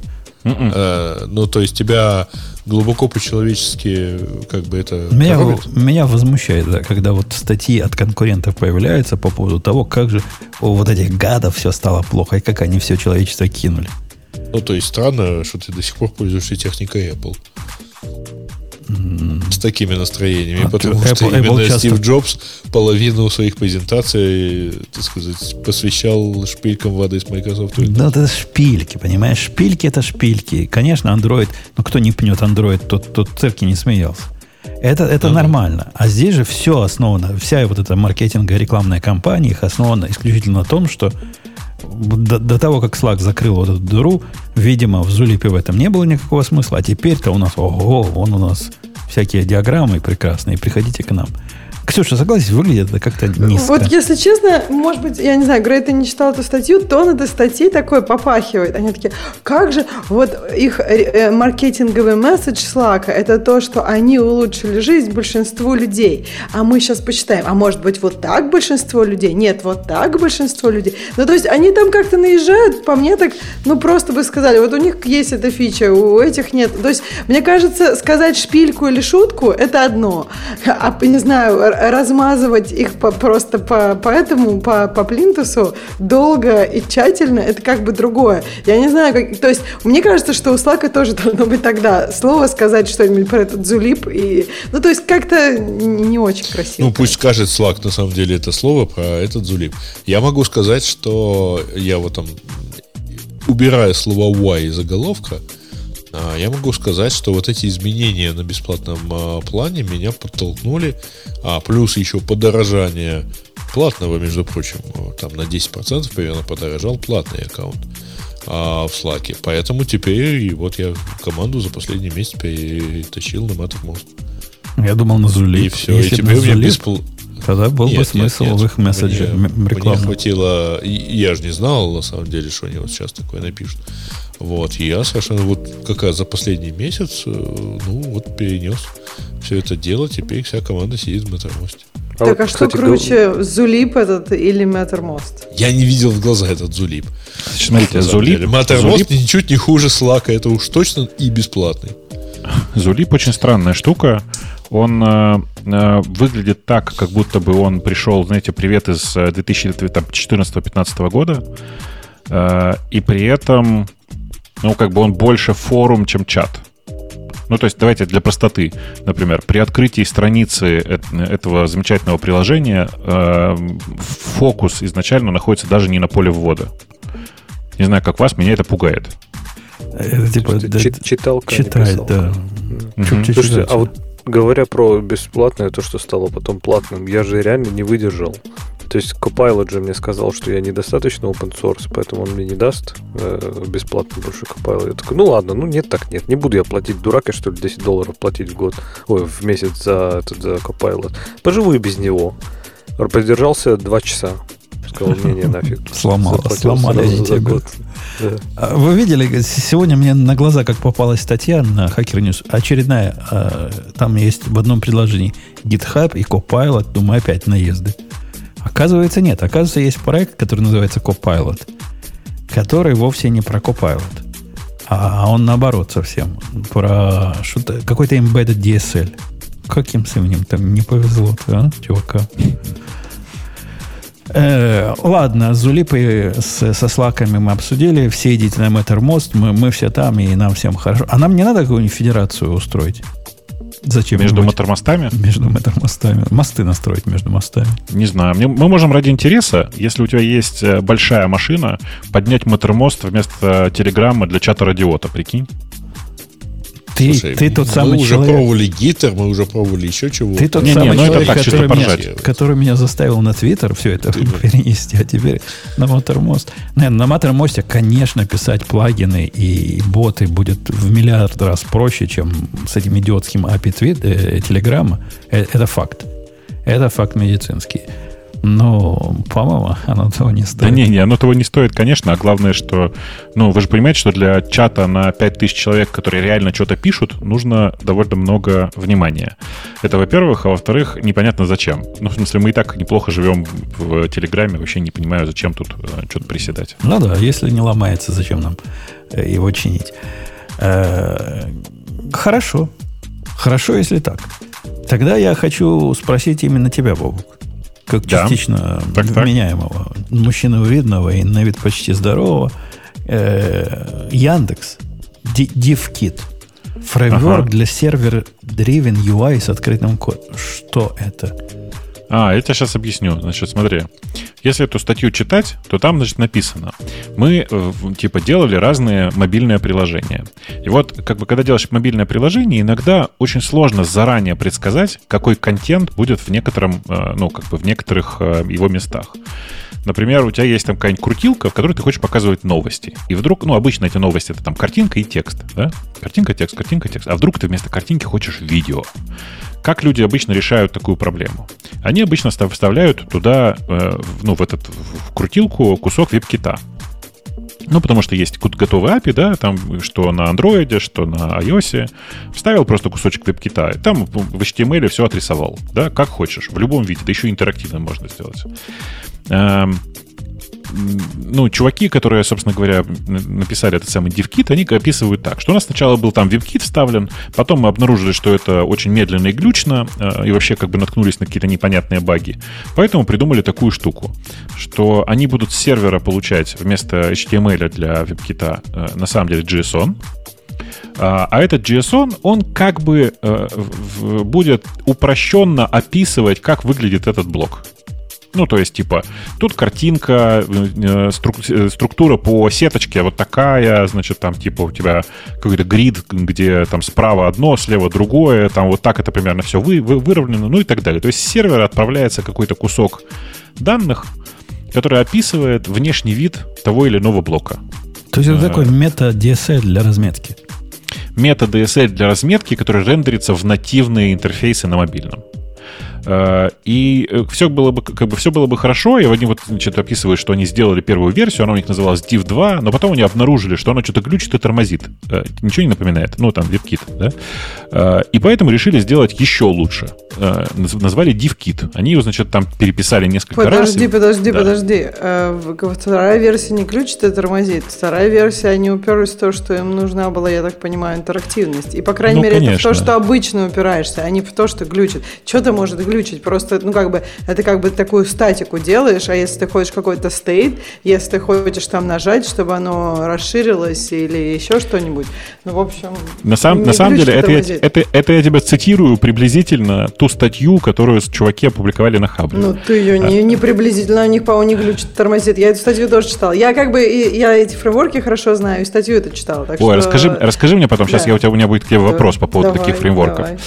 Э, ну, то есть тебя глубоко по-человечески как бы это Меня, коробит? меня возмущает, да, когда вот статьи от конкурентов появляются по поводу того, как же у вот этих гадов все стало плохо, и как они все человечество кинули. Ну, то есть странно, что ты до сих пор пользуешься техникой Apple. С такими настроениями, А потому что Apple- именно Apple часто- Стив Джобс половину своих презентаций, так сказать, посвящал шпилькам воды с Microsoft. Да, это шпильки, понимаешь? Шпильки это шпильки. Конечно, Android, ну кто не пнет Android, тот, тот церкви не смеялся. Это, это Ага. нормально. А здесь же все основано, вся вот эта маркетинговая рекламная кампания их основана исключительно на том, что до, до того, как Slack закрыл вот эту дыру, видимо, в Зулипе в этом не было никакого смысла. А теперь-то у нас, ого, вон у нас всякие диаграммы прекрасные. Приходите к нам. Ксюша, согласись, выглядит это как-то низко. Вот если честно, может быть, я не знаю, Грей, ты не читал эту статью, тон этой статьи такой попахивает. Они такие, как же, вот их э, маркетинговый месседж Slack, это то, что они улучшили жизнь большинству людей. А мы сейчас почитаем, а может быть вот так большинство людей? Нет, вот так большинство людей. Ну, то есть они там как-то наезжают, по мне так, ну, просто бы сказали, вот у них есть эта фича, у этих нет. То есть, мне кажется, сказать шпильку или шутку – это одно. А, не знаю, размазывать их по- просто по, по этому, по, по плинтусу долго и тщательно – это как бы другое. Я не знаю, как... То есть, мне кажется, что у Слака тоже должно быть тогда слово сказать что-нибудь про этот зулип. И... Ну, то есть, как-то не очень красиво. Ну, пусть скажет Slack, на самом деле, это слово про этот Зулип. Я могу сказать, что я вот там, убирая слово Y из заголовка, я могу сказать, что вот эти изменения на бесплатном а, плане меня подтолкнули, а плюс еще подорожание платного, между прочим, а, там на 10% примерно подорожал платный аккаунт а, в Slack. Поэтому теперь и вот я команду за последний месяц перетащил на Mattermost. Я думал на Зулип. И все, и Если бы теперь у меня беспл- Тогда был бы Нет, смысл нет, в нет. их месседже м- мне хватило, и- и я же не знал, на самом деле, что они вот сейчас такое напишут. Вот, я совершенно вот как раз за последний месяц, э, ну, вот перенес все это дело, теперь вся команда сидит в Маттермосте. А так вот, а что кстати, круче, зулип этот или Mattermost? Я не видел в глаза этот Зулип. Значит, Смотрите, Зулип. Mattermost Зулип, ничуть не хуже Слака, это уж точно и бесплатный. Зулип очень странная штука. Он э, э, выглядит так, как будто бы он пришел, знаете, привет из э, 2014-2015 года. Э, и при этом, ну, как бы он больше форум, чем чат. Ну, то есть, давайте для простоты. Например, при открытии страницы эт- этого замечательного приложения э, фокус изначально находится даже не на поле ввода. Не знаю, как вас, меня это пугает. Это типа да, чит- читалка, писалка. да. Чуть-чуть Слушайте, а вот говоря про бесплатное, то, что стало потом платным, я же реально не выдержал. То есть Copilot же мне сказал, что я недостаточно open source, поэтому он мне не даст э, бесплатно больше Copilot. Я такой, ну ладно, ну нет так нет, не буду я платить дурак, я что ли 10 долларов платить в год, ой, в месяц за, этот, за Copilot. Поживу и без него. Поддержался 2 часа. сказал, не-не, нафиг. Сломала, Заплатил сломали они тебя. год. Да. А Вы видели, сегодня мне на глаза как попалась статья на Hacker News, очередная, э, там есть в одном предложении GitHub и Copilot, думаю, опять наезды. Оказывается, нет. Оказывается, есть проект, который называется Copilot, который вовсе не про Copilot, а он наоборот совсем. Про что-то, какой-то embedded DSL. Каким с именем там не повезло а, чувака? Э, ладно, с Зулипой с, со слаками мы обсудили. Все идите на Mattermost, мы, мы все там, и нам всем хорошо. А нам не надо какую-нибудь федерацию устроить? Зачем? Между мотормостами? Между мотормостами. Мосты настроить между мостами. Не знаю. Мы можем ради интереса, если у тебя есть э, большая машина, поднять мотормост вместо телеграмма для чата радиота, прикинь? Ты, Слушай, ты тот мы самый уже человек. пробовали гитер, мы уже пробовали еще чего. Ты тот Не-не, самый ну это человек, так, который, меня, который меня заставил на Твиттер все это перенести, а теперь на Мотормост. Не, на Мотормосте, конечно, писать плагины и боты будет в миллиард раз проще, чем с этим идиотским API твит, э, Телеграма. Э, это факт. Это факт медицинский. Но, по-моему, оно того не Да стоит. не, не, оно того не стоит, конечно. А главное, что, ну, вы же понимаете, что для чата на 5000 человек, которые реально что-то пишут, нужно довольно много внимания. Это, во-первых, а во-вторых, непонятно зачем. Ну, в смысле, мы и так неплохо живем в Телеграме, вообще не понимаю, зачем тут э, что-то приседать. Ну да, если не ломается, зачем нам э, его чинить? Э, Хорошо. Хорошо, если так. Тогда я хочу спросить именно тебя, Бобук. Как Да. частично Так, так. вменяемого, мужчину видного и на вид почти здорового. Э, Яндекс, DivKit, фреймворк Ага. для сервер-driven UI с открытым кодом. Что это? А, я тебе сейчас объясню. Значит, смотри. Если эту статью читать, то там, значит, написано. Мы, э, типа, делали разные мобильные приложения. И вот, как бы, когда делаешь мобильное приложение, иногда очень сложно заранее предсказать, какой контент будет в некотором, э, ну, как бы, в некоторых э, его местах. Например, у тебя есть там какая-нибудь крутилка, в которой ты хочешь показывать новости. И вдруг, ну, обычно эти новости это там картинка и текст, да? Картинка, текст, картинка, текст. А вдруг ты вместо картинки хочешь видео. Как люди обычно решают такую проблему? Они обычно став- вставляют туда, э, ну, в, этот, в крутилку кусок веб-кита. Ну, потому что есть готовый API, да, там, что на андроиде, что на iOS. Вставил просто кусочек веб-кита, и там в HTML все отрисовал, да, как хочешь, в любом виде, да еще интерактивно можно сделать. Эм, ну, чуваки, которые, собственно говоря, написали этот самый DivKit, они описывают так, что у нас сначала был там WebKit вставлен, потом мы обнаружили, что это очень медленно и глючно, э, и вообще как бы наткнулись на какие-то непонятные баги. Поэтому придумали такую штуку, что они будут с сервера получать вместо HTML для WebKit э, на самом деле JSON, а а этот JSON, он как бы э, будет упрощенно описывать, как выглядит этот блок. Ну, то есть, типа, тут картинка, э, струк- э, структура по сеточке вот такая, значит, там, типа, у тебя какой-то грид, где там справа одно, слева другое, там вот так это примерно все вы, вы- выровнено, ну и так далее. То есть, с сервера отправляется какой-то кусок данных, который описывает внешний вид того или иного блока. То есть это такой мета-DSL для разметки. мета DSL для разметки, который рендерится в нативные интерфейсы на мобильном. Э, И все было бы как бы все было бы хорошо, и они вот значит, описывают, что они сделали первую версию, она у них называлась Div 2, но потом они обнаружили, что она что-то глючит и тормозит. Э, Ничего не напоминает. Ну, там, WebKit, да? Э, И поэтому решили сделать еще лучше. Э, наз- Назвали DivKit. Они его, значит, там переписали несколько раз. Подожди, и- подожди, Да. подожди. Э, Вторая версия не ключит и тормозит. Вторая версия, они уперлись в то, что им нужна была, я так понимаю, интерактивность. И, по крайней Ну, мере, это в конечно. то, что обычно упираешься, а не в то, что глючит. Что-то может глючить. Просто, ну, как бы, это как бы такую статику делаешь, а если ты хочешь какой-то стейт, если ты хочешь там нажать, чтобы оно расширилось или еще что-нибудь, ну, в общем... На, сам- на самом деле, это я, это, это я тебе цитирую приблизительно ту статью, которую чуваки опубликовали на Хабре. Ну, ты ее не, не приблизительно, у них, по-моему, не глючит, тормозит. Я эту статью тоже читала. Я как бы, и- я эти фреймворки хорошо знаю, и статью эту читала. Ой, что... расскажи, расскажи мне потом, сейчас Да. я, у, тебя, у меня будет к тебе вопрос по поводу Давай, таких фреймворков. давай.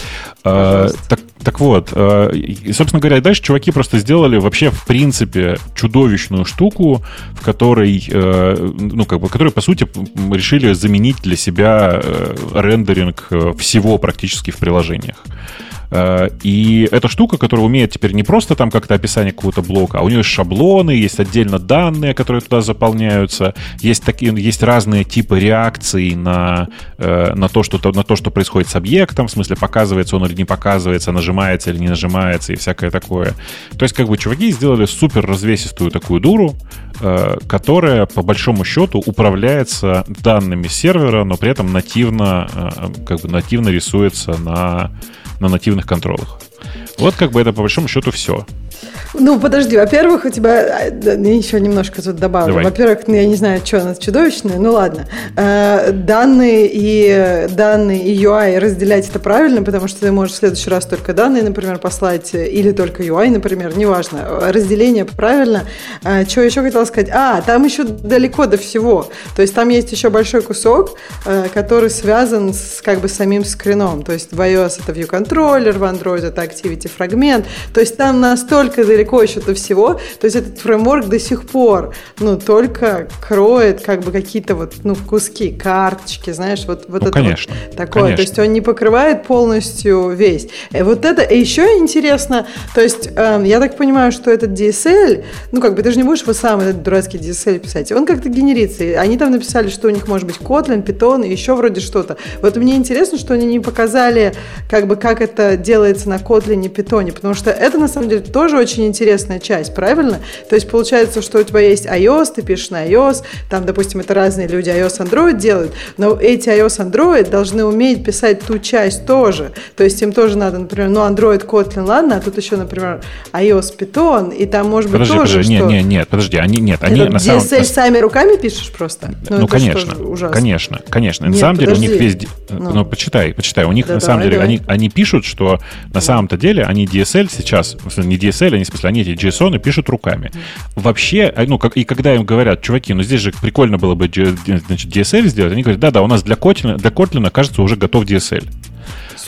А, так, так вот, а, и, собственно говоря, дальше чуваки просто сделали вообще, в принципе, чудовищную штуку, в которой, э, ну, как бы, которую, по сути, решили заменить для себя э, рендеринг э, всего практически в приложениях. Э, и эта штука, которая умеет теперь не просто там как-то описание какого-то блока, а у нее есть шаблоны, есть отдельно данные, которые туда заполняются, есть, такие, есть разные типы реакций на, э, на, то, что, на то, что происходит с объектом, в смысле, показывается он или не показывается, нажимается или не нажимается и всякое такое. То есть, как бы, чуваки сделали супер развесистую такую дуру, э, которая, по большому счету, управляется данными сервера, но при этом нативно, как бы нативно рисуется на на нативных контролах. Вот как бы это по большому счету все. Ну, подожди, во-первых, у тебя... Я еще немножко тут добавлю. Давай. Во-первых, ну, я не знаю, что у нас чудовищное, ну ладно. Э, данные и данные и UI разделять это правильно, потому что ты можешь в следующий раз только данные, например, послать, или только UI, например, неважно. Разделение правильно. Э, что еще хотела сказать? А, там еще далеко до всего. То есть там есть еще большой кусок, э, который связан с как бы самим скрином. То есть в iOS это view controller, в Android это activity fragment. То есть там настолько далеко далеко еще до всего. То есть этот фреймворк до сих пор, ну, только кроет как бы какие-то вот, ну, куски, карточки, знаешь, вот, вот ну, это конечно, вот такое. Конечно. То есть он не покрывает полностью весь. И вот это и еще интересно, то есть э, я так понимаю, что этот DSL, ну, как бы ты же не будешь его сам этот дурацкий DSL писать, он как-то генерится. Они там написали, что у них может быть Kotlin, Python и еще вроде что-то. Вот мне интересно, что они не показали, как бы, как это делается на Kotlin и Python, потому что это, на самом деле, тоже очень интересная часть, правильно? То есть получается, что у тебя есть iOS, ты пишешь на iOS, там, допустим, это разные люди iOS, Android делают, но эти iOS, Android должны уметь писать ту часть тоже. То есть им тоже надо, например, ну, Android, Kotlin, ладно, а тут еще, например, iOS, Python, и там может быть подожди, тоже подожди, что... Нет, нет, нет, подожди, они, нет, они это на DSL самом... сами руками пишешь просто? Ну, ну конечно, конечно, конечно. Нет, на самом подожди. деле у них весь... Ну, ну почитай, почитай. У них да, на самом деле, они, они пишут, что на самом-то деле они DSL сейчас, не DSL, они, в смысле, они эти JSON пишут руками. Вообще, а, ну, как, и когда им говорят, чуваки, ну здесь же прикольно было бы значит, DSL сделать, они говорят, да-да, у нас для Kotlin, для Kotlin, кажется, уже готов DSL.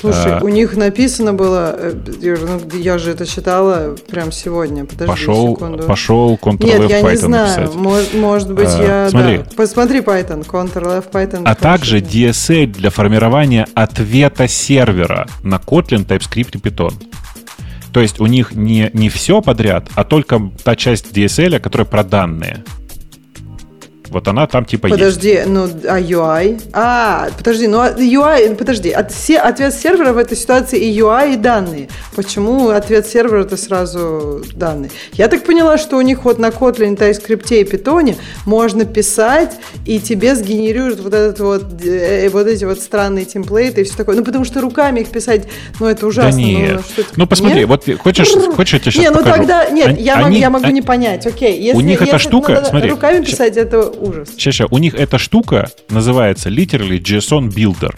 Слушай, а, у них написано было, э, ну, я же это читала прям сегодня. Подожди пошел, секунду. Пошел Ctrl-F Нет, я Python не знаю. написать. Может, может быть, а, я... Смотри. Да. Посмотри Python, Ctrl-F Python. А также DSL для формирования ответа сервера на Kotlin, TypeScript и Python. То есть у них не, не все подряд, а только та часть DSL, которая про данные. Вот она там типа подожди, есть. ну, а UI? А, подожди, ну, UI, подожди, от, все, ответ сервера в этой ситуации и UI, и данные. Почему ответ сервера это сразу данные? Я так поняла, что у них вот на Kotlin, TypeScript и Python можно писать, и тебе сгенерируют вот этот вот, э, вот эти вот странные темплейты и все такое. Ну, потому что руками их писать, ну, это ужасно. Да нет. Ну, ну посмотри, нет? вот хочешь, хочешь я тебе сейчас Не, ну покажу? тогда, нет, они, я, могу, они, я могу они, не понять, окей. Если, у них если эта штука, надо смотри, руками писать, это ужас. Сейчас, у них эта штука называется literally JSON Builder.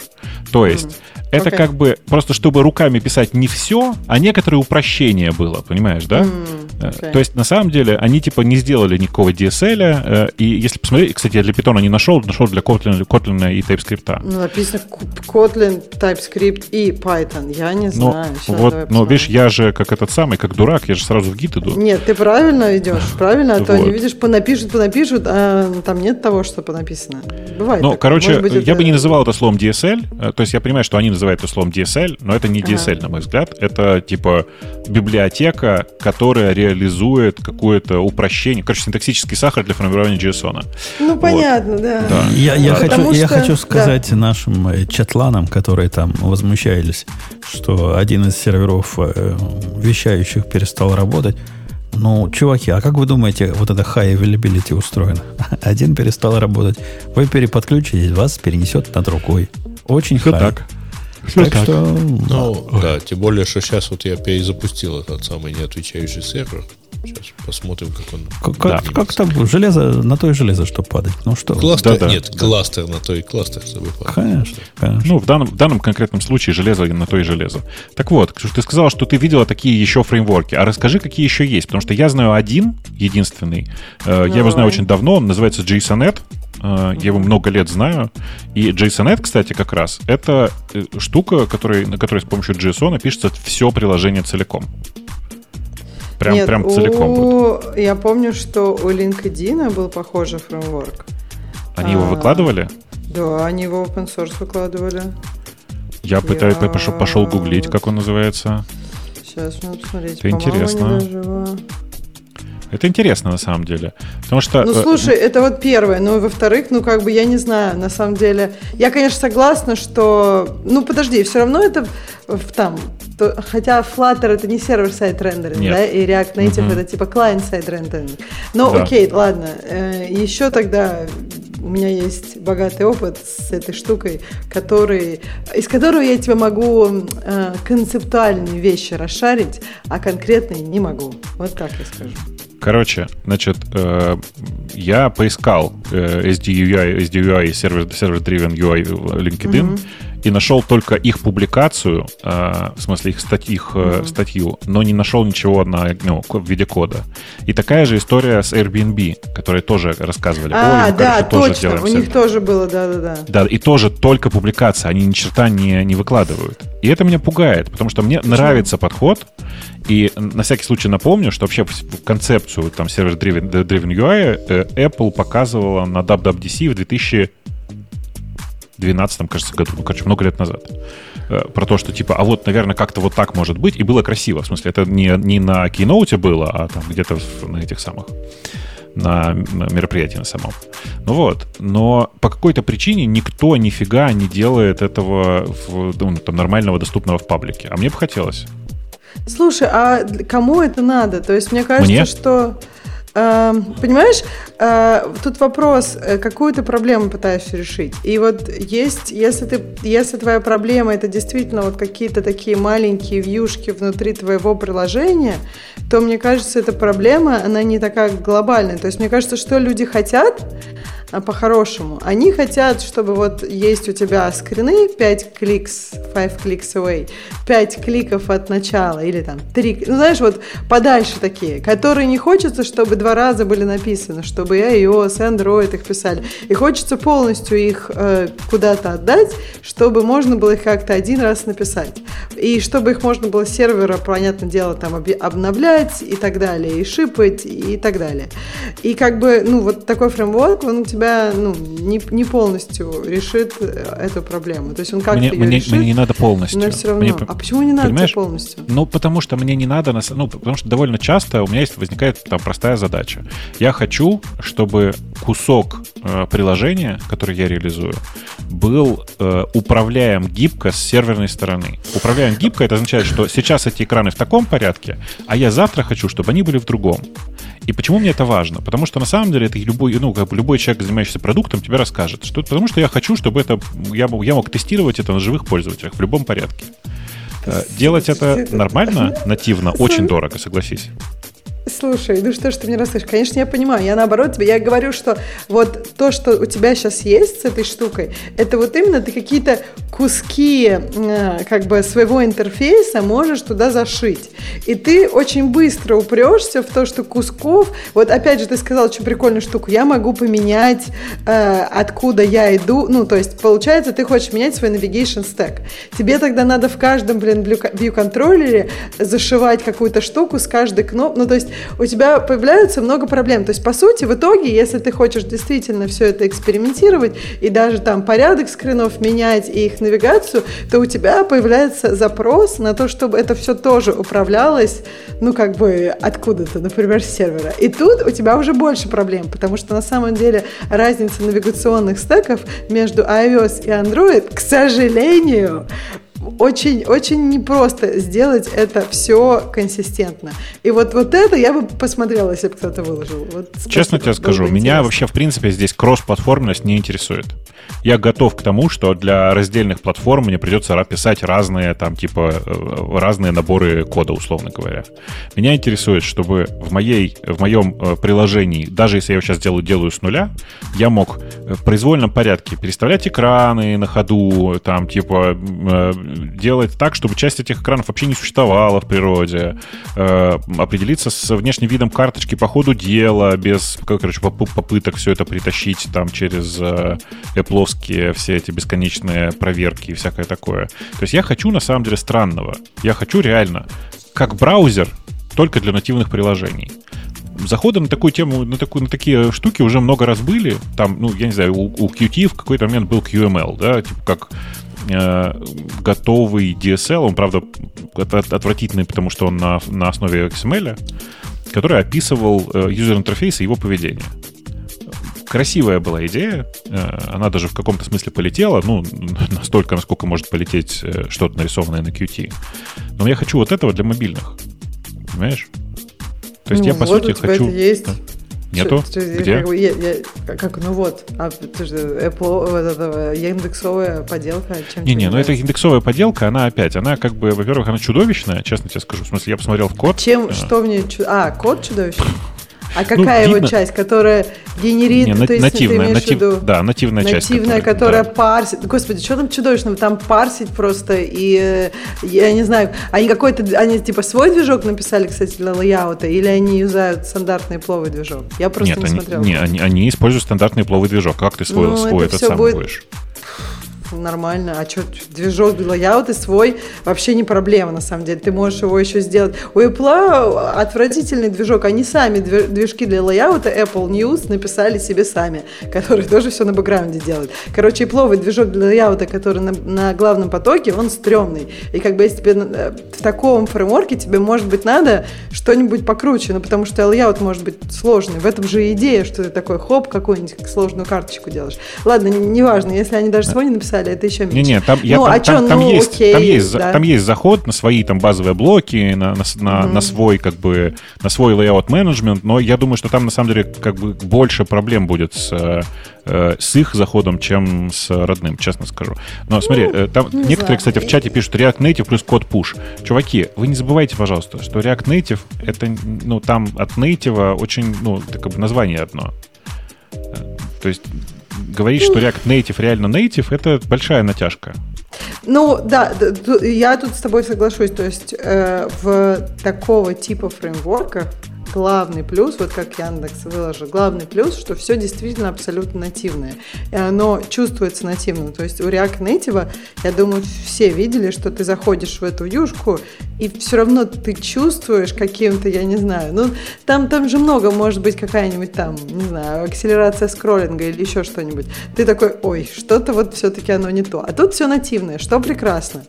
То есть. Это okay. как бы просто чтобы руками писать не все, а некоторые упрощения было, понимаешь, да? Mm. Okay. То есть на самом деле они типа не сделали никакого DSL, э, и если посмотреть, кстати, я для Python не нашел, нашел для Kotlin, Kotlin и TypeScript. Ну, написано Kotlin, TypeScript и Python. Я не знаю. Ну, вот, но видишь, я же как этот самый, как дурак, я же сразу в гид иду. Нет, ты правильно идешь, правильно, а то вот. они, видишь, понапишут, понапишут, а там нет того, что понаписано. Бывает. Ну, короче, быть, я это... бы не называл это словом DSL, э, то есть я понимаю, что они называют это словом DSL, но это не DSL, ага. на мой взгляд. Это типа библиотека, которая реализует какое-то упрощение, короче, синтаксический сахар для формирования JSON. Ну, вот. понятно, да. да. Я, я, да. хочу, что... я хочу сказать да. нашим э, чатланам, которые там возмущались, что один из серверов э, вещающих перестал работать. Ну, чуваки, а как вы думаете, вот это high availability устроено? Один перестал работать, вы переподключитесь, вас перенесет на другой. Очень Все high. так. Так так. что... Ну, да, тем более, что сейчас вот я перезапустил этот самый неотвечающий сервер. Сейчас посмотрим, как он. Как, да. как там железо на то и железо, чтобы падать. Ну что? Кластер, да, да, нет, да. кластер на то и кластер, чтобы падать. Конечно, конечно. Ну, в данном, в данном конкретном случае железо на то и железо. Так вот, ты сказал, что ты видела такие еще фреймворки. А расскажи, какие еще есть. Потому что я знаю один, единственный. Э, я его знаю очень давно. Он называется JSONet. Я его много лет знаю. И JSONet, кстати, как раз, это э, штука, который, на которой с помощью JSON пишется все приложение целиком. Прям, Нет, прям у... целиком. Я помню, что у LinkedIn был похожий фреймворк. Они а... его выкладывали? Да, они его open source выкладывали. Я пытаюсь, пошел, пошел гуглить, как он называется. Сейчас, надо посмотреть. Это интересно. Это интересно на самом деле. Потому что... Ну, э, слушай, это вот первое. Ну, и во-вторых, ну, как бы, я не знаю, на самом деле. Я, конечно, согласна, что... Ну, подожди, все равно это там... То, хотя Flutter это не сервер-сайт рендеринг, Нет. да, и React Native Мгм. это типа клиент-сайт рендеринг. Но Да. окей, ладно. Э, еще тогда у меня есть богатый опыт с этой штукой, который, из которого я тебе могу э, концептуальные вещи расшарить, а конкретные не могу. Вот так я скажу. Короче, значит, э, я поискал э, SDUI, SDUI сервер, сервер-driven UI в LinkedIn и нашел только их публикацию, э, в смысле их, стать, их э, статью, но не нашел ничего на, ну, в виде кода. И такая же история с Airbnb, которые тоже рассказывали. «Ой, А, мы, да, короче, тоже точно. делаем У сервер». них тоже было, да-да-да. Да, и тоже только публикация, они ни черта не, не выкладывают. И это меня пугает, потому что мне нравится подход, и на всякий случай напомню, что вообще в концепцию там сервер-driven driven UI э, Apple показывала на WWDC в 2012, кажется, году, ну, короче, много лет назад. Э, Про то, что типа, а вот, наверное, как-то вот так может быть, и было красиво. В смысле, это не, не на Keynote было, а там где-то на этих самых на, мероприятии на самом. Ну вот, но по какой-то причине никто нифига не делает этого в, ну, там, нормального, доступного в паблике. А мне бы хотелось. Слушай, а кому это надо? То есть мне кажется, Мне? что... э, понимаешь, э, тут вопрос, э, какую ты проблему пытаешься решить. И вот есть, если, ты, если твоя проблема это действительно вот какие-то такие маленькие вьюшки внутри твоего приложения, то мне кажется, эта проблема, она не такая глобальная. То есть мне кажется, что люди хотят, по-хорошему. Они хотят, чтобы вот есть у тебя скрины 5 кликс, 5 clicks away, 5 кликов от начала или там 3, ну знаешь, вот подальше такие, которые не хочется, чтобы два раза были написаны, чтобы iOS, Android их писали. И хочется полностью их э, куда-то отдать, чтобы можно было их как-то один раз написать. И чтобы их можно было сервера, понятное дело, там обновлять и так далее, и шипать и так далее. И как бы, ну, вот такой фреймворк, он у тебя, ну, не, не полностью решит э, эту проблему. То есть он как-то Мне, мне, решит, мне не надо полностью. но все равно. Мне- а почему не надо понимаешь, полностью? Ну, потому что мне не надо, ну, потому что довольно часто у меня есть, возникает там простая задача. Я хочу, чтобы кусок э, приложения, который я реализую, был э, управляем гибко с серверной стороны. Управляем гибко, это означает, что сейчас эти экраны в таком порядке, а я завтра хочу, чтобы они были в другом. И почему мне это важно? Потому что на самом деле это любой, ну, как бы любой человек, занимающийся продуктом, тебе расскажет. Что, потому что я хочу, чтобы это я, мог- я мог тестировать это на живых пользователях в любом порядке. Э, Делать это нормально, нативно, очень дорого, согласись. Слушай, ну что ж ты мне расскажешь? Конечно, я понимаю. Я наоборот тебе, я говорю, что вот то, что у тебя сейчас есть с этой штукой, это вот именно ты какие-то куски э, как бы своего интерфейса можешь туда зашить. И ты очень быстро упрешься в то, что кусков, вот опять же ты сказал очень прикольную штуку, я могу поменять, э, откуда я иду, ну то есть получается ты хочешь менять свой navigation stack. Тебе тогда надо в каждом, блин, view-контроллере зашивать какую-то штуку с каждой кнопкой, ну то есть у тебя появляется много проблем. То есть, по сути, в итоге, если ты хочешь действительно все это экспериментировать и даже там порядок скринов менять и их навигацию, то у тебя появляется запрос на то, чтобы это все тоже управлялось, ну, как бы откуда-то, например, с сервера. И тут у тебя уже больше проблем, потому что на самом деле разница навигационных стеков между iOS и Android, к сожалению, очень, очень непросто сделать это все консистентно. И вот, вот это я бы посмотрела, если бы кто-то выложил. Вот, Честно тебе скажу, меня интересно. вообще, в принципе, здесь кросс-платформенность не интересует. Я готов к тому, что для раздельных платформ мне придется писать разные, там, типа, э, разные наборы кода, условно говоря. Меня интересует, чтобы в, моей, в моем э, приложении, даже если я его сейчас делаю, делаю с нуля, я мог э, в произвольном порядке переставлять экраны на ходу, там, типа, делать так, чтобы часть этих экранов вообще не существовала в природе, определиться с внешним видом карточки по ходу дела, без, короче, поп- попыток все это притащить там через э, Apple все эти бесконечные проверки и всякое такое. То есть я хочу на самом деле странного. Я хочу реально, как браузер, только для нативных приложений заходы на такую тему, на, такую, на такие штуки уже много раз были. Там, ну, я не знаю, у, у Qt в какой-то момент был QML, да, типа как э, готовый DSL, он, правда, отвратительный, потому что он на, на основе XML, который описывал юзер-интерфейс и его поведение красивая была идея. Она даже в каком-то смысле полетела. Ну, настолько, насколько может полететь что-то нарисованное на Qt. Но я хочу вот этого для мобильных. Понимаешь? То есть ну, я, по вот сути, хочу... Есть. Нету? Что, Где? Как, я, я, как, ну вот, а, ты же, Apple, вот это, индексовая поделка. Не-не, ну это индексовая поделка, она опять, она как бы, во-первых, она чудовищная, честно тебе скажу. В смысле, я посмотрел в код. Чем, а. что мне, а, код чудовищный? А какая ну, его часть, которая генерит, Не, то есть нативная, ты натив, виду, да, нативная, нативная часть. Нативная, которая да. парсит. Господи, что там чудовищного? Там парсить просто и я не знаю, они какой-то, они типа свой движок написали, кстати, для лейаута, или они юзают стандартный пловый движок? Я просто Нет, не они, смотрел. Не, они, они используют стандартный пловый движок. Как ты свой, ну, свой это этот сам будет... будешь? Нормально. А что, движок layout и свой вообще не проблема, на самом деле. Ты можешь его еще сделать. У Apple отвратительный движок. Они сами движки для лайаута Apple News написали себе сами, которые тоже все на бэкграунде делают. Короче, Apple движок для лайаута, который на, на главном потоке, он стрёмный. И как бы если тебе э, в таком фреймворке тебе, может быть, надо что-нибудь покруче, ну потому что layout может быть сложный. В этом же идея, что ты такой хоп, какую-нибудь сложную карточку делаешь. Ладно, неважно, если они даже не написали, написали, это еще меньше. Не-не, там, я, ну, там, а там, там, ну, есть, окей, там, есть, да. там есть заход на свои там базовые блоки, на, на, на, mm-hmm. на свой как бы на свой layout менеджмент, но я думаю, что там на самом деле как бы больше проблем будет с э, с их заходом, чем с родным, честно скажу. Но смотри, ну, там некоторые, знаю. кстати, в чате пишут React Native плюс код push. Чуваки, вы не забывайте, пожалуйста, что React Native это, ну, там от Native очень, ну, как бы название одно. Э, то есть говорить, что React Native реально native, это большая натяжка. Ну, да, я тут с тобой соглашусь. То есть э, в такого типа фреймворка главный плюс, вот как Яндекс выложил, главный плюс, что все действительно абсолютно нативное. И оно чувствуется нативным. То есть у React Native, я думаю, все видели, что ты заходишь в эту юшку, и все равно ты чувствуешь каким-то, я не знаю, ну, там, там же много, может быть, какая-нибудь там, не знаю, акселерация скроллинга или еще что-нибудь. Ты такой, ой, что-то вот все-таки оно не то. А тут все нативное, что прекрасно.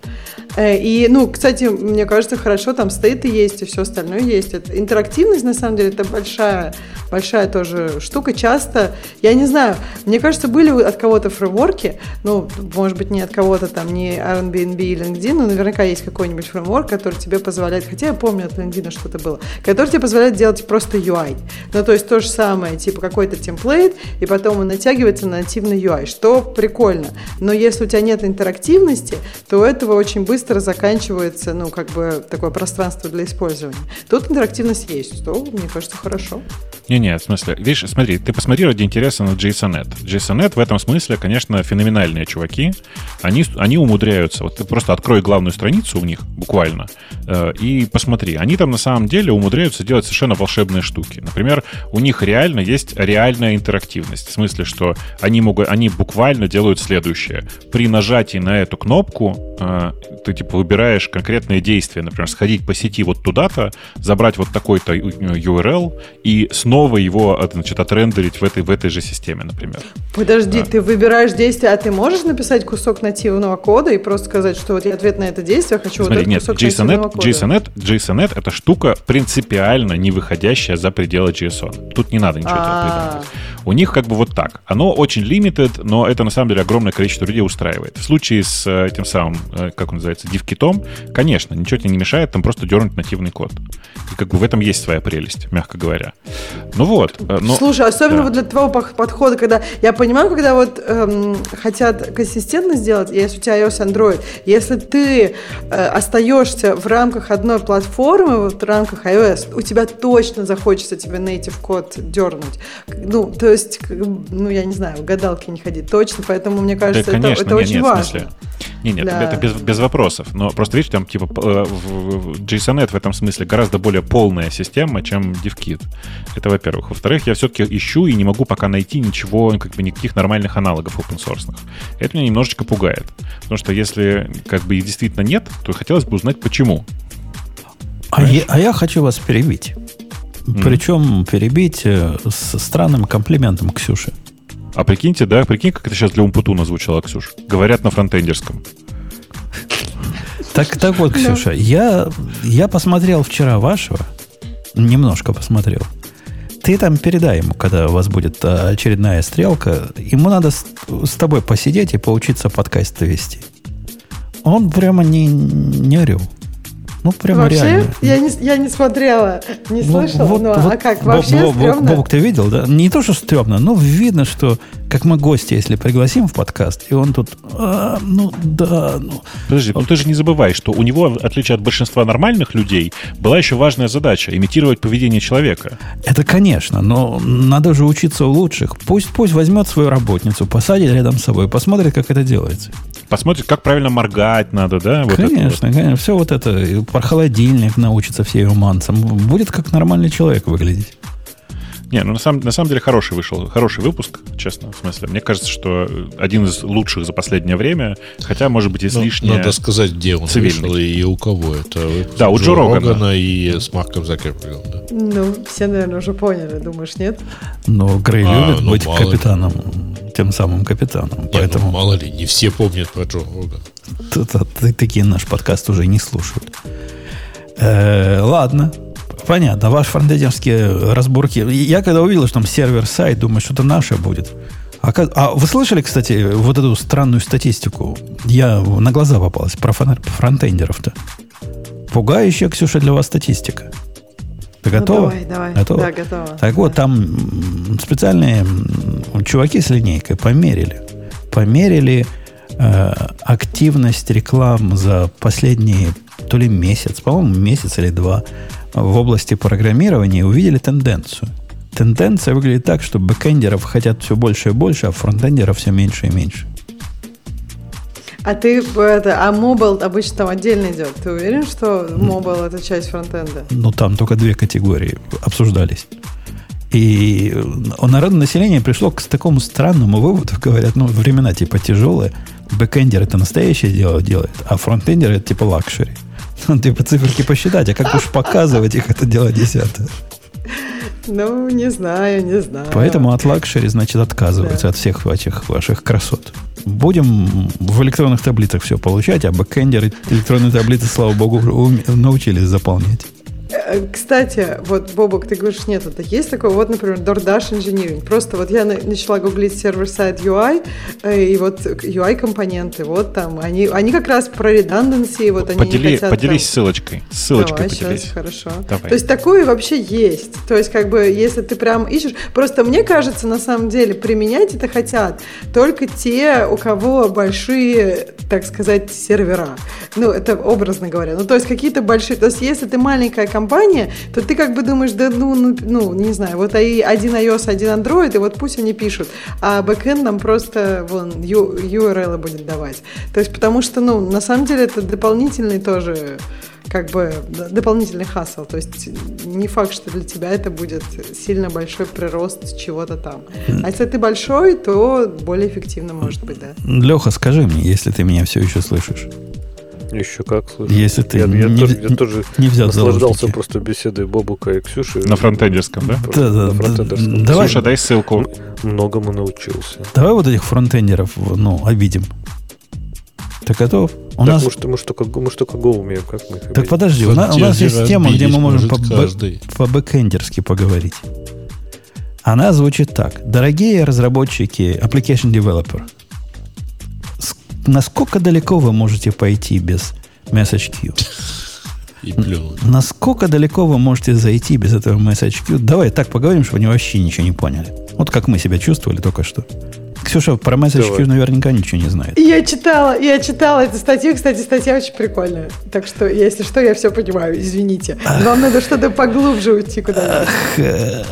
Э, и, ну, кстати, мне кажется, хорошо, там стоит и есть, и все остальное есть. Это, интерактивность, на самом деле, это большая, большая тоже штука. Часто, я не знаю, мне кажется, были от кого-то фреймворки, ну, может быть, не от кого-то там, не Airbnb или LinkedIn, но наверняка есть какой-нибудь фреймворк, который тебе позволяет, хотя я помню от LinkedIn что-то было, который тебе позволяет делать просто UI. Ну, то есть то же самое, типа какой-то темплейт, и потом он натягивается на нативный UI, что прикольно. Но если у тебя нет интерактивности, то этого очень быстро быстро заканчивается, ну, как бы такое пространство для использования. Тут интерактивность есть, что, мне кажется, хорошо. Не-не, в смысле, видишь, смотри, ты посмотри ради интереса на JSONNet. JSONNet в этом смысле, конечно, феноменальные чуваки. Они, они умудряются, вот ты просто открой главную страницу у них, буквально, э, и посмотри. Они там на самом деле умудряются делать совершенно волшебные штуки. Например, у них реально есть реальная интерактивность. В смысле, что они, могут, они буквально делают следующее. При нажатии на эту кнопку э, ты типа выбираешь конкретное действие, например, сходить по сети вот туда-то, забрать вот такой-то URL и снова его, значит, отрендерить в этой, в этой же системе, например. Подожди, да. ты выбираешь действие, а ты можешь написать кусок нативного кода и просто сказать, что вот я ответ на это действие хочу Смотри, вот этот нет, кусок JSONet, нативного кода? JSONet, JSONet — это штука принципиально не выходящая за пределы JSON. Тут не надо ничего А-а-а. У них как бы вот так. Оно очень limited, но это на самом деле огромное количество людей устраивает. В случае с э, этим самым, э, как он называется, дивкитом, конечно, ничего тебе не мешает там просто дернуть нативный код. И как бы в этом есть своя прелесть, мягко говоря. Ну вот. Э, но, Слушай, особенно да. вот для твоего подхода, когда я понимаю, когда вот эм, хотят консистентно сделать, если у тебя iOS Android, если ты э, остаешься в рамках одной платформы, вот в рамках iOS, у тебя точно захочется тебе native код дернуть. Ну, то есть, ну, я не знаю, в гадалки не ходить точно, поэтому мне кажется, да, конечно, это, это нет, очень нет, важно. Не, нет, для... это без, без вопросов. Но просто видишь, там типа э, в JSONet в этом смысле гораздо более полная система, чем DevKit. Это во-первых. Во-вторых, я все-таки ищу и не могу пока найти ничего, как бы никаких нормальных аналогов open source. Это меня немножечко пугает. Потому что если как бы их действительно нет, то хотелось бы узнать, почему. А я, а я хочу вас перебить. Mm. Причем перебить э, с странным комплиментом Ксюши. А прикиньте, да, прикинь, как это сейчас для Умпутуна звучало, Ксюш. Говорят на фронтендерском. Так, так вот, Ксюша, я, я посмотрел вчера вашего, немножко посмотрел. Ты там передай ему, когда у вас будет а, очередная стрелка. Ему надо с, с тобой посидеть и поучиться подкасты вести. Он прямо не, не орел. Ну, прямо Вообще, реально. я не, я не смотрела, не Ну, слышала. вот- ну, вот а как, вообще Боб- стрёмно? Бобок, ты видел, да? Не то, что стрёмно, но видно, что как мы гостя, если пригласим в подкаст, и он тут, «А, ну да, ну, Подожди, ну ты же не забывай, что у него, в отличие от большинства нормальных людей, была еще важная задача – имитировать поведение человека. Это, конечно, но надо же учиться у лучших. Пусть, пусть возьмет свою работницу, посадит рядом с собой, посмотрит, как это делается. Посмотрит, как правильно моргать надо, да? Вот это вот. конечно, конечно. Все вот это, про холодильник научится все юманцам. Будет как нормальный человек выглядеть. Не, ну на самом, на самом деле хороший вышел, хороший выпуск, честно, в смысле. Мне кажется, что один из лучших за последнее время, хотя, может быть, Ну, излишне... Надо сказать, где он цивильный. вышел и у кого. Это выпуск Да, у Джо Рогана. и с Марком Закербергом. Да. Ну, все, наверное, уже поняли, думаешь, нет? Но Грей А, любит ну, быть мало ли. капитаном, тем самым капитаном. Не, ну, Поэтому мало ли, не все помнят про Джо Рогана. т- т- т- такие наш подкаст уже не слушают. Э, ладно. Понятно. Ваши фронтендерские разборки. Я когда увидел, что там сервер-сайт, думаю, что-то наше будет. А, как- а вы слышали, кстати, вот эту странную статистику? Я на глаза попалась про фронтендеров-то. Пугающая, Ксюша, для вас статистика. Ты готова? Ну, давай, давай. Готова? Да, готова. Так вот, там специальные чуваки с линейкой померили. Померили э, активность реклам за последние то ли месяц, по-моему, месяц или два в области программирования увидели тенденцию. Тенденция выглядит так, что бэкэндеров хотят все больше и больше, а фронтендеров все меньше и меньше. А ты, это, а mobile обычно там отдельно идет. Ты уверен, что mobile это часть фронтенда? Ну, там только две категории обсуждались. И э, народное население пришло к такому странному выводу, говорят, ну, времена типа тяжелые, бэкэндер это настоящее дело делает, а фронтендер это типа luxury. Ну, типа циферки посчитать, а как уж показывать их, это дело десятое. Ну, не знаю, не знаю. Поэтому от luxury, значит, отказываются от всех этих ваших красот. Будем в электронных таблицах все получать, а бэкэндеры электронные таблицы, слава богу, научились заполнять. Э, Кстати, вот, Бобок, ты говоришь, нет, это есть такое, вот, например, DoorDash Engineering. Просто вот я на- начала гуглить сервер-сайт UI, э, и вот UI-компоненты, вот там, они, они как раз про redundancy, вот они Подели- хотят поделись там- ссылочкой. Ссылочкой Давай, поделись. сейчас, хорошо. Давай. То есть такое вообще есть. То есть как бы если ты прям ищешь, просто мне кажется, на самом деле применять это хотят только те, у кого большие, так сказать, сервера. Ну это образно говоря. Ну то есть какие-то большие. То есть если ты маленькая компания, то ты как бы думаешь, да ну, ну, ну не знаю, вот один iOS, один Android, и вот пусть они пишут, а бэкэнд нам просто вон URL будет давать. То есть потому что, ну, на самом деле это дополнительный тоже как бы дополнительный хасл. То есть не факт, что для тебя это будет сильно большой прирост чего-то там. А если ты большой, то более эффективно может быть, да. Леха, скажи мне, если ты меня все еще слышишь. Еще как, слушай. Если ты я, я не, тоже, я тоже не взял наслаждался наушники. просто беседой Бобука и Ксюши. На фронтендерском, да? Да, да, на фронтендерском. Давай. Слушай, дай ссылку. Многому научился. Давай вот этих фронтендеров, ну, обидим. Ты готов? У так, нас... мы, что, мы, что, как, мы что, как Go умеем, как мы их Так обидим? подожди, у нас, у нас есть тема, где мы можем по, бэ- каждый. по-бэкэндерски поговорить. Она звучит так. Дорогие разработчики, application developer, насколько далеко вы можете пойти без message queue? И. Насколько далеко вы можете зайти без этого queue? Давай так поговорим, чтобы они вообще ничего не поняли. Вот как мы себя чувствовали только что. Ксюша про message Давай. queue наверняка ничего не знает. Я читала, я читала эту статью, кстати, статья очень прикольная. Так что, если что, я все понимаю, извините. Вам надо что-то поглубже уйти куда-нибудь. Э,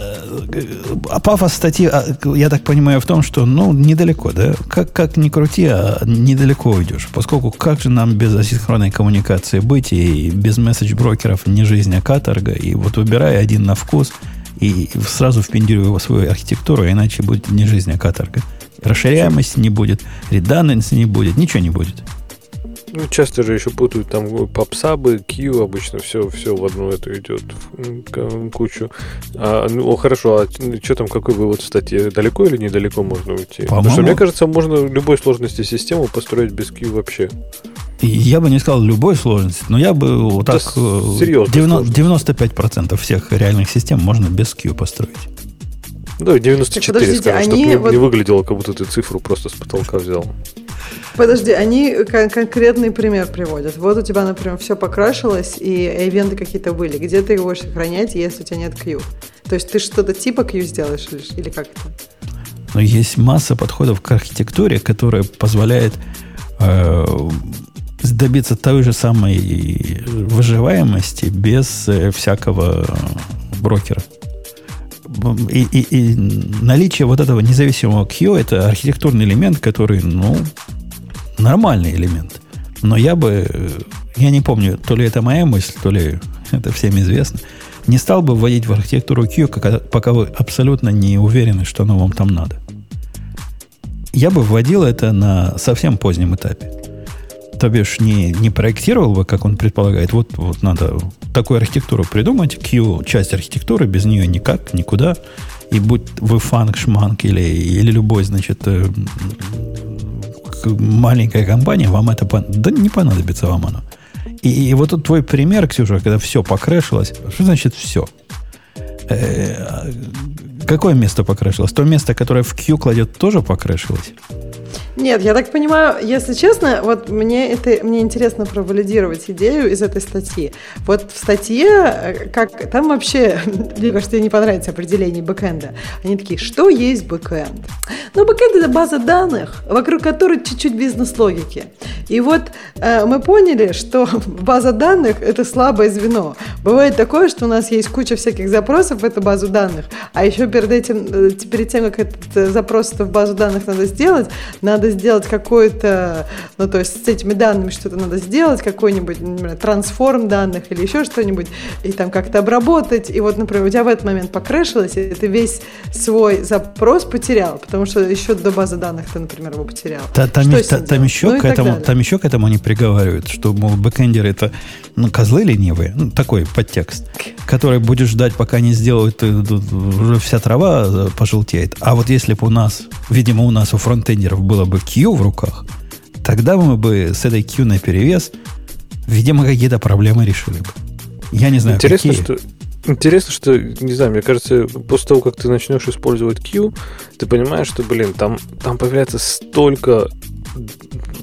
А пафос статьи, а, я так понимаю, в том, что, ну, недалеко, да? Как, как ни крути, а недалеко уйдешь. Поскольку как же нам без асинхронной коммуникации быть и без месседж-брокеров не жизнь, а каторга. И вот выбирай один на вкус и сразу впендюривай его в свою архитектуру, иначе будет не жизнь, а каторга. Расширяемости не будет, redundancy не будет, ничего не будет. Ну, часто же еще путают там попсабы, Q, обычно все, все в одну эту идет к- кучу. А, ну, хорошо, а что там, какой вывод в статье? Далеко или недалеко можно уйти? Потому что, По-моему- мне кажется, можно любой сложности систему построить без Q вообще. Я бы не сказал любой сложности, но я бы вот Да так... серьезно 90 95% всех реальных систем можно без Q построить. Да, 94, Подождите, скажем, чтобы они не, вот- не выглядело, как будто ты цифру просто с потолка взял. Подожди, они кон- конкретный пример приводят. Вот у тебя, например, все покрашилось, и ивенты какие-то были. Где ты его будешь сохранять, если у тебя нет Q? То есть ты что-то типа Q сделаешь или, или как это? Но есть масса подходов к архитектуре, которая позволяет э, добиться той же самой выживаемости без э, всякого брокера. И, и- и наличие вот этого независимого Q это архитектурный элемент, который, ну, нормальный элемент. Но я бы, э, я не помню, то ли это моя мысль, то ли это всем известно, не стал бы вводить в архитектуру Q, пока, пока вы абсолютно не уверены, что оно вам там надо. Я бы вводил это на совсем позднем этапе. То бишь не, не проектировал бы, как он предполагает, вот, вот надо такую архитектуру придумать, Q, часть архитектуры, без нее никак, никуда. И будь вы фанк, шманк или, или любой, значит, э, маленькая компания, вам это пон- да не понадобится вам оно. И, и вот тут твой пример, Ксюша, когда все покрэшилось. Что значит все? Э, какое место покрэшилось? То место, которое в Q кладет, тоже покрэшилось? Нет, я так понимаю, если честно, вот мне это мне интересно провалидировать идею из этой статьи. Вот в статье, э, как там вообще, мне кажется, не понравится определение бэкэнда. Они такие, что есть бэкэнд? Ну, бэкэнд это база данных, вокруг которой чуть-чуть бизнес-логики. И вот э, мы поняли, что база данных это слабое звено. Бывает такое, что у нас есть куча всяких запросов в эту базу данных, а еще перед этим, э, перед тем, как этот э, запрос в базу данных надо сделать, надо сделать какой-то, ну, то есть с этими данными что-то надо сделать, какой-нибудь, например, трансформ данных или еще что-нибудь, и там как-то обработать. И вот, например, у тебя в этот момент покрэшилось, и ты весь свой запрос потерял, потому что еще до базы данных ты, например, его потерял. Та- там, ним та- там еще Ну и к этому, там еще к этому они приговаривают, что, мол, бэкэндеры это ну, козлы ленивые, ну, такой подтекст, который будешь ждать, пока не сделают, э, уже вся трава э, пожелтеет. А вот если бы у нас, видимо, у нас у фронтендеров было бы Q в руках, тогда мы бы с этой Q на перевес, видимо, какие-то проблемы решили бы. Я не знаю, Интересно, какие. что Интересно, что, не знаю, мне кажется, после того, как ты начнешь использовать Q, ты понимаешь, что, блин, там, там появляется столько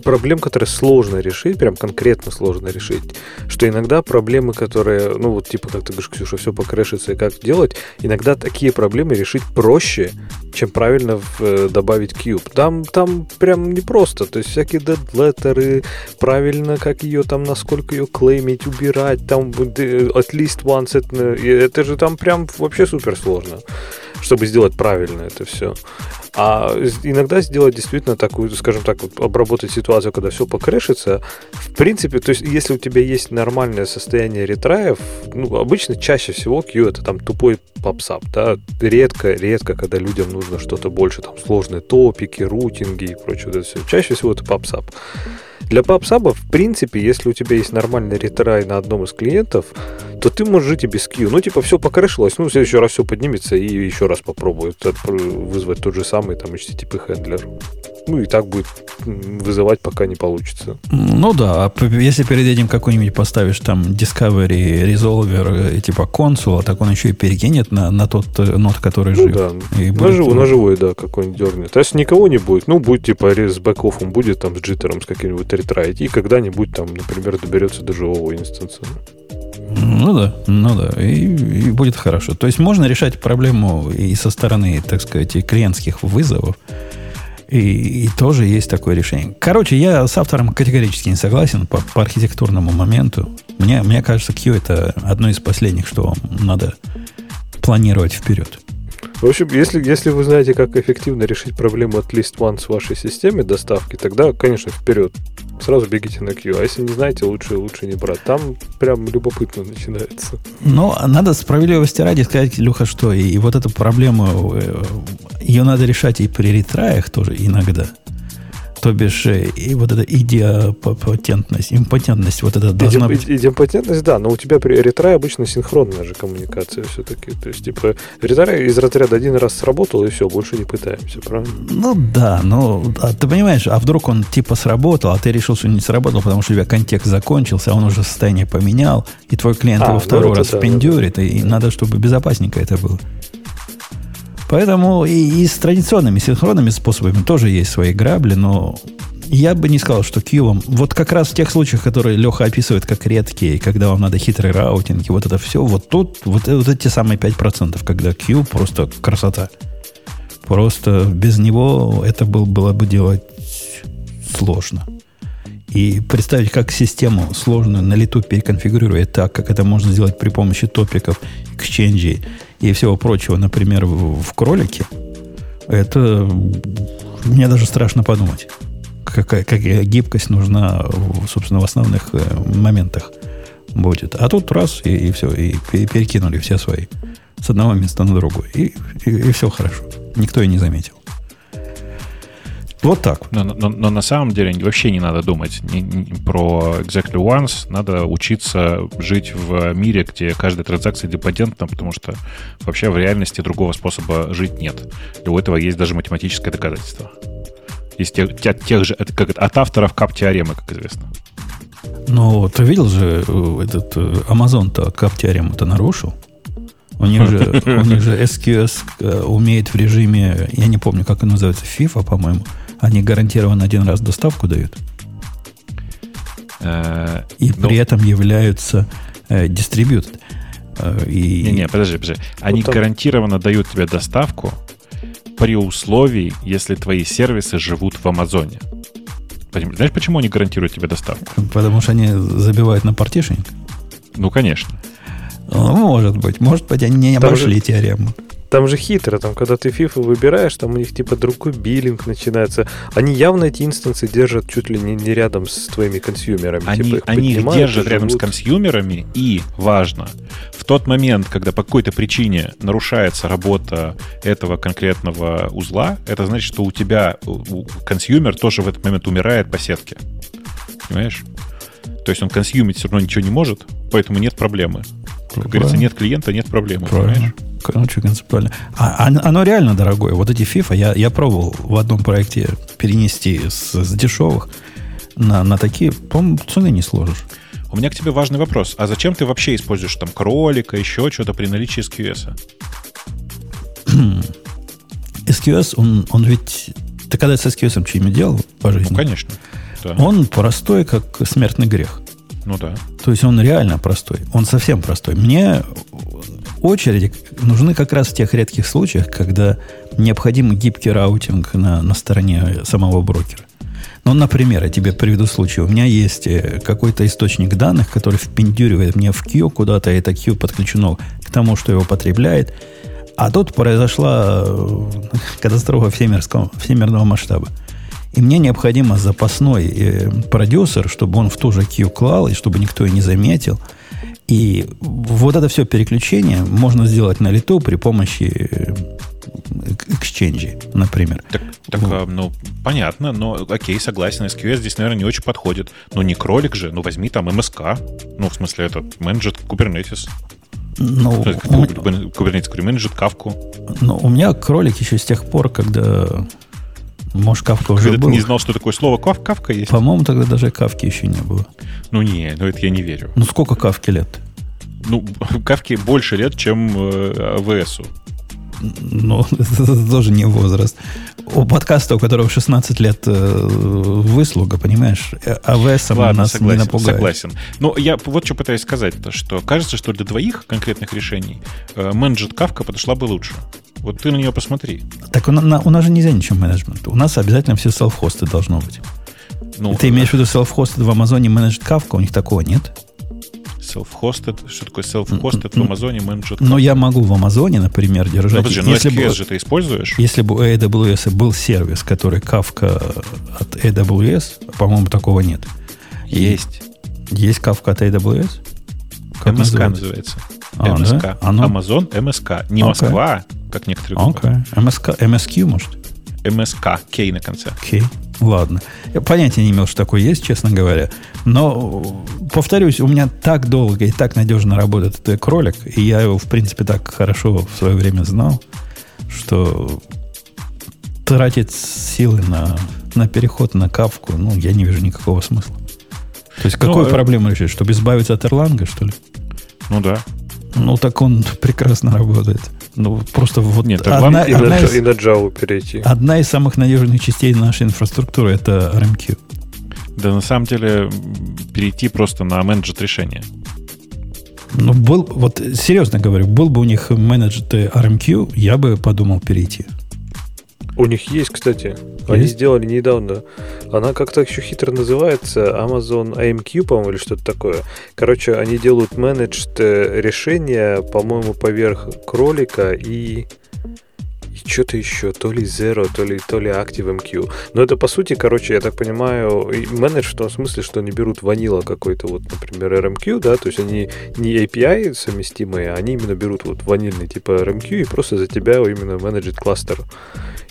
проблем, которые сложно решить, прям конкретно сложно решить, что иногда проблемы, которые, ну вот типа, как ты говоришь, Ксюша, все покрэшится и как делать, иногда такие проблемы решить проще, чем правильно в- э, добавить cube. Там, там прям непросто, то есть всякие дедлеттеры, правильно, как ее там, насколько ее клеймить, убирать, там э, at least once, это, и это же там прям вообще супер сложно, чтобы сделать правильно это все. А иногда сделать действительно такую, скажем так, вот обработать ситуацию, когда все покрэшится, в принципе, то есть если у тебя есть нормальное состояние ретраев, ну, обычно чаще всего Q это там тупой попсап, да, редко, редко, когда людям нужно что-то больше, там, сложные топики, рутинги и прочее, вот это все. Чаще всего это попсап. Для попсаба, в принципе, если у тебя есть нормальный ретрай на одном из клиентов, то ты можешь жить и без Q. Ну, типа, все покрэшилось, ну, в следующий раз все поднимется и еще раз попробует отпр- вызвать тот же самый там HTTP хендлер. Ну, и так будет вызывать, пока не получится. Ну да, а если перед этим какой-нибудь поставишь там Discovery, Resolver, э, типа консула, так он еще и перекинет на, на тот э, нот, который Ну жив. да, И на, будет- живой, на живой, да, какой-нибудь дернет. А если никого не будет, ну, будет типа с бэкофом, будет там с джиттером, с каким-нибудь ретрайт, и когда-нибудь там, например, доберется до живого инстанса. Ну да, ну да, и, и будет хорошо. То есть можно решать проблему и со стороны, так сказать, и клиентских вызовов. И, и тоже есть такое решение. Короче, я с автором категорически не согласен по, по архитектурному моменту. Мне, мне кажется, Q это одно из последних, что надо планировать вперед. В общем, если, если вы знаете, как эффективно решить проблему от least once в вашей системе доставки, тогда, конечно, вперед. Сразу бегите на Q. А если не знаете, лучше, лучше не брать. Там прям любопытно начинается. Но надо справедливости ради сказать, Люха, что и, и вот эту проблему, э, ее надо решать и при ретраях тоже иногда. То бишь, э, и вот эта идиопатентность, импотентность, вот это должна быть... Идиопатентность, да, но у тебя при ретрай обычно синхронная же коммуникация все-таки. То есть, типа, ретрай из разряда один раз сработал, и все, больше не пытаемся, правильно? Ну да, но а ты понимаешь, а вдруг он типа сработал, а ты решил, что не сработал, потому что у тебя контекст закончился, а он уже состояние поменял, и твой клиент а, его второй ну, раз да, пиндюрит, да, да. и надо, чтобы безопасненько это было. Поэтому и, и с традиционными синхронными способами тоже есть свои грабли, но я бы не сказал, что Q Вот как раз в тех случаях, которые Леха описывает как редкие, когда вам надо хитрый раутинг, и вот это все, вот тут вот, вот эти самые 5%, когда Q просто красота. Просто без него это был, было бы делать сложно. И представить, как систему сложную на лету переконфигурировать так, как это можно сделать при помощи топиков, эксченджей и всего прочего, например, в, в кролике, это мне даже страшно подумать, какая, какая гибкость нужна, собственно, в основных э, моментах будет. А тут раз, и, и все, и перекинули все свои с одного места на другое. И, и, и все хорошо. Никто и не заметил. Вот так. Но, но, но на самом деле вообще не надо думать не, не, про exactly once. Надо учиться жить в мире, где каждая транзакция депатентна, потому что вообще в реальности другого способа жить нет. И у этого есть даже математическое доказательство. Из тех, тех, тех же, как, от авторов кап-теоремы, как известно. Ну, ты видел же, э, этот э, Amazon-то кап-теорему-то нарушил? У них же, у них же SQS э, умеет в режиме, я не помню, как он называется, FIFA, по-моему, они гарантированно один раз доставку дают. Э, и ну, при этом являются э, дистрибьютор. Э, и... Не-не, подожди, подожди. Они вот гарантированно дают тебе доставку при условии, если твои сервисы живут в Амазоне. Знаешь, почему они гарантируют тебе доставку? Потому что они забивают на партишник? Ну, конечно. Ну, может быть. Может быть, они не обошли же, теорему. Там же хитро, там, когда ты FIFA выбираешь, там у них типа другой биллинг начинается. Они явно эти инстансы держат чуть ли не, не рядом с твоими consumer ами. Они, типа, их, они их держат рядом с consumer ами, и важно, в тот момент, когда по какой-то причине нарушается работа этого конкретного узла, это значит, что у тебя consumer тоже в этот момент умирает по сетке. Понимаешь? То есть он consume ить все равно ничего не может, поэтому нет проблемы. Как говорится, нет клиента, нет проблемы. Правильно. Понимаешь? очень концептуально. А, оно реально дорогое. Вот эти FIFO я, я пробовал в одном проекте перенести с, с дешевых на, на такие, по-моему, цены не сложишь. У меня к тебе важный вопрос. А зачем ты вообще используешь там кролика, еще что-то при наличии SQS? SQS, он, он ведь... Ты когда с SQS что-нибудь делал по жизни? Ну, конечно. Да. Он простой, как смертный грех. Ну да. То есть он реально простой. Он совсем простой. Мне очереди нужны как раз в тех редких случаях, когда необходим гибкий раутинг на, на стороне самого брокера. Ну, например, я тебе приведу случай. У меня есть э, какой-то источник данных, который впендюривает мне в Q куда-то, и это Q подключено к тому, что его потребляет. А тут произошла э, катастрофа всемирского, всемирного масштаба. И мне необходимо запасной э, продюсер, чтобы он в ту же Q клал, и чтобы никто и не заметил – и вот это все переключение можно сделать на лету при помощи Exchange, например. Так, так вот. ну, понятно, но окей, согласен, SQS здесь, наверное, не очень подходит. Но не кролик же, ну, возьми там МСК, ну, в смысле, этот, менеджер Kubernetes. Ну, Kubernetes, менеджер Кавку. Ну, у меня кролик еще с тех пор, когда может, кавка уже Когда был. ты не знал, что такое слово кав, кавка есть? По-моему, тогда даже кавки еще не было. Ну не, ну это я не верю. Ну сколько кавки лет? Ну, кавке больше лет, чем э, АВСу. Ну, это тоже не возраст. У подкаста, у которого 16 лет э, выслуга, понимаешь, АВС Ладно, нас согласен, не напугает. Согласен. Но я вот что пытаюсь сказать-то, что кажется, что для двоих конкретных решений э, менеджер Кавка подошла бы лучше. Вот ты на нее посмотри. Так у, на, у нас же нельзя ничего менеджмент. У нас обязательно все селф-хосты должно быть. Ну, ты имеешь в виду self-hosted в Амазоне менеджет Кавка? У них такого нет? Self-hosted? Что такое self-hosted в Амазоне менеджет? Но я могу в Амазоне, например, держать... Ну, подожди, ну если SQS бы, же ты используешь? Если бы у AWS был сервис, который Kafka от AWS, по-моему, такого нет. Есть. Есть Kafka от AWS? Как МСК называется. А, МСК. Да? Оно... Amazon МСК. Не okay. Москва, как некоторые. Okay. МСК, MSQ, может? МСК, K на конце. K. ладно. Я понятия не имел, что такое есть, честно говоря. Но, повторюсь, у меня так долго и так надежно работает этот кролик, и я его, в принципе, так хорошо в свое время знал, что тратить силы на, на переход на кавку, ну, я не вижу никакого смысла. То есть, какую Ну, проблему решить? Чтобы избавиться от Erlang, что ли? Ну да. Ну, так он прекрасно работает. Ну, просто вот Нет, одна, И, одна на, из, и на Java перейти. одна из самых надежных частей нашей инфраструктуры это RMQ. Да на самом деле перейти просто на менеджер решения. Ну, был, вот серьезно говорю, был бы у них менеджер RMQ, я бы подумал перейти. У них есть, кстати. Они Есть? сделали недавно. Она как-то еще хитро называется Amazon AMQ, по-моему, или что-то такое. Короче, они делают менеджд э, решения, по-моему, поверх кролика и... И что-то еще, то ли Zero, то ли, то ли ActiveMQ. Но это, по сути, короче, я так понимаю, менедж в том смысле, что они берут ванила какой-то, вот, например, RMQ, да, то есть они не API совместимые, они именно берут вот ванильный типа RMQ и просто за тебя именно менеджит кластер.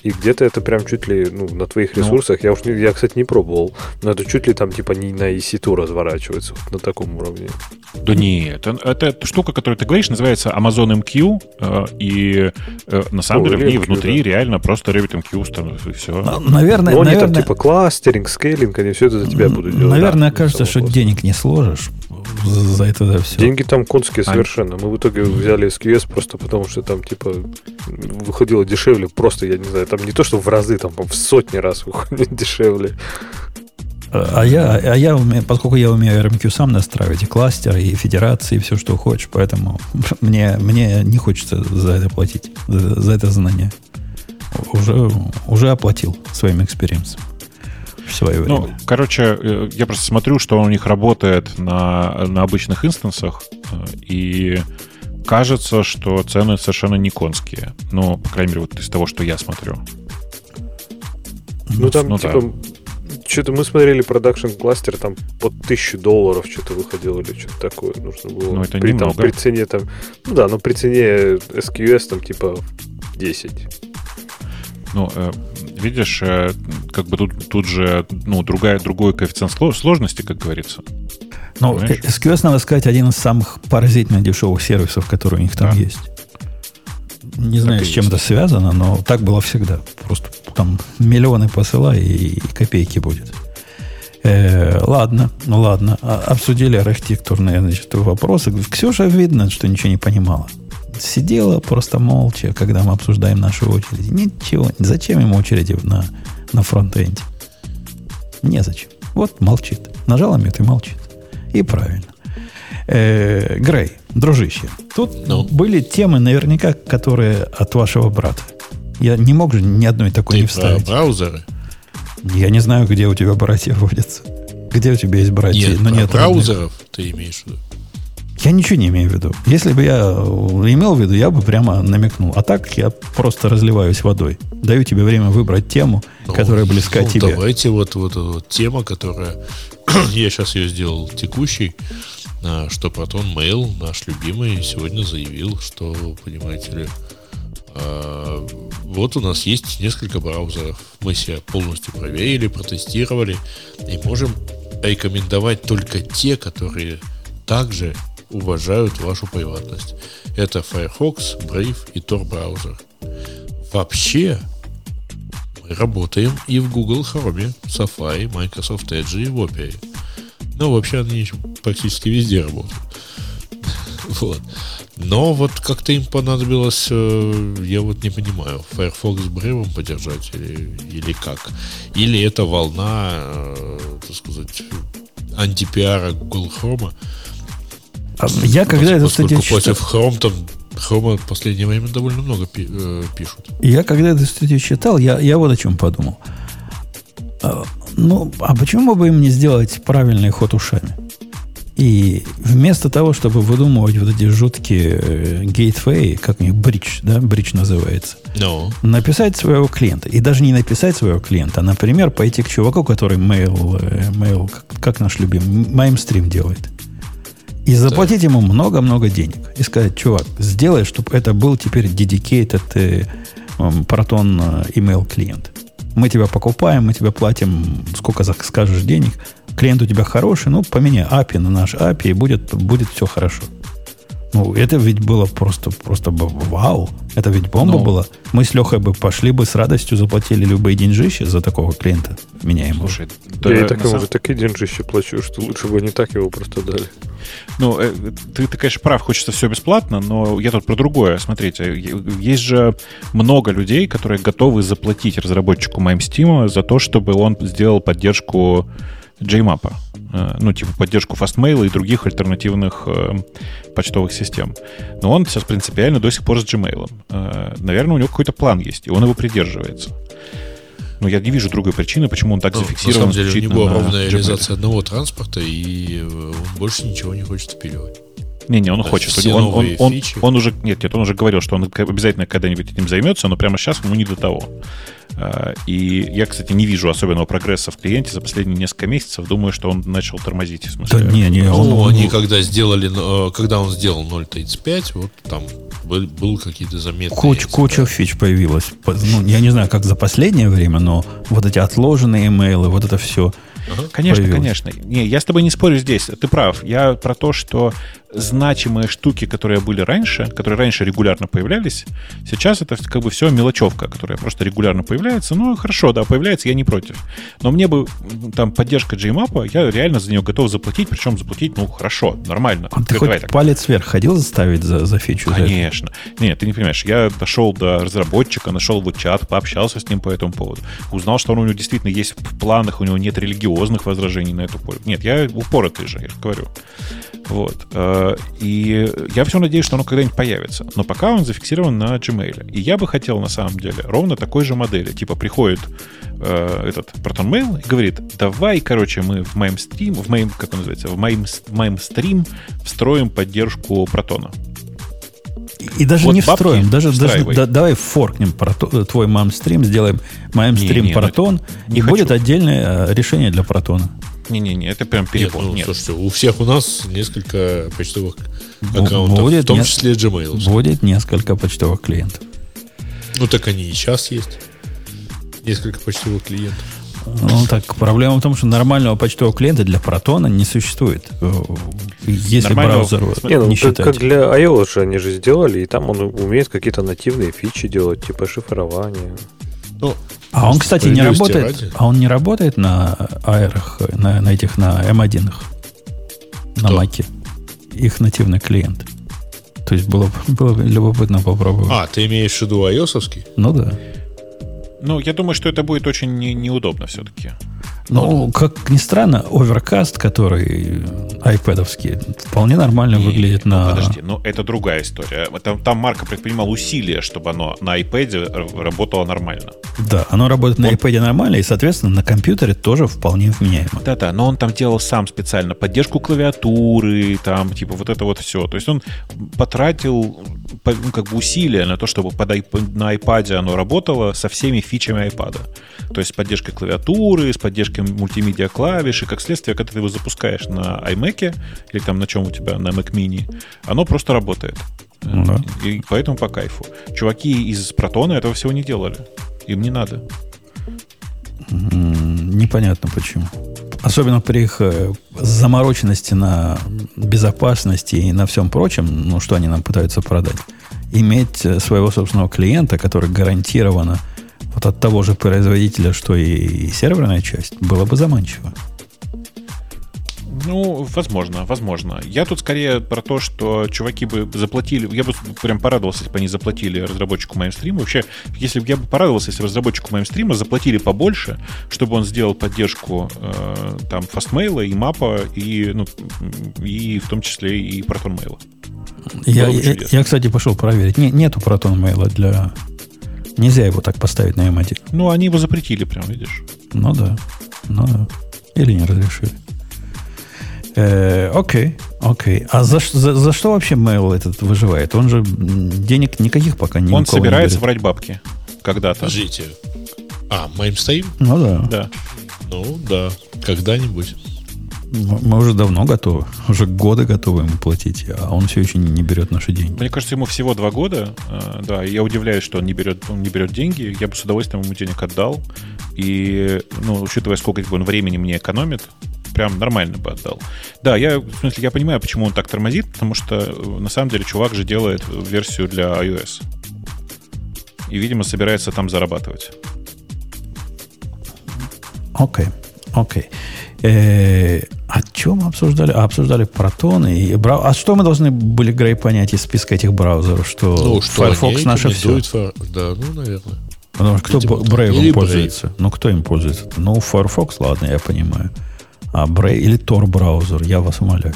И где-то это прям чуть ли, ну, на твоих Ну. ресурсах, я уж не, я, кстати, не пробовал, но это чуть ли там типа не на EC2 разворачивается, вот на таком уровне. Да нет, это, это штука, которую ты говоришь, называется Amazon MQ, э, и э, на самом О, деле MQ, внутри да. реально просто Revit MQ установится, и все. Ну, Наверное, Но они наверное, там типа кластеринг, скейлинг, они все это за тебя будут делать. наверное Да, кажется, само что собой. денег не сложишь за это за все. Деньги там конские А- совершенно. Мы в итоге взяли SQS просто потому, что там, типа, выходило дешевле. Просто, я не знаю, там не то, что в разы, там в сотни раз выходит дешевле. А я, а я умею, поскольку я умею RMQ сам настраивать и кластеры, и федерации, и все, что хочешь, поэтому мне, мне не хочется за это платить, за, за это знание. Уже, уже оплатил своим experience ом в свое время. Ну, короче, э, я просто смотрю, что у них работает на, на обычных инстансах, э, и кажется, что цены совершенно не конские. Ну, по крайней мере, вот из того, что я смотрю. Ну, там, ну да. Что-то мы смотрели продакшн кластер, там под тысячу долларов что-то выходило или что-то такое нужно было. Ну, это при, там, при цене там, ну да, но при цене SQS там типа 10. Ну, э, видишь, э, как бы тут, тут же ну, другая, другой коэффициент сло- сложности, как говорится. Ну, понимаешь? SQS, надо сказать, один из самых поразительно дешевых сервисов, которые у них там Да. есть. Не знаю, и с чем это связано, но так было всегда. Просто там миллионы посылай, и, и копейки будет. Э, ладно, ну ладно. А- обсудили архитектурные значит, вопросы. Ксюша видно, что ничего не понимала. Сидела просто молча, когда мы обсуждаем наши очереди. Ничего. Зачем ему очереди на, на фронтенде? Незачем. Вот молчит. Нажала мют и молчит. И правильно. Э, Грей, дружище, тут Ну? были темы наверняка, которые от вашего брата. Я не мог же ни одной такой Ты не про вставить. браузеры? Я не знаю, где у тебя братья водятся. Где у тебя есть братья, Нет, но про нет родных. браузеров ты имеешь в виду? Я ничего не имею в виду. Если бы я имел в виду, я бы прямо намекнул. А так я просто разливаюсь водой. Даю тебе время выбрать тему, Ну, которая близка ну, тебе. Давайте вот, вот вот тема, которая... я сейчас ее сделал текущей, что Proton Mail, наш любимый, сегодня заявил, что, понимаете ли, а, вот у нас есть несколько браузеров. Мы себя полностью проверили, протестировали и можем рекомендовать только те, которые также уважают вашу приватность. Это Firefox, Brave и Tor браузер. Вообще, мы работаем и в Google Chrome, Safari, Microsoft Edge и в Opera. Ну, вообще они практически везде работают. Вот. Но вот как-то им понадобилось, э, я вот не понимаю, Firefox с Brave поддержать или, или как? Или это волна, э, так сказать, антипиара Google Chrome? А Я когда Поскольку статью читал, против Chrome там Chrome в последнее время довольно много пи- э, пишут. я когда эту статью читал, я, я вот о чем подумал. Ну, а почему бы им не сделать правильный ход ушами? И вместо того, чтобы выдумывать вот эти жуткие э, гейтвей, как у них, бридж, да, бридж называется, Но написать своего клиента. И даже не написать своего клиента, а, например, пойти к чуваку, который mail, э, mail как, как наш любимый, маймстрим делает. И заплатить ему много-много денег. И сказать, чувак, сделай, чтобы это был теперь dedicated э, Proton э, email клиент. Мы тебя покупаем, мы тебе платим, сколько скажешь денег. Клиент у тебя хороший, ну, поменяй API на наш API, и будет, будет все хорошо. Ну, это ведь было просто, просто вау. Это ведь бомба ну, была. Мы с Лехой бы пошли бы с радостью заплатили любые деньжища за такого клиента меняемого. Слушай, да, я и так ему уже такие деньжища плачу, что лучше бы не так его просто дали. Ну, э, ты, ты, конечно, прав, хочется все бесплатно, но я тут про другое. Смотрите, есть же много людей, которые готовы заплатить разработчику MimeSteam за то, чтобы он сделал поддержку JMap. Э, ну, типа поддержку Fastmail и других альтернативных э, почтовых систем. Но он сейчас принципиально до сих пор с Gmail. Э, наверное, у него какой-то план есть, и он его придерживается. Но я не вижу другой причины, почему он так ну, зафиксирован. На самом деле, у него ровная реализация одного транспорта, и он больше ничего не хочет впиливать. Не-не, он хочет. Все он, он, он, он уже. Нет, нет, он уже говорил, что он обязательно когда-нибудь этим займется, но прямо сейчас ему не до того. А, и я, кстати, не вижу особенного прогресса в клиенте за последние несколько месяцев. Думаю, что он начал тормозить. В смысле, да не, не, он, ну, они когда сделали, э, когда он сделал 0.35, вот там был, был какие-то заметные... Куч, куча фич появилась. Ну, я не знаю, как за последнее время, но вот эти отложенные имейлы, вот это все Ага. Конечно, появилось. конечно. Не, я с тобой не спорю здесь. Ты прав. Я про то, что значимые штуки, которые были раньше, которые раньше регулярно появлялись, сейчас это как бы все мелочевка, которая просто регулярно появляется. Ну, хорошо, да, появляется, я не против. Но мне бы там поддержка JMap, я реально за нее готов заплатить, причем заплатить, ну, хорошо, нормально. А ты хоть так. палец вверх ходил заставить за, за фичу? Конечно. За Нет, ты не понимаешь, я дошел до разработчика, нашел его чат, пообщался с ним по этому поводу. Узнал, что он у него действительно есть в планах, у него нет религиозных возражений на эту пользу. Нет, я упоротый же, я же говорю. Вот. Э, и я все надеюсь, что оно когда-нибудь появится. Но пока он зафиксирован на Gmail. И я бы хотел, на самом деле, ровно такой же модели. Типа приходит э, этот Proton Mail и говорит, давай, короче, мы в MimeStream, в Mime, как он называется, в Mime, в MimeStream встроим поддержку протона. И даже вот не встроим, даже, даже да, давай форкнем прото, твой мамстрим, сделаем мамстрим протон, не и хочу. будет отдельное э, решение для протона. Не-не-не, это прям перебор. Нет, ну, Нет. Слушайте, у всех у нас несколько почтовых аккаунтов, будет в том числе Gmail. Будет несколько почтовых клиентов. Ну так они и сейчас есть. Несколько почтовых клиентов. Ну, так, проблема в том, что нормального почтового клиента для протона не существует. Э, если Нормального, браузер не, ну, не как, как для iOS же они же сделали, и там он умеет какие-то нативные фичи делать, типа шифрование. Ну, а он, кстати, не работает. Ради. А он не работает на Air, на, на этих, на M1, на Mac. Их нативный клиент. То есть было, было любопытно попробовать. А, ты имеешь в виду ios -овский? Ну да. Ну, я думаю, что это будет очень не, неудобно все-таки. Ну, как ни странно, оверкаст, который айпэдовский, вполне нормально не, выглядит ну, на... Подожди, но это другая история. Там, там Марка предпринимал усилия, чтобы оно на iPad работало нормально. Да, оно работает он... на iPad нормально, и, соответственно, на компьютере тоже вполне вменяемо. Да-да, но он там делал сам специально поддержку клавиатуры, там, типа, вот это вот все. То есть он потратил ну, как бы усилия на то, чтобы под, на iPad оно работало со всеми фичами iPad. То есть с поддержкой клавиатуры, с поддержкой мультимедиа клавиш, и как следствие, когда ты его запускаешь на iMac или там на чем у тебя, на Mac Mini, оно просто работает. Ну да. И поэтому по кайфу. Чуваки из Протона этого всего не делали. Им не надо. Непонятно почему. Особенно при их э, замороченности на безопасности и на всем прочем, ну, что они нам пытаются продать. Иметь э, своего собственного клиента, который гарантированно вот от того же производителя, что и серверная часть, было бы заманчиво. Ну, возможно, возможно. Я тут скорее про то, что чуваки бы заплатили... Я бы прям порадовался, если бы они заплатили разработчику MimeStream. Вообще, если бы я бы порадовался, если разработчику MimeStream заплатили побольше, чтобы он сделал поддержку э, там Fastmail и мапа, и, ну, и в том числе и ProtonMail. Я, я, я, кстати, пошел проверить. Не, нету ProtonMail для Нельзя его так поставить на M1. Ну, они его запретили прям, видишь? Ну да. Ну да. Или не разрешили. Э, окей, окей. А за, за, за что вообще Mail этот выживает? Он же денег никаких пока не Он собирается не врать бабки когда-то. Мы мы уже давно готовы. Уже годы готовы ему платить, а он все еще не берет наши деньги. Мне кажется, ему всего два года. э, Да, и я удивляюсь, что он не берет, он не берет деньги. Я бы с удовольствием ему денег отдал. И, ну, учитывая, сколько он времени мне экономит, прям нормально бы отдал. Да, я, в смысле, я понимаю, почему он так тормозит, потому что, э, на самом деле, чувак же делает версию для iOS. И, видимо, собирается там зарабатывать. Окей, окей. Э, О чем обсуждали? А, обсуждали протоны и брау... А что мы должны были, Грей, понять из списка этих браузеров? Что, Ну, что Firefox наше все? рекомендуют фа- Да, ну, наверное. Потому что кто Видимо, Б- так. Brave пользуется? Ну, кто им пользуется? Ну, Firefox, ладно, я понимаю. А Brave или Tor браузер, я вас умоляю.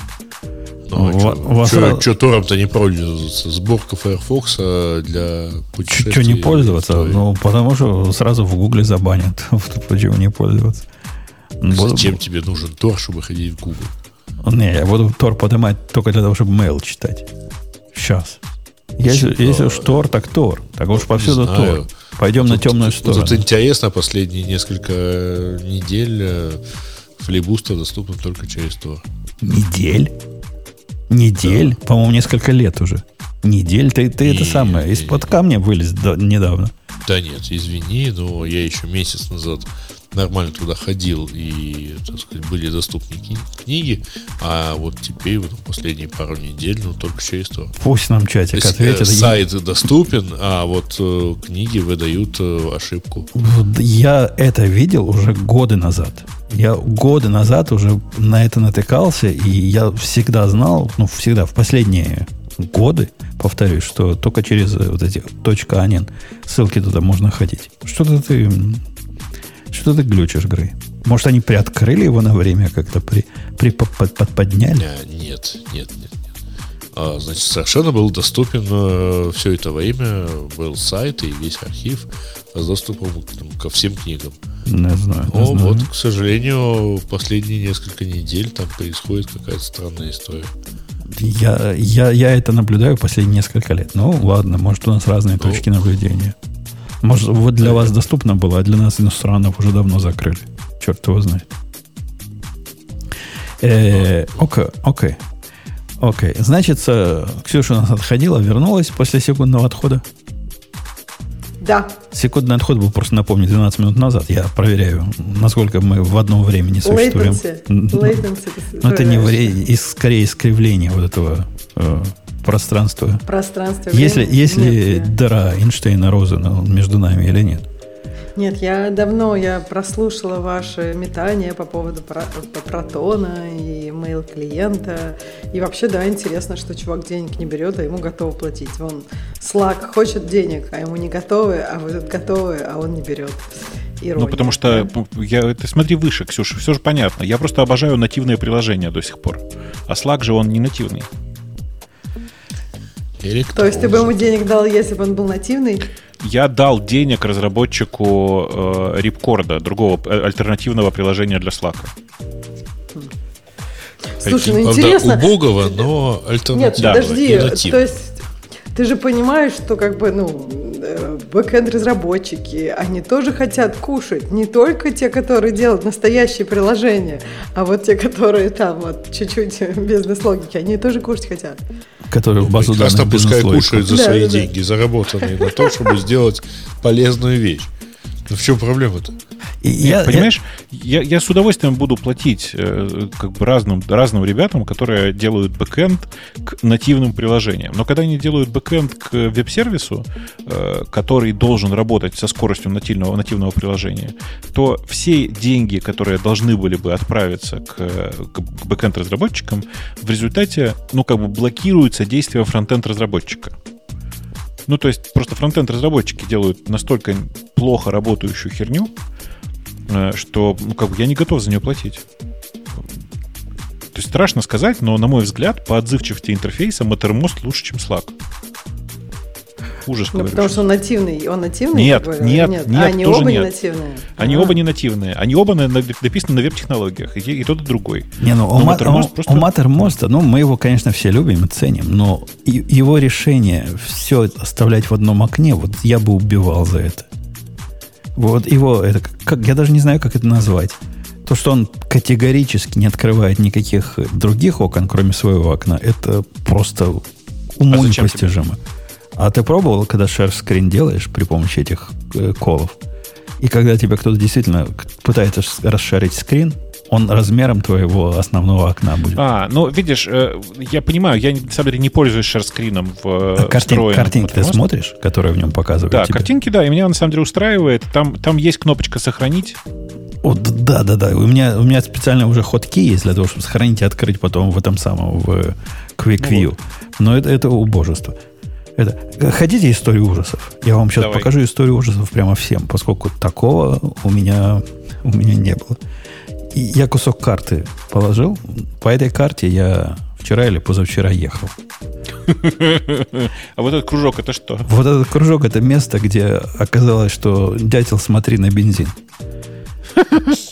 Ну, Ва- вас что Тором-то не пользоваться? Сборка Firefox а, для путешествий. Что не пользоваться? Ну, потому что сразу в Гугле забанят. Почему не пользоваться? Буду- Зачем тебе нужен Тор, чтобы ходить в Google? Не, я буду Тор поднимать только для того, чтобы mail читать. Сейчас. Если, Почему? если уж Тор, так Тор. Так уж повсюду. Тор. Пойдем на Тут- темную тут- сторону. Тут интересно, последние несколько э, недель э, флибуста доступны только через Тор. Недель? Недель? По-моему, несколько лет уже. Недель? Ты, ты это Не, самое, не, из-под камня вылез да- недавно. Да нет, извини, но я еще месяц назад нормально туда ходил, и, так сказать, были доступны кни- книги, а вот теперь, вот последние пару недель, ну, только через Тор. Пусть нам То чатик есть, ответит. э, сайт доступен, а вот э, книги выдают э, ошибку. Я это видел уже годы назад. Я годы назад уже на это натыкался, и я всегда знал, ну, всегда, в последние годы, повторюсь, что только через э, вот эти .анен ссылки туда можно ходить. Что-то ты... Что ты глючишь, Грей? Может, они приоткрыли его на время как-то, при, при, под- под- подняли? А, Нет, нет, нет, нет. А, значит, совершенно был доступен все это время, был сайт и весь архив с доступом к- там, ко всем книгам. Не знаю. не Но знаю. вот, к сожалению, последние несколько недель там происходит какая-то странная история. Я, я, я это наблюдаю последние несколько лет. Ну, ладно, может, у нас разные Ну. точки наблюдения. Может, вот для вас доступно было, а для нас, иностранцев, уже давно закрыли. Черт его знает. Э, Окей, окей. Окей. Значит, э, Ксюша у нас отходила, вернулась после секундного отхода. Да. Секундный отход был, просто напомню, 12 минут назад. Я проверяю, насколько мы в одном времени существуем. Latency. Ну, Latency Ну, это не вре- и скорее искривление вот этого э, пространства. Пространство. Если, времени? если Нет, дыра Эйнштейна Розена между нами или нет. Нет, я давно я прослушала ваши метания по поводу про- по- протона и mail клиента. И вообще, да, интересно, что чувак денег не берет, а ему готовы платить. Вон Slack хочет денег, а ему не готовы, а вы тут готовы, а он не берет. Ирония. Ну, потому что я, ты смотри выше, Ксюша, все же понятно. Я просто обожаю нативные приложения до сих пор. А Slack же он не нативный. То есть ты бы ему денег дал, если бы он был нативный? Я дал денег разработчику э, Ripcord, другого э, альтернативного приложения для Slack. Слушай, ну Правда, интересно. убогого, но Нет, альтернативного. подожди, и нативного. то есть ты же понимаешь, что как бы, ну, э, бэкэнд-разработчики, они тоже хотят кушать. Не только те, которые делают настоящие приложения, а вот те, которые там вот чуть-чуть бизнес-логики, они тоже кушать хотят. Который в базу данных пускай кушают за Да, свои да, да. деньги, заработанные на то, чтобы сделать полезную вещь. Ну в чем проблема-то? И Нет, я- понимаешь, я, я с удовольствием буду платить э, как бы разным, разным ребятам, которые делают бэкэнд к нативным приложениям. Но когда они делают бэкэнд к веб-сервису, э, который должен работать со скоростью нативного, нативного приложения, то все деньги, которые должны были бы отправиться к, к, к бэкэнд-разработчикам, в результате, ну, как бы блокируются действия фронтенд-разработчика. Ну, то есть просто фронтенд-разработчики делают настолько плохо работающую херню, э, что ну, как бы я не готов за нее платить. То есть страшно сказать, но, на мой взгляд, по отзывчивости интерфейса Mattermost лучше, чем Slack. Ужас, Ну, потому что он нативный. Он нативный? Нет, нет, или нет, А, они тоже оба не нет. нативные? Они А. оба не нативные. Они оба на- на- написаны на веб-технологиях. И, и тот, и другой. Не, ну, у, Но Ма- Mattermost у- просто- у Mattermost, ну, мы его, конечно, все любим и ценим, но его решение все оставлять в одном окне, вот я бы убивал за это. Вот его, это как, я даже не знаю, как это назвать. То, что он категорически не открывает никаких других окон, кроме своего окна, это просто уму А непостижимо. А ты пробовал, когда share screen делаешь при помощи этих э, колов? И когда тебе кто-то действительно пытается расшарить скрин, он размером твоего основного окна будет. А, ну, видишь, э, я понимаю, я, на самом деле, не пользуюсь шерскрином в э, А картин- картинки ты смотришь, которые в нем показывают Да, тебе? картинки, да, и меня на самом деле устраивает. Там, там есть кнопочка «Сохранить». О, д- да, да, да. У меня, у меня специально уже ходки есть для того, чтобы сохранить и открыть потом в этом самом, в э, Quick Ну View. Но это, это убожество. Это, хотите историю ужасов? Я вам сейчас Давай. покажу историю ужасов прямо всем, поскольку такого у меня, у меня не было. И я кусок карты положил. По этой карте я вчера или позавчера ехал. А вот этот кружок, это что? Вот этот кружок это место, где оказалось, что дятел смотри на бензин.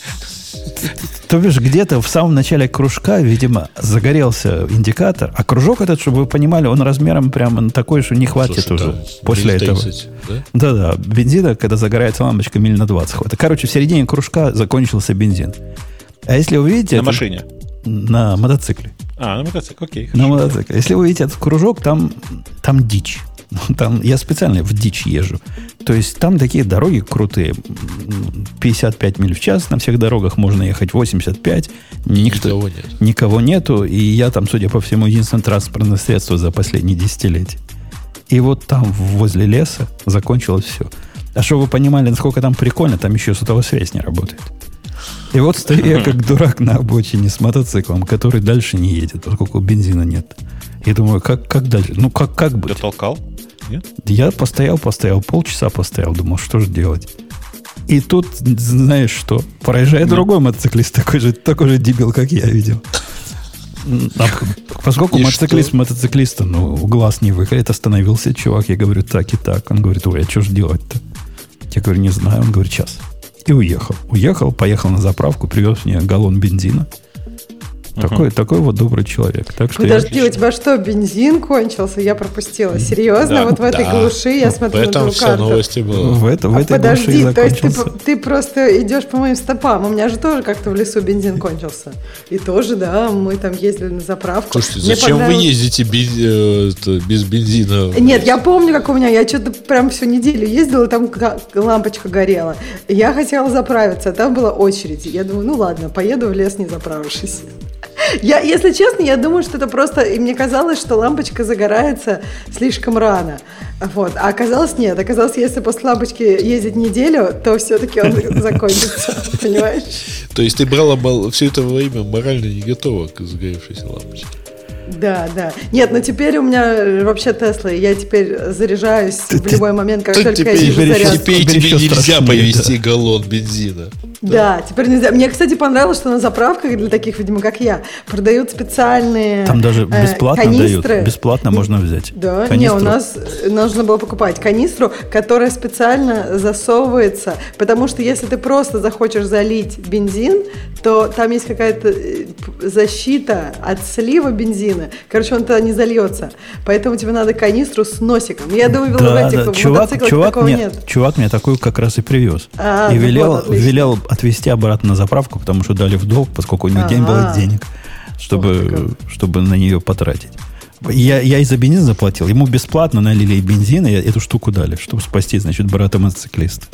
То бишь, где-то в самом начале кружка, видимо, загорелся индикатор, а кружок этот, чтобы вы понимали, он размером прямо такой, что не хватит Слушай, уже да, после миль этого. 30, да? Да-да, бензина, когда загорается лампочка, миль на 20 хватит. Короче, в середине кружка закончился бензин. А если вы видите... На это- машине. На мотоцикле. А, на мотоцикл, окей. На хорошо. мотоцикле. Если вы видите этот кружок, там, там дичь. Там, я специально в дичь езжу. То есть там такие дороги крутые. М, 55 миль в час на всех дорогах можно ехать 85. Никто, Никого нет. никого нету. И я там, судя по всему, единственное транспортное средство за последние десятилетия. И вот там, возле леса, закончилось все. А чтобы вы понимали, насколько там прикольно, там еще сотовая связь не работает. И вот стою я как дурак на обочине с мотоциклом, который дальше не едет, поскольку бензина нет. И думаю, как, как дальше? Ну, как, как быть? Дотолкал? Нет? Я постоял, постоял, полчаса постоял, думал, что же делать. И тут, знаешь что, проезжает другой мотоциклист, такой же, такой же дебил, как я видел. А поскольку И мотоциклист что? мотоциклиста, ну, глаз не выколет, остановился чувак, я говорю, так и так. Он говорит, ой, а что же делать-то? Я говорю, не знаю. Он говорит, сейчас. И уехал. Уехал, поехал на заправку, привез мне галлон бензина. Такой, такой вот добрый человек. Так что я- Подожди, у тебя что, бензин кончился? Я пропустила. Серьезно? Да. вот в этой Да. глуши я В смотрю на твою карту. новость и была. в, это, в А этой подожди, душе и то есть ты, ты просто идешь по моим стопам. У меня же тоже как-то в лесу бензин кончился. И тоже, да, мы там ездили на заправку. Слушайте, Мне зачем вы ездите без, э, без бензина? Нет, я помню, как у меня, я что-то прям всю неделю ездила, и там ка- лампочка горела. Я хотела заправиться, а там была очередь. Я думаю, ну ладно, поеду в лес, не заправившись. Я, если честно, я думаю, что это просто... И мне казалось, что лампочка загорается слишком рано. Вот. А оказалось нет. Оказалось, если после лампочки ездить неделю, то все-таки он закончится. Понимаешь? То есть ты брала все это время морально не готова к загоревшейся лампочке. Да, да. Нет, ну теперь у меня э, вообще Тесла, и я теперь заряжаюсь в ты- любой момент, как только я теперь, вижу теперь зарядку. теперь Теперь тебе нельзя страшнее, повезти галлон бензина. Да, теперь нельзя. Мне, кстати, понравилось, что на заправках для таких, видимо, как я, продают специальные Там даже э, бесплатно канистры. дают. Бесплатно можно взять. Да, не, Канистру. у нас э, нужно было покупать канистру, которая специально засовывается, потому что если ты просто захочешь залить бензин, то там есть какая-то э, защита от слива бензина. Короче, он туда не зальется. Поэтому тебе надо канистру с носиком. Я думаю, в Да, этих да. в Чувак, чувак, такого мне, нет. чувак мне такую как раз и привез. А, и ну велел, вот, отлично. велел отвезти обратно на заправку, потому что дали в долг, поскольку у него день было А. денег, Ух ты чтобы, чтобы на нее потратить. Я, я и за бензин заплатил. Ему бесплатно налили и бензин, и эту штуку дали, чтобы спасти, значит, брата мотоциклиста.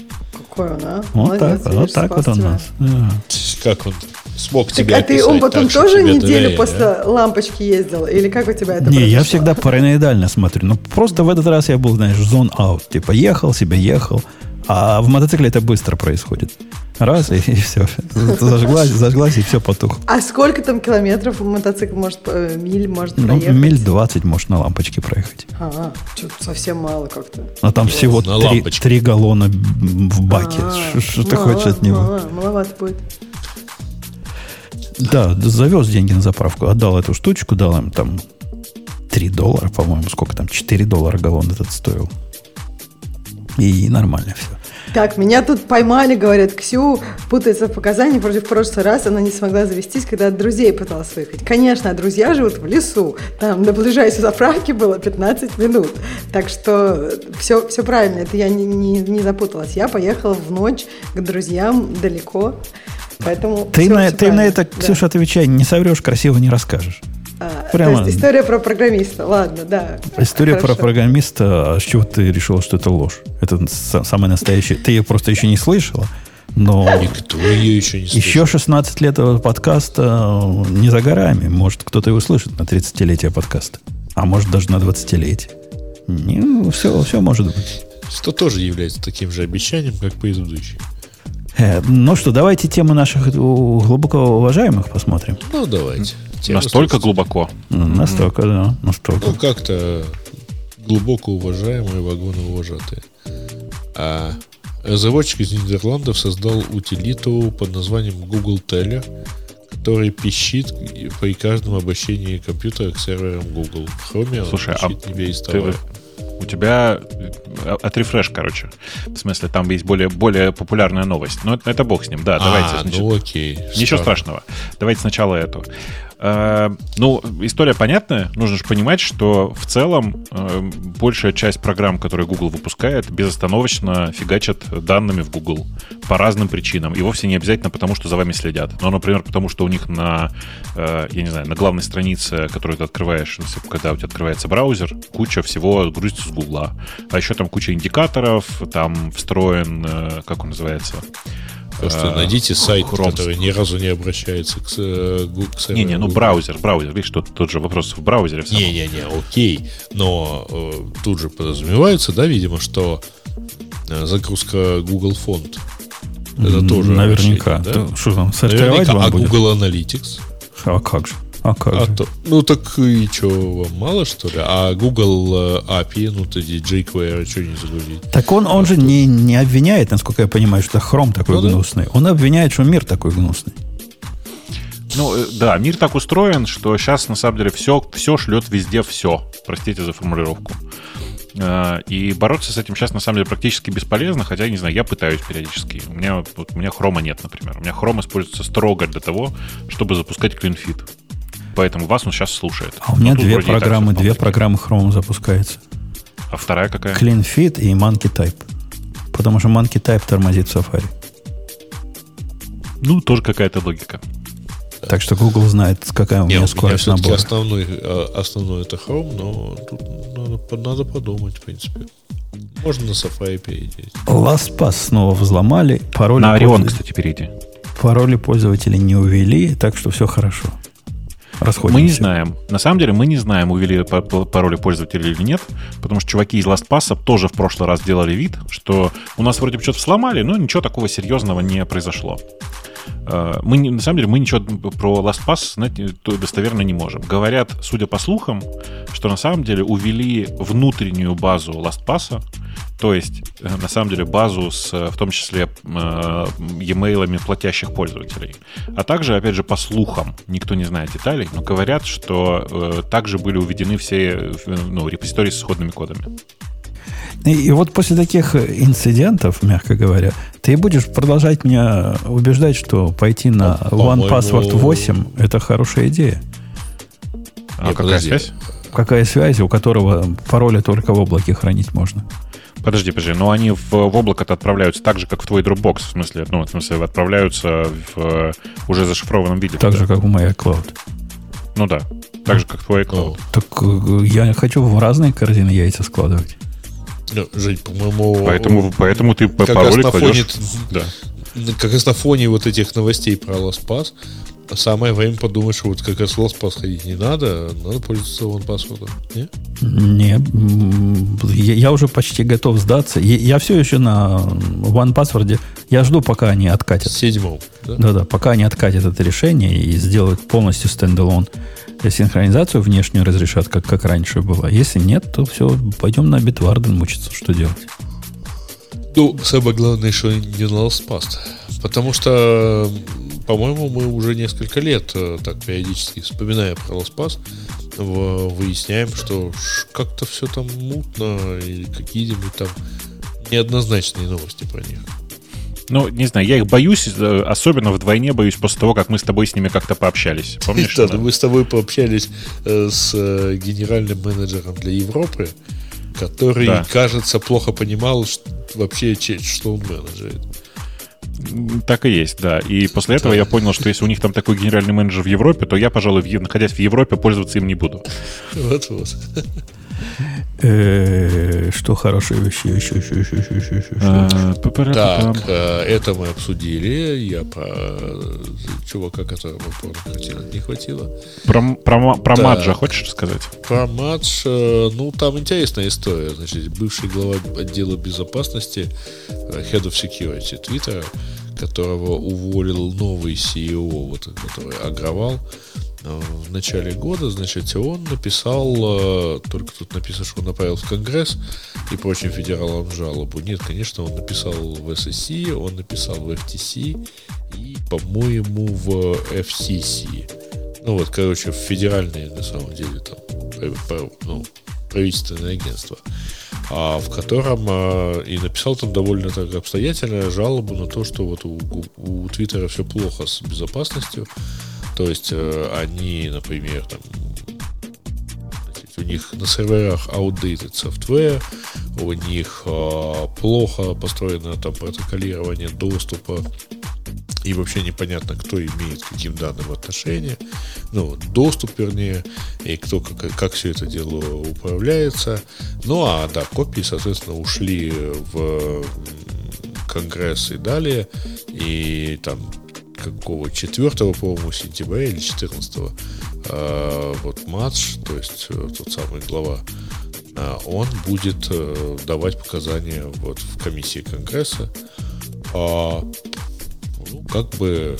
Какой он, а? Вот Молодец, так, вот так вот тебя. нас. Да. Как он смог Так, тебя а ты описать он потом так, тоже неделю доверили, после а? лампочки ездил? Или как у тебя это Не, я произошло? всегда параноидально смотрю. Но просто в этот раз я был, знаешь, зон аут. Типа ехал себе, ехал. А в мотоцикле это быстро происходит. Раз, и, все. Зажглась, зажглась, и все потухло. А сколько там километров мотоцикл может, э, миль может Ну, проехать? миль 20 может на лампочке проехать. А, что-то совсем мало как-то. Но там всего На три, лампочке. три галлона в баке. А, Что- ты хочешь от него? мало, маловато будет. Да, завез деньги на заправку, отдал эту штучку, дал им там 3 доллара, по-моему, сколько там, 4 доллара галлон этот стоил. И нормально все. Так, меня тут поймали, говорят, Ксю путается в показаниях, вроде в прошлый раз она не смогла завестись, когда от друзей пыталась выехать. Конечно, а друзья живут в лесу, там до ближайшей заправки было 15 минут. Так что все, все правильно, это я не, не, не запуталась. Я поехала в ночь к друзьям далеко. Поэтому Ты, на, ты на это, Да. Ксюша, отвечай, не соврешь, красиво не расскажешь. А, прямо- То есть история про программиста. Ладно, да. История про Хорошо. программиста, а с чего ты решила, что это ложь? Это са- самая настоящая. Ты ее просто еще не слышала, но Никто ее еще не слышал. еще 16 лет этого подкаста э, не за горами. Может, кто-то и услышит на 30-летие подкаста. А может, даже на 20-летие. Не, все, все может быть. Что тоже является таким же обещанием, как предыдущий. Э, ну что, давайте темы наших э, глубоко уважаемых посмотрим. Ну, давайте. Тема Настолько слушайте. глубоко. Настолько, да, настолько. Ну, как-то глубоко уважаемые вагоны-вожатые. А разработчик из Нидерландов создал утилиту под названием Google Teller, который пищит при каждом обращении компьютера к серверам Google. В Chrome он Слушай, а пищит не Ты, переставая. У тебя э, от рефреш, короче. В смысле, там есть более, более популярная новость. Но это, это бог с ним, да. давайте. а, значит, ну окей. Ничего Странно. страшного. Давайте сначала эту. Э, Ну, история понятная. Нужно же понимать, что в целом э, большая часть программ, которые Google выпускает, безостановочно фигачат данными в Google по разным причинам. И вовсе не обязательно потому, что за вами следят. Но, например, потому что у них на, э, я не знаю, на главной странице, которую ты открываешь, когда у тебя открывается браузер, куча всего грузится с Гугла. А еще там куча индикаторов, там встроен, как он называется, Просто э, найдите сайт, Chrome. который ни разу не обращается к, э, к серверу Не-не, ну браузер, браузер. Видишь, тут тот же вопрос в браузере. Не-не-не, окей. Но э, тут же подразумевается, да, видимо, что э, загрузка Google фонд. Это тоже Наверняка. обращение, да? Что там, сортировать Наверняка, вам а будет? Google Analytics? А как же? А как А же? то, ну так и что, вам мало что ли? А Google э, API, ну то jQuery, что не загрузить? Так он, он же не, не обвиняет, насколько я понимаю, что Хром такой Ну да. гнусный. Он обвиняет, что мир такой гнусный. Ну, э, да, мир так устроен, что сейчас, на самом деле, все, все шлет везде все. Простите за формулировку. Э, И бороться с этим сейчас, на самом деле, практически бесполезно, хотя, не знаю, я пытаюсь периодически. У меня, вот, у меня хрома нет, например. У меня хром используется строго для того, чтобы запускать клинфит. Поэтому вас он сейчас слушает. А у меня тут две программы, две программы Chrome запускаются. А вторая какая? CleanFit и MonkeyType. Потому что MonkeyType тормозит в Safari. Ну, тоже какая-то логика. Так что Google знает, какая у меня у меня скорость все-таки набора. основной, э, основной это Chrome, но тут надо, надо подумать, в принципе. Можно на Safari перейти. LastPass снова взломали. Пароли, На Орион, пользователей- кстати, перейди. пароли пользователей не увели, так что все хорошо. Расходимся. Мы не знаем. На самом деле мы не знаем, увели па- па- пароли пользователя или нет, потому что чуваки из LastPass тоже в прошлый раз делали вид, что у нас вроде бы что-то сломали, но ничего такого серьезного не произошло. Э, Мы, на самом деле, мы ничего про LastPass знать то достоверно не можем. Говорят, судя по слухам, что на самом деле увели внутреннюю базу LastPass, то есть, э, на самом деле, базу с, э, в том числе, э, e-mailами платящих пользователей. А также, опять же, по слухам, никто не знает деталей, но говорят, что э, также были уведены все э, ну, репозитории с исходными кодами. И, и вот после таких инцидентов, мягко говоря, ты будешь продолжать меня убеждать, что пойти на по-моему- One Password 8 это хорошая идея. А Не, какая подожди. связь? Какая связь, у которого пароли только в облаке хранить можно? Подожди, подожди, но они в, в облако-то отправляются так же, как в твой Dropbox, в смысле, ну, в смысле, отправляются в уже зашифрованном виде. Так да? же, как у моей Cloud. Ну да, так же, как в твой iCloud. Так э, я хочу в разные корзины яйца складывать. Ну, Жень, по-моему... Поэтому, поэтому ты по как пароли раз на фоне, кладешь... Да. как раз на фоне вот этих новостей про LastPass, самое время подумать, что вот как раз в LastPass ходить не надо, надо пользоваться OnePassword. Не? Не, я, я уже почти готов сдаться. Я, я все еще на One Password. Я жду, пока они откатят. С седьмым. Да? Да-да, пока они откатят это решение и сделают полностью стендалон синхронизацию внешнюю разрешат, как, как раньше было. Если нет, то все, пойдем на Bitwarden мучиться, что делать. Ну, самое главное, что не на LastPass. Потому что, по-моему, мы уже несколько лет э, так периодически, вспоминая про LastPass, выясняем, что как-то все там мутно или какие-нибудь там неоднозначные новости про них. Ну, не знаю, я их боюсь, э, особенно вдвойне боюсь после того, как мы с тобой с ними как-то пообщались. Помнишь? Да, мы с тобой пообщались э, с э, генеральным менеджером для Европы, который, кажется, плохо понимал вообще, что он менеджерит. Так и есть, да. И после этого я понял, что если у них там такой генеральный менеджер в Европе, то я, пожалуй, находясь в Европе, пользоваться им не буду. Вот-вот. Э, Что хорошие вещи, еще, еще, еще, еще, еще, еще. Па-пара-па-пам. Так, э, это мы обсудили. Я про э, чувака, которого порно хотел, не хватило. Про. Маджа хочешь сказать? Про э, ну, там интересная история. Значит, бывший глава отдела безопасности, э, Head of Security Twitter, которого уволил новый CEO, вот, который агровал э, в начале года, значит, он написал, э, только тут написано, что он направил в Конгресс и прочим федералам жалобу. Нет, конечно, он написал в SEC, он написал в FTC и, по-моему, в FCC. Ну вот, короче, в федеральные, на самом деле, там, пр- ну, правительственное агентство, а, в котором и написал там довольно так обстоятельно жалобу на то, что вот у, у Твиттера все плохо с безопасностью. То есть э, они, например, там у них на серверах outdated software, у них а, плохо построено там протоколирование доступа, и вообще непонятно, кто имеет к каким данным отношение, ну, доступ, вернее, и кто как, как все это дело управляется. Ну, а, да, копии, соответственно, ушли в Конгресс и далее, и там какого 4 по-моему, сентября или 14 вот матч, то есть э, тот самый глава, а, он будет э, давать показания вот в комиссии Конгресса. А, ну, как бы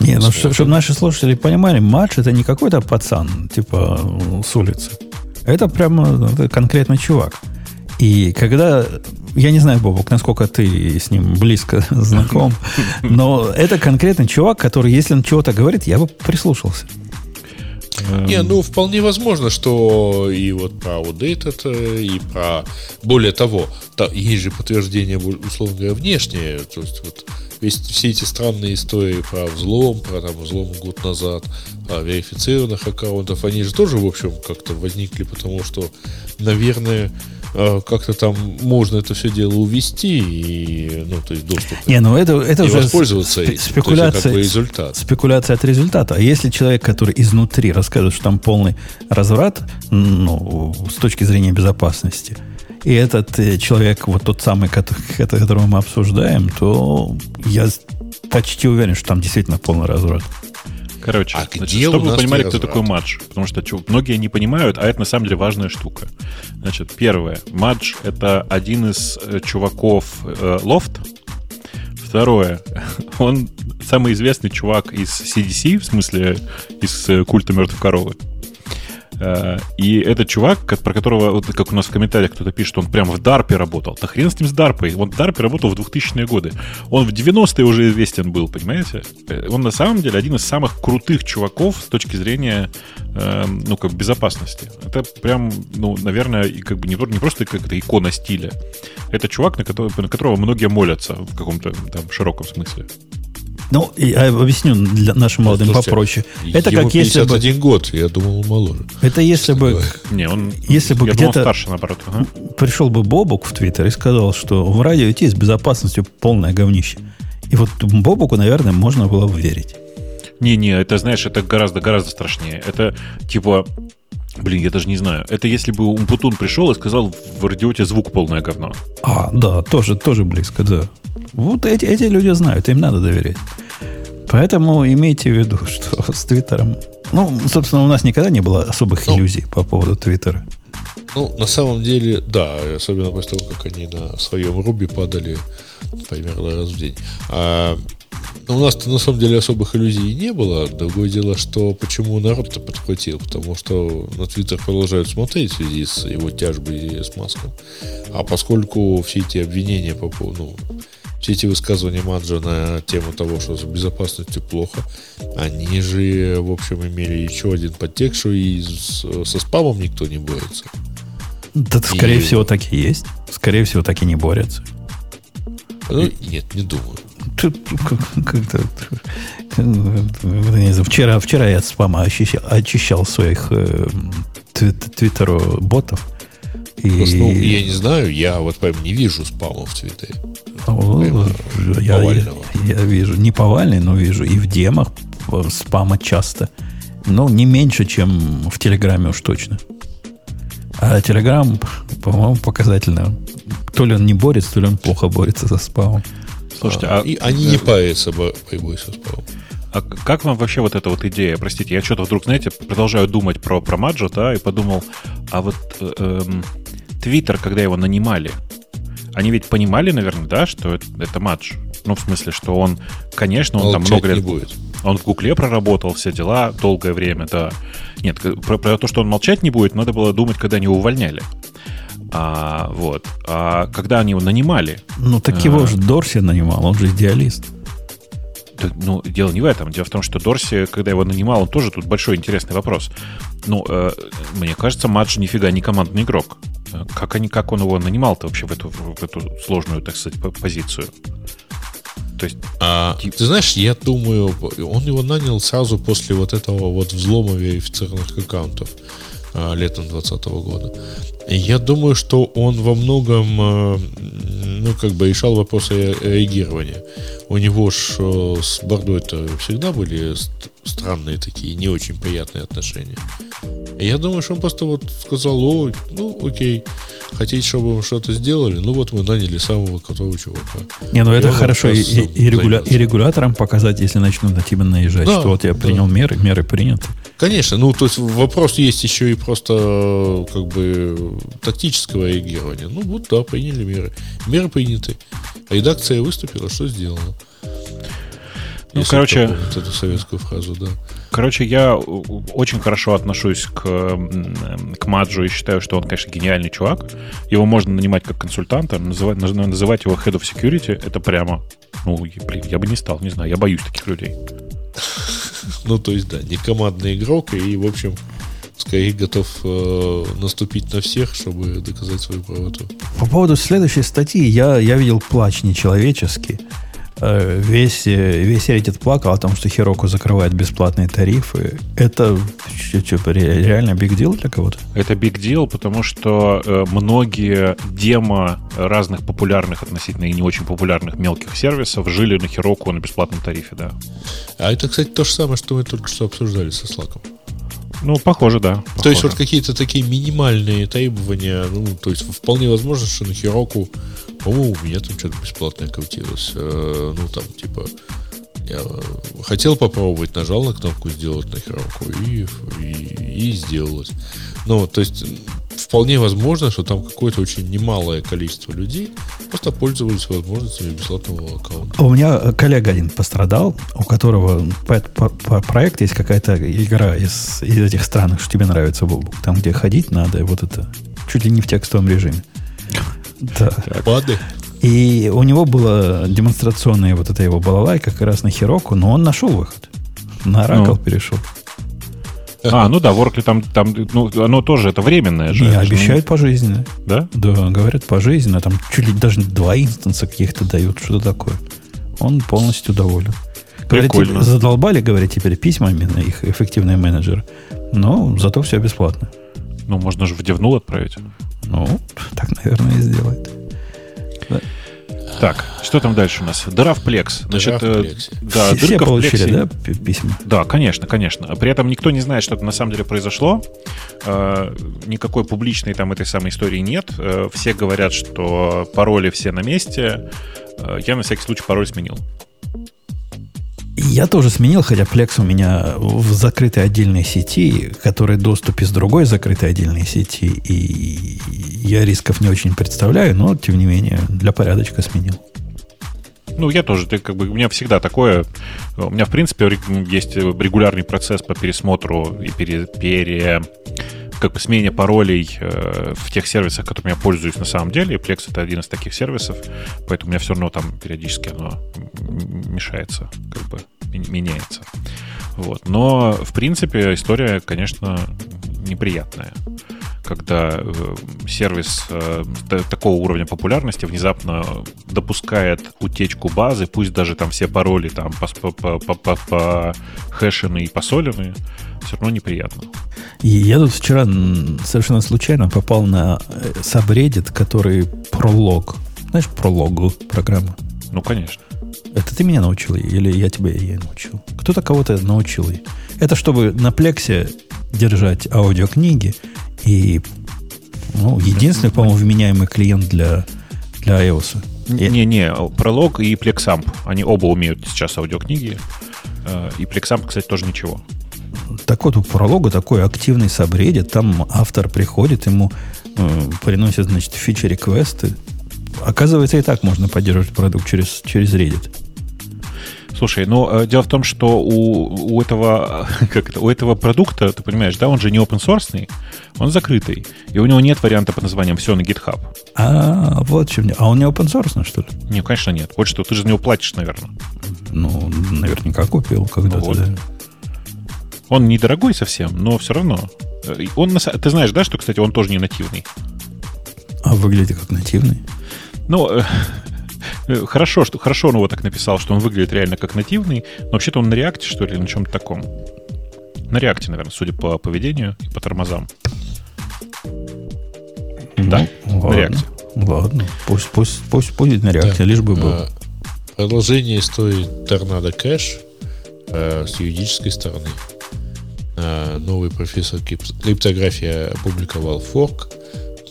Не, ну чтобы наши слушатели понимали, матч это не какой-то пацан, типа э, с улицы. Это прямо это конкретный чувак. И когда, я не знаю, Бобок, насколько ты с ним близко знаком, но это конкретный чувак, который, если он чего-то говорит, я бы прислушался. Не, ну вполне возможно, что и вот про outdated, э, и про... Более того, та- есть же подтверждение, условно говоря, внешнее. То есть вот весь, все эти странные истории про взлом, про там взлом год назад, про верифицированных аккаунтов, они же тоже, в общем, как-то возникли, потому что, наверное, как-то там можно это все дело увести и, ну, то есть доступ Не, ну это, это и уже воспользоваться спе- этим. То есть, это как бы спекуляция, результат. спекуляция от результата. А если человек, который изнутри расскажет, что там полный разврат, ну, с точки зрения безопасности, и этот э, человек, вот тот самый, кото- которого мы обсуждаем, то я почти уверен, что там действительно полный разврат. Короче, А значит, где чтобы вы понимали, кто такой Мадж. Потому что чё, многие не понимают, а это на самом деле важная штука. Значит, первое. Мадж — это один из э, чуваков э, Лофт. Второе. Он самый известный чувак из CDC, в смысле из э, культа мертвой коровы. Э, И этот чувак, как- про которого, как у нас в комментариях кто-то пишет, он прям в Дарпе работал. Да хрен с ним с Дарпой. Он в Дарпе работал в 2000-е годы. Он в 90-е уже известен был, понимаете? Э, Он на самом деле один из самых крутых чуваков с точки зрения, э, ну, как безопасности. Это прям, ну, наверное, как бы не, не просто как-то икона стиля. Это чувак, на которого, на которого многие молятся в каком-то там широком смысле. Ну, и, а, объясню для нашим молодым Слушайте, попроще. Это Ему как если бы... 51 год, я думал, он моложе. Это если бы Не, он, Если бы я где-то- старше, наоборот. Ага. пришел бы Бобук в Твиттер и сказал, что в радио идти с безопасностью полное говнище. И вот Бобуку, наверное, можно было бы верить. Не-не, это, знаешь, это гораздо-гораздо страшнее. Это типа... Блин, я даже не знаю. Это если бы Умпутун пришел и сказал в радиоте звук полное говно. А, да, тоже, тоже близко, да. Вот эти, эти люди знают, им надо доверять. Поэтому имейте в виду, что с Твиттером... Ну, собственно, у нас никогда не было особых Ну. иллюзий по поводу Твиттера. Ну, на самом деле, да, особенно после того, как они на своем Руби падали примерно раз в день. А, ну, у нас-то на самом деле особых иллюзий и не было. Другое дело, что почему народ-то подхватил, потому что на Твиттер продолжают смотреть в связи с его тяжбой с Маском. А поскольку все эти обвинения по поводу, ну, все эти высказывания Маджа на тему того, что с безопасностью плохо, они же, в общем, имели еще один подтекст, что и со спамом никто не борется. Да, скорее И- всего, так и есть. Скорее всего, так и не борются. Ну, нет, не думаю. Как-то... Вчера, вчера я от спама очищал, очищал своих э, твит- твиттеру ботов. И... Просто, ну, я не знаю, я вот прям не вижу спама в Твиттере. Я, я, я вижу, не повальный, но вижу и в демах спама часто. Ну, не меньше, чем в Телеграме уж точно. А Телеграм, по-моему, показательно. То ли он не борется, то ли он плохо борется со спамом. Слушайте, а, И они не парятся бо- борьбой со спамом. а как вам вообще вот эта вот идея? Простите, я что-то вдруг, знаете, продолжаю думать про, про Маджо, да, и подумал, а вот э, эм, Твиттер, когда его нанимали, они ведь понимали, наверное, да, что это, это Мадж? Ну, в смысле, что он, конечно, он там Молчать много лет... не будет. Он в Гугле проработал, все дела, долгое время, да. Нет, про, про то, что он молчать не будет, надо было думать, когда они увольняли. А, вот. А когда они его нанимали, Ну, так его же Дорси нанимал, он же идеалист. Да, ну, дело не в этом. Дело в том, что Дорси, когда его нанимал, он тоже тут большой интересный вопрос. Ну, э, мне кажется, Мадж нифига не командный игрок. Как, они, как он его нанимал-то вообще в эту, в эту сложную, так сказать, по- позицию? То есть, А, Тип- ты знаешь, я думаю, он его нанял сразу после вот этого вот взлома верифицированных аккаунтов а, летом 2020 года. Я думаю, что он во многом, э, ну, как бы решал вопросы ре- реагирования. У него ж э, с Бордой-то всегда были ст- странные такие, не очень приятные отношения. Я думаю, что он просто вот сказал, о, ну, окей, хотите, чтобы мы что-то сделали? Ну, вот мы наняли самого крутого чувака. Не, ну И это хорошо и, и- регуля- и регуляторам показать, если начнут на тебя наезжать, Да, что вот я да. принял меры, меры приняты. Конечно, ну то есть вопрос есть еще и просто э, как бы тактического реагирования. Ну вот да, приняли меры. Меры приняты. Редакция выступила, что сделала? Ну, Если короче- помнит эту советскую фразу, да. короче, я очень хорошо отношусь к, к Маджу и считаю, что он, конечно, гениальный чувак. Его можно нанимать как консультанта, называть, наз- называть его Head of Security, это прямо, ну, блин, я бы не стал, не знаю, я боюсь таких людей. Ну то есть да, не командный игрок и в общем скорее готов э, наступить на всех, чтобы доказать свою правоту. По поводу следующей статьи, я, я видел плач нечеловеческий. Э, Весь, э, весь Reddit плакал о том, что Хироку закрывает бесплатные тарифы. Это ре- реально биг дел для кого-то? Это big deal, потому что э, многие демо разных популярных относительно и не очень популярных мелких сервисов жили на Heroku на бесплатном тарифе, да. А это, кстати, то же самое, что мы только что обсуждали со Slack. Ну, похоже, да. То есть похоже. вот какие-то такие минимальные требования, ну, то есть вполне возможно, что на Хироку, по-моему, у меня там что-то бесплатное крутилось. Э, ну, там, типа, я э, хотел попробовать, нажал на кнопку сделать на Хироку и, и, и сделалось. Ну, то есть вполне возможно, что там какое-то очень немалое количество людей просто пользовались возможностями бесплатного аккаунта. А У меня э, коллега один пострадал, у которого по, по- по проект есть какая-то игра из, из этих стран, что тебе нравится, Бобук. Там, где ходить надо, вот это чуть ли не в текстовом режиме. Да. Пады. И у него была демонстрационная вот эта его балалайка как раз на Хироку, но он нашел выход. На Oracle Ну. перешел. А, ну да, в Oracle там, там, ну, оно тоже, это временное же. И Это же, обещают пожизненно. Да? Да, говорят пожизненно. Там чуть ли даже два инстанса каких-то дают, что-то такое. Он полностью доволен. Говорит, Прикольно. задолбали, говорят, теперь письмами на их эффективные менеджеры. Но зато все бесплатно. Ну, можно же в девнул отправить. Ну, так, наверное, и сделает. Так, что там дальше у нас? Дыра в плекс. Значит, Дыра в э, плексе. Да, все, все дырка в получили, плексе. да, пи- письма? Да, конечно, конечно. При этом никто не знает, что это на самом деле произошло. Э, Никакой публичной там этой самой истории нет. Э, Все говорят, что пароли все на месте. Э, Я на всякий случай пароль сменил. Я тоже сменил, хотя Plex у меня в закрытой отдельной сети, который доступ из другой закрытой отдельной сети, и я рисков не очень представляю, но, тем не менее, для порядочка сменил. Ну, я тоже, ты, как бы, у меня всегда такое. У меня, в принципе, есть регулярный процесс по пересмотру и пере, пере- как бы смене паролей э, в тех сервисах, которыми я пользуюсь на самом деле. И Plex это один из таких сервисов, поэтому у меня все равно там периодически оно мешается, как бы меняется. Вот. Но, в принципе, история, конечно, неприятная когда э, сервис э, та- такого уровня популярности внезапно допускает утечку базы, пусть даже там все пароли там похешены и посолены, все равно неприятно. И я тут вчера совершенно случайно попал на э, сабреддит, который пролог Знаешь прологу программы? Ну, конечно. Это ты меня научил или я тебя ей научил? Кто-то кого-то научил. Это чтобы на плексе держать аудиокниги и ну, единственный, по-моему, вменяемый клиент для, для iOS. Не-не, пролог и Plexamp. Они оба умеют сейчас аудиокниги. Э, и Plexamp, кстати, тоже ничего. Так вот, у пролога такой активный сабреддит. Там автор приходит, ему э, приносят, значит, фичи-реквесты. Оказывается, и так можно поддерживать продукт через, через Reddit. Слушай, ну дело в том, что у, у этого как это, у этого продукта, ты понимаешь, да, он же не open source, он закрытый, и у него нет варианта под названием все на GitHub. А, вот чем. А он не open source, что ли? Не, конечно, нет. Вот что, ты же за него платишь, наверное. Ну, наверняка купил когда-то, вот. да. Он недорогой совсем, но все равно. Он, ты знаешь, да, что, кстати, он тоже не нативный. А выглядит как нативный? Ну, Э, хорошо, что, хорошо он его так написал, что он выглядит реально как нативный, но вообще-то он на реакте, что ли, или на чем-то таком. На реакте, наверное, судя по поведению и по тормозам. Ну, да, ладно, на реакте. Ладно, пусть, пусть, пусть будет на реакте, да. лишь бы был. А, продолжение истории Торнадо Кэш а, с юридической стороны. А, новый профессор криптографии опубликовал форк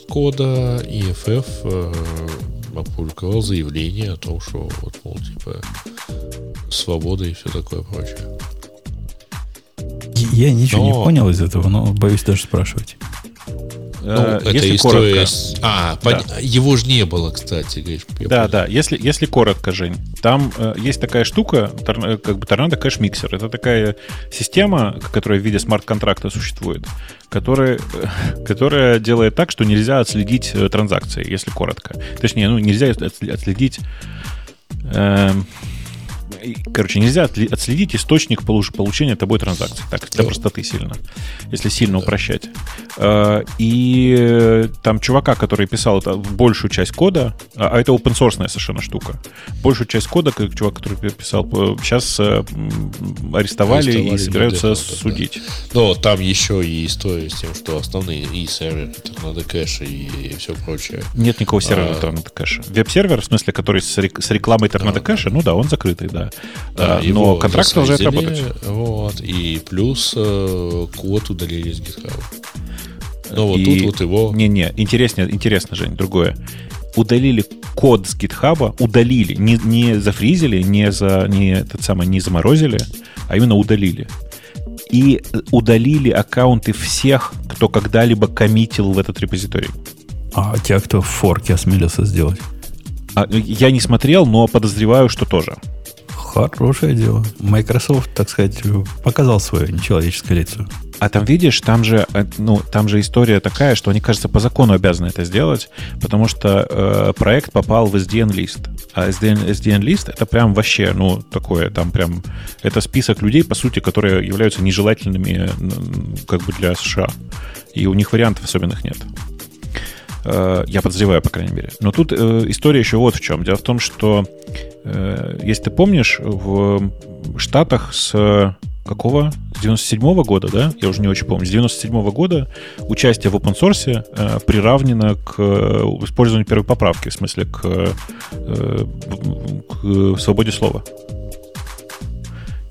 кода, EFF а, опубликовал заявление о том, что вот, мол, типа, свобода и все такое прочее. Я ничего но... не понял из этого, но боюсь даже спрашивать. Ну, э, это если история... Коротко, а, да. пон... его же не было, кстати, говоришь. Да, да. Если, если коротко, Жень, там э, есть такая штука, тор, э, как бы Торнадо Кэш Миксер. Это такая система, которая в виде смарт-контракта существует, которая, э, которая делает так, что нельзя отследить э, транзакции, если коротко. Точнее, ну, нельзя отследить... Э, короче, нельзя отследить источник получения тобой транзакции. Так, для простоты сильно. Если сильно упрощать. Э, и там чувака, который писал это, большую часть кода, а, а это open source совершенно штука, большую часть кода, как чувак, который писал, сейчас э, арестовали, арестовали и собираются судить. Да. Но там еще и история с тем, что основные и серверы надо кэш и все прочее. Нет никакого сервера а... Торнадо Cash а. Веб-сервер, в смысле, который с, рекламой Tornado Cash а, ну да, он закрытый, да. Да, но контракт продолжает работать. Вот, и плюс э, код удалили с GitHub. Ну вот и... тут вот его... Не-не, интересно, интересно, Жень, другое. Удалили код с GitHub, удалили, не, не зафризили, не, за, не, этот самый, не заморозили, а именно удалили. И удалили аккаунты всех, кто когда-либо коммитил в этот репозиторий. А те, кто в форке осмелился сделать? А, я не смотрел, но подозреваю, что тоже. Хорошее дело. Microsoft, так сказать, показал свое нечеловеческое лицо. А там, видишь, там же, э, ну, там же история такая, что они, кажется, по закону обязаны это сделать, потому что э, проект попал в SDN-лист. А SDN, SDN-лист это прям вообще, ну, такое, там прям, это список людей, по сути, которые являются нежелательными как бы для США. И у них вариантов особенных нет. Э, я подозреваю, по крайней мере. Но тут э, история еще вот в чем. Дело в том, что, э, если ты помнишь, в Штатах с какого? С 97 -го года, да? Я уже не очень помню. С 97 -го года участие в open source э, приравнено к использованию первой поправки, в смысле к, э, к свободе слова.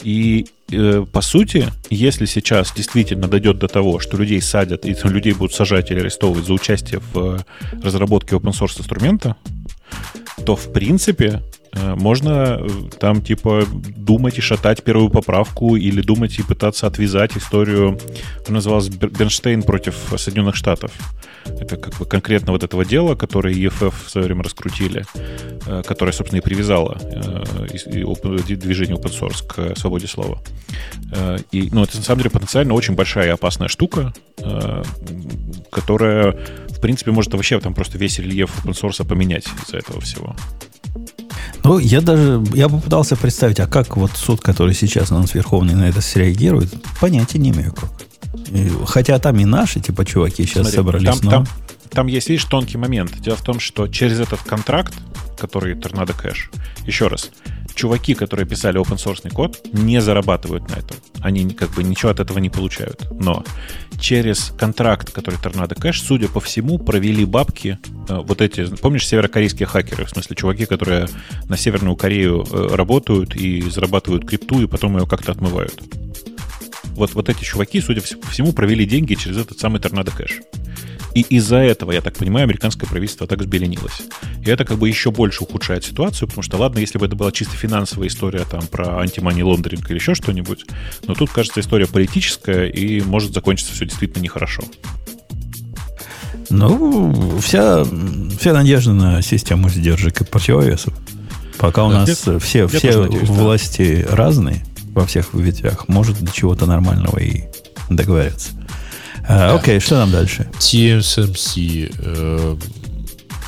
И э, по сути, если сейчас действительно дойдет до того, что людей садят, и людей будут сажать или арестовывать за участие в разработке open source инструмента, то в принципе Э, можно э, там типа думать и шатать первую поправку или думать и пытаться отвязать историю, она называлась Бернштейн против Соединенных Штатов. Это как бы конкретно вот этого дела, которое EFF в свое время раскрутили, э, которое, собственно, и привязало движение open source к свободе слова. И, ну, это на самом деле потенциально очень большая и опасная штука, которая, в принципе, может вообще там просто весь рельеф open source поменять из-за этого всего. Ну, я даже, я попытался представить, а как вот суд, который сейчас на нас Верховный на это среагирует, понятия не имею как. И, хотя там и наши, типа, чуваки сейчас Смотри, собрались, там, но... Там, там есть, видишь, тонкий момент. Дело в том, что через этот контракт, который Торнадо Кэш, еще раз, чуваки, которые писали open source код, не зарабатывают на этом. Они как бы ничего от этого не получают. Но через контракт, который Tornado Cash, судя по всему, провели бабки э, вот эти, помнишь, северокорейские хакеры, в смысле чуваки, которые на Северную Корею э, работают и зарабатывают крипту, и потом ее как-то отмывают. Вот, вот эти чуваки, судя по всему, провели деньги через этот самый Tornado Cash. И из-за этого, я так понимаю, американское правительство так взбеленилось. И это как бы еще больше ухудшает ситуацию, потому что, ладно, если бы это была чисто финансовая история там про антимани лондеринг или еще что-нибудь, но тут, кажется, история политическая, и может закончиться все действительно нехорошо. Ну, вся, вся надежда на систему сдержек и противовесов. Пока у Да, нас я- все, я все надеюсь, да. власти разные во всех ветвях, может до чего-то нормального и договорятся. А, Окей, что там дальше? TSMC э,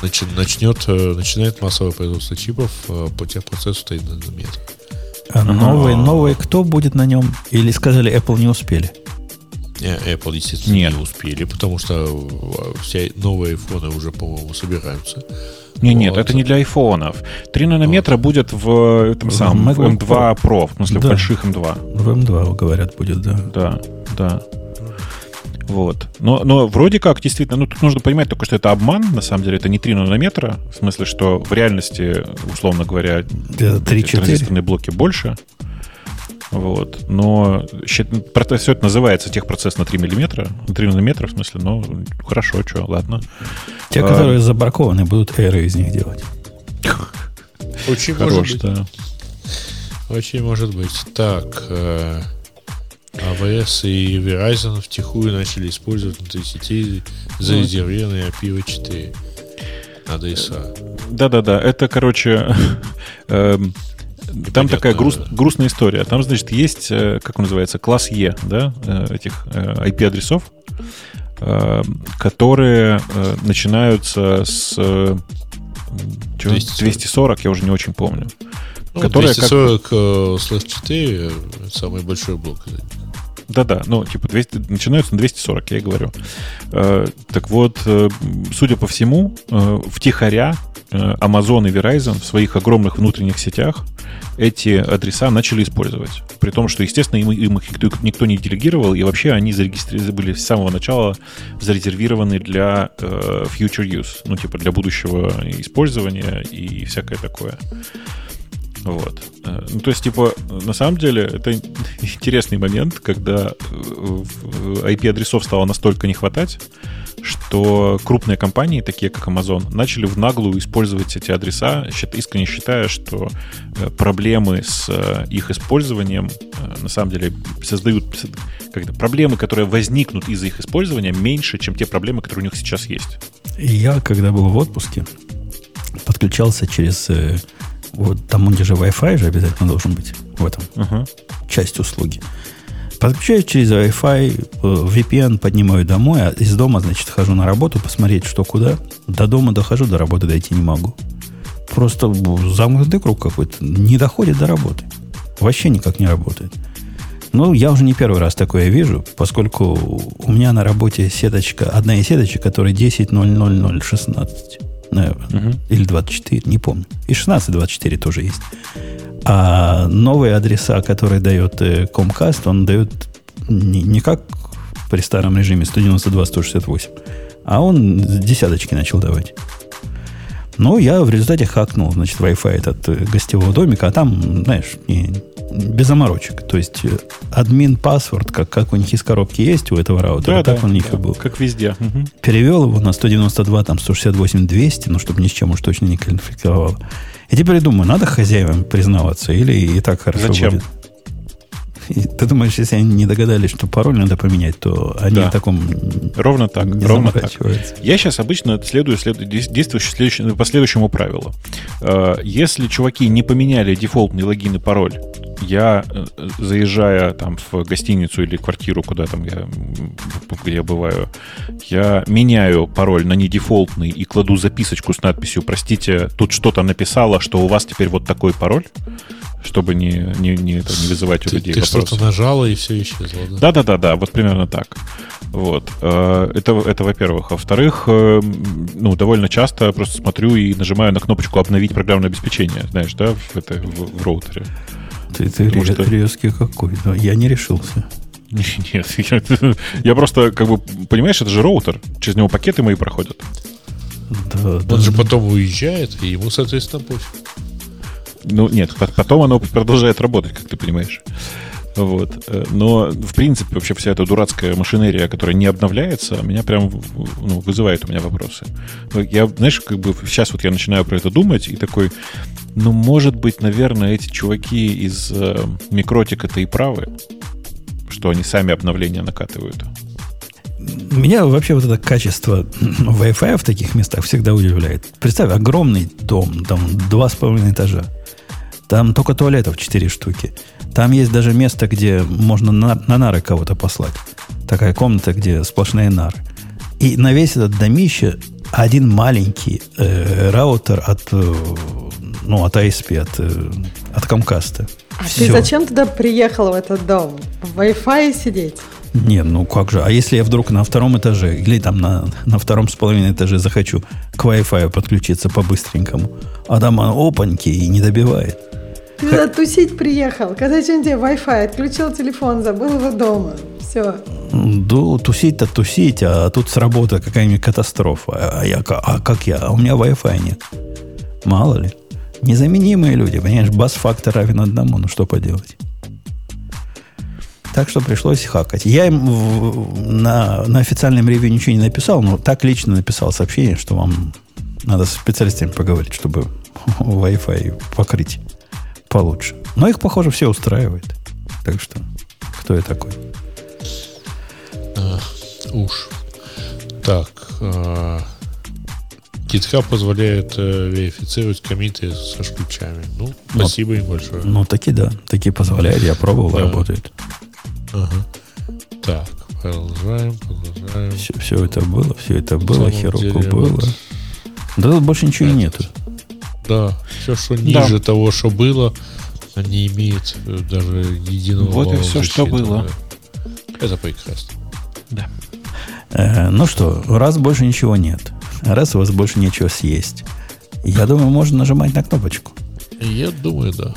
начи- начнет, э, начинает массовое производство чипов э, по техпроцессу 3 нанометра. А новые, новые, кто будет на нем? Или сказали, Apple не успели? Не, Apple, естественно, Нет. не успели, потому что э, все новые айфоны уже, по-моему, собираются. Не, нет, Вот. это не для айфонов. 3 нанометра будет в этом В самом в MacBook M2 Pro, в смысле в Да. больших M2. В М2, говорят, будет, да. Да, да. Вот. Но, но вроде как, действительно, ну тут нужно понимать только, что это обман, на самом деле, это не 3 нанометра, в смысле, что в реальности, условно говоря, Это эти 3-4. транзисторные блоки больше. Вот. Но все это называется техпроцесс на 3 миллиметра, на 3 нанометра, в смысле, ну, хорошо, что, ладно. Те, А. которые забракованы, будут эры из них делать. Очень Хорош, может быть. да. Очень может быть. Так, э, AWS и Verizon втихую начали использовать внутри сетей зарезервированные IPv4 адреса. Да-да-да, это, короче, эм, там такая грустная история. Там, значит, есть, э, как он называется, класс Е, да, э, этих IP-адресов, э, которые э, начинаются с э, чё, 240. 240, я уже не очень помню. Ну, Которая как- 240 э, слэш 4 э, самый большой блок. Да-да, ну, типа, 200, начинаются на 240, я и говорю. Э, так вот, э, судя по всему, э, втихаря э, Amazon и Verizon в своих огромных внутренних сетях эти адреса начали использовать. При том, что, естественно, им, им их никто, никто не делегировал, и вообще они зарегистрированы были с самого начала зарезервированы для э, future use, ну, типа, для будущего использования и всякое такое. Вот. Э, Ну, то есть, типа, на самом деле, это интересный момент, когда э, в- IP-адресов стало настолько не хватать, что крупные компании, такие как Amazon, начали в наглую использовать эти адреса, искренне считая, что э, проблемы с э, их использованием э, на самом деле создают как проблемы, которые возникнут из-за их использования, меньше, чем те проблемы, которые у них сейчас есть. Я, когда был в отпуске, подключался через... вот там, где же Wi-Fi же обязательно должен быть в этом Ага. часть услуги. Подключаюсь через Wi-Fi, э, VPN поднимаю домой, а из дома, значит, хожу на работу, посмотреть, что куда. До дома дохожу, до работы дойти не могу. Просто замкнутый круг какой-то. Не доходит до работы. Вообще никак не работает. Ну, я уже не первый раз такое вижу, поскольку у меня на работе сеточка, одна из сеточек, которая 10.00016, наверное, Мгм. или 24, не помню. И 16.24 тоже есть. А новые адреса, которые дает э, Comcast, он дает не, не как при старом режиме 192-168, а он десяточки начал давать. Ну, я в результате хакнул, значит, Wi-Fi этот э, гостевого домика, а там, знаешь, не- без заморочек. То есть, э, админ паспорт, как, как у них из коробки есть у этого раутера, так он у них и был. как везде. Мгм. Перевел его на 192, там 168, 200, ну, чтобы ни с чем уж точно не конфликтовало. И теперь думаю, надо хозяевам признаваться или и так хорошо Зачем? будет? И ты думаешь, если они не догадались, что пароль надо поменять, то они Да. в таком Ровно так, не ровно так. Я сейчас обычно следую, следую действую следующему- по следующему правилу. Э, Если чуваки не поменяли дефолтный логин и пароль, я, э, заезжая там в гостиницу или квартиру, куда там я, где я бываю, я меняю пароль на недефолтный и кладу записочку с надписью «Простите, тут что-то написало, что у вас теперь вот такой пароль». Чтобы не, не, не, это, не вызывать у Ты, людей ты вопросы. что-то нажала и все исчезло, да? Да, да, да, да, вот примерно так. Вот. э, Это, это во-первых. Во-вторых, э, ну, довольно часто просто смотрю и нажимаю на кнопочку обновить программное обеспечение, знаешь, да, в, это, в, в роутере. Ты, ты Потому ре- что- резкий какой. Но я не решился. Нет, я, я просто, как бы, понимаешь, это же роутер. Через него пакеты мои проходят. Да, да. Он же потом уезжает, и ему, соответственно, пофиг. Ну, нет, по- потом оно продолжает работать, как ты понимаешь. Вот. Э, Но, в принципе, вообще вся эта дурацкая машинерия, которая не обновляется, меня прям ну, вызывает у меня вопросы. Я, знаешь, как бы сейчас вот я начинаю про это думать и такой, ну, может быть, наверное, эти чуваки из э, Микротика-то и правы, что они сами обновления накатывают. Меня вообще вот это качество Wi-Fi в таких местах всегда удивляет. Представь, огромный дом, там два с половиной этажа. Там только туалетов четыре штуки. Там есть даже место, где можно на, на нары кого-то послать. Такая комната, где сплошные нары. И на весь этот домище один маленький э, раутер от, э, ну, от ISP, от, э, от Comcast. А ты зачем туда приехал в этот дом? В Wi-Fi сидеть? Не, ну как же. А если я вдруг на втором этаже или там на, на втором с половиной этаже захочу к Wi-Fi подключиться по-быстренькому, а там он опаньки и не добивает. Ты туда тусить приехал. Когда что тебе Wi-Fi, отключил телефон, забыл его дома. Все. Ну, тусить-то тусить, а тут сработает какая-нибудь катастрофа. А, я, а как я? А у меня Wi-Fi нет. Мало ли. Незаменимые люди, понимаешь, бас-фактор равен одному, ну что поделать. Так что пришлось хакать. Я им в- на, на официальном ревью ничего не написал, но так лично написал сообщение, что вам надо с специалистами поговорить, чтобы Wi-Fi покрыть получше. Но их, похоже, все устраивает. Так что, кто я такой? Уж. Так. а, GitHub позволяет э, верифицировать комиты со ключами. Ну, спасибо им большое. Ну, таки да. Таки позволяет. Я пробовал, Да. работает. Ага. Так, продолжаем, продолжаем. Все, все это было, все это было, Хироку деле, было. Да тут больше ничего и нету. Да, все, что ниже того, что было, не имеет э, даже единого Вот и вала всё, что защиты, было. да. Это прекрасно. Э, ну что, раз больше ничего нет, раз у вас больше нечего съесть, я думаю, можно нажимать на кнопочку. Я думаю, да.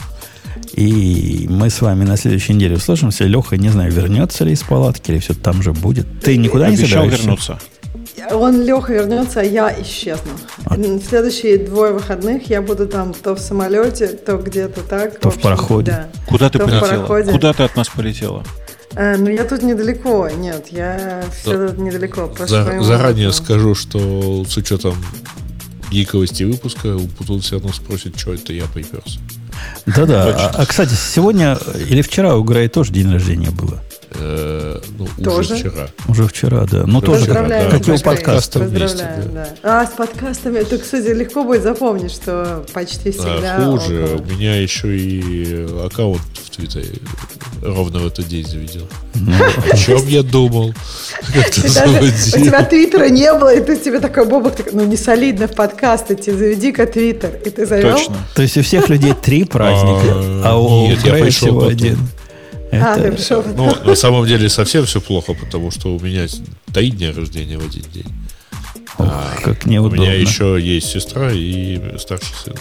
И мы с вами на следующей неделе услышимся. Леха, не знаю, вернется ли из палатки, или все там же будет. Ты никуда не Обещал собираешься? вернуться. Он, Леха, вернется, а я исчезну. А- В следующие двое выходных я буду там то в самолете, то где-то так. То в общем, пароходе. Да. Куда ты То в полетела? Куда ты от нас полетела? Э, ну, я тут недалеко. Нет, я все тут недалеко. За- заранее опыту. скажу, что с учетом гиковости выпуска, Путун все равно спросит, что это я приперся. Да-да. А, а, кстати, сегодня или вчера у Грей тоже день рождения было. Э, ну, Тоже? уже вчера. Уже вчера, да. Ну, Да, тоже как, как и у Сашка, подкаста. Поздравляем, вместе, да. А с подкастами, это, кстати, легко будет запомнить, что почти всегда... А, хуже, около. у меня еще и аккаунт в Твиттере ровно в этот день заведен. Ну, О чем я думал? Как у тебя твиттера не было, и ты тебе такой, Бобок, ну не солидно в подкаст идти, заведи-ка твиттер. И ты завел? Точно. То есть у всех людей три праздника, А, а у Грея всего один. А, Это- потом. Ну, на самом деле совсем все плохо, потому что у меня три дня рождения в один день. Ох, А, как У неудобно. меня еще есть сестра и старший сын.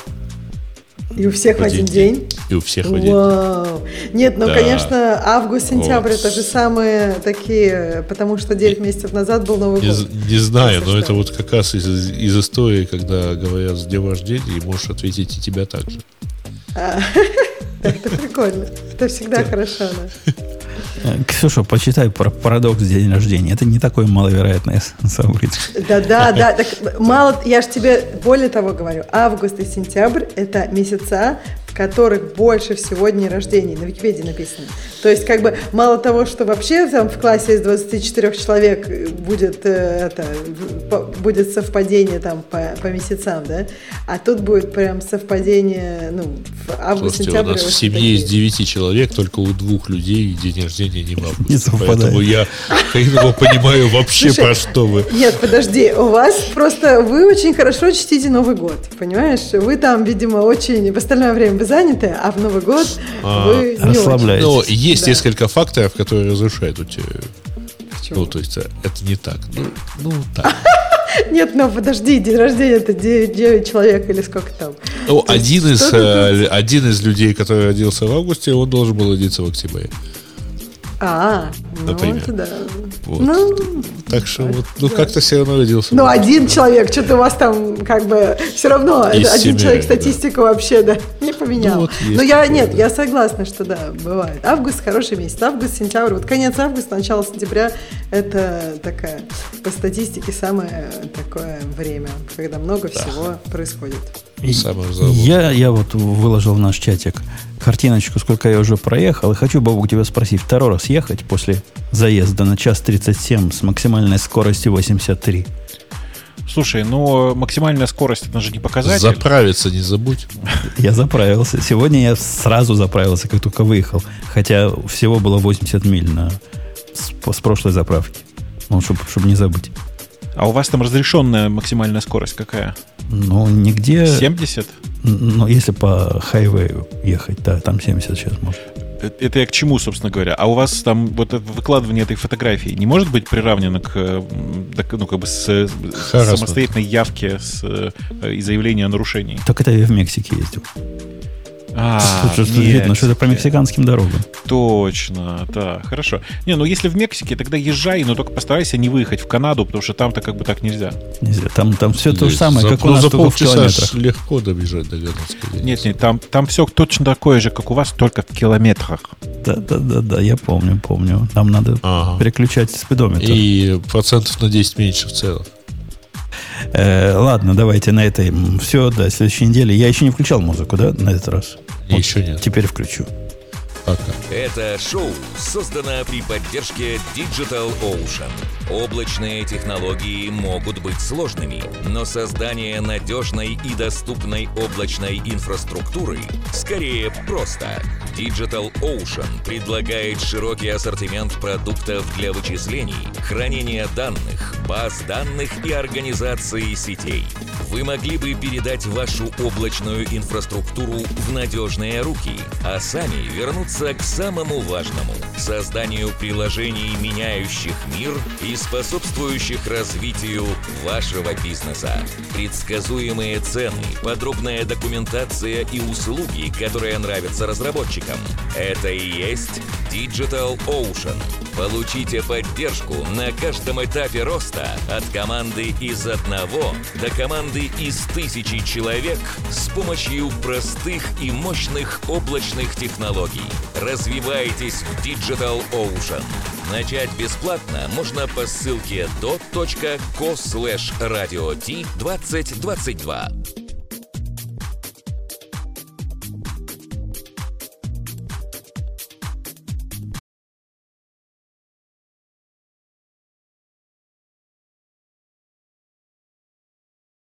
И у всех в один один день? И у всех в один день. Вау. Нет, ну, Да. конечно, август-сентябрь Вот. это же самые такие, потому что 9 месяцев назад был Новый Не, год. не знаю, Если но что. это вот как раз из, из истории, когда говорят с днем рождения, и можешь ответить и тебя так же. Это прикольно. Это всегда хорошо. Э, Ксюша, почитай про парадокс день рождения. Это не такое маловероятное событие. Да, да, да. Так мало, я же тебе более того говорю, август и сентябрь это месяца, которых больше всего дней рождений. На Википедии написано. То есть, как бы, мало того, что вообще там в классе из 24 человек э, будет, э, это, будет совпадение там по, по месяцам, да, а тут будет прям совпадение, ну, в Слушайте, у нас в семье такие. из 9 человек, только у двух людей день рождения не в августе. Не совпадает. Поэтому я хреново понимаю вообще Слушай, про что вы. Нет, подожди, у вас просто вы очень хорошо чтите Новый год, понимаешь? Вы там, видимо, очень в остальное время вы заняты, а в Новый год А, вы не расслабляетесь. Но есть Да. несколько факторов, которые разрушают эту теорию. Почему? Ну, то есть, э, это не так. Ну, ну так. очень. Нет, ну подожди, день рождения это 9, человек или сколько там. Ну, есть один из, э, один из людей, который родился в августе, он должен был родиться в октябре. А, ну Например. это да. Вот. Ну, Так что вот, ну как-то все равно родился. ну, один человек, что-то у вас там как бы все равно Из один семи, человек да. статистику вообще да не поменял. Ну, вот Но я такое, нет, да. я согласна, что да, бывает. Август хороший месяц, август, сентябрь, вот конец августа, начало сентября это такая по статистике самое такое время, когда много всего происходит. Я, я вот выложил в наш чатик картиночку, сколько я уже проехал. И хочу, Бабук, тебя спросить, второй раз ехать после заезда на час 37 с максимальной скоростью 83? Слушай, ну максимальная скорость это же не показатель. Заправиться не забудь. Я заправился. Сегодня я сразу заправился, как только выехал. Хотя всего было 80 миль на, с, с прошлой заправки. Ну, чтобы не забыть. А у вас там разрешенная максимальная скорость какая? Ну, нигде... 70? Ну, если по хайвею ехать, да, там 70 сейчас может. Э, Это я к чему, собственно говоря? А у вас там вот выкладывание этой фотографии не может быть приравнено к, ну, как бы с, самостоятельной явке с, э, и заявления о нарушении? Так это я в Мексике ездил. А, Тут же нет, видно, что это по мексиканским дорогам. Точно, да, хорошо. Не, ну если в Мексике, тогда езжай, но только постарайся не выехать в Канаду, потому что там-то как бы так нельзя. Нельзя. Там, там все то же самое, За- как у ну, нас за только в полчаса километрах. легко добежать до границы. Нет, нет, там, там все точно такое же, как у вас, только в километрах. Да, да, да, да, я помню, помню. Нам надо Ага. переключать спидометр. И процентов на 10 меньше в целом. Э, ладно, давайте на этой все, до следующей недели. Я еще не включал музыку, да, на этот раз? Еще нет. Теперь включу. Пока. Это шоу создано при поддержке Digital Ocean. Облачные технологии могут быть сложными, но создание надежной и доступной облачной инфраструктуры скорее просто. Digital Ocean предлагает широкий ассортимент продуктов для вычислений, хранения данных, баз данных и организации сетей. Вы могли бы передать вашу облачную инфраструктуру в надежные руки, а сами вернуться к самому важному – созданию приложений, меняющих мир и способствующих развитию вашего бизнеса. Предсказуемые цены, подробная документация и услуги, которые нравятся разработчикам – это и есть Digital Ocean. Получите поддержку на каждом этапе роста от команды из одного до команды из тысячи человек с помощью простых и мощных облачных технологий. Развивайтесь в Digital Ocean. Начать бесплатно можно по по ссылке dot.co/radio.t2022.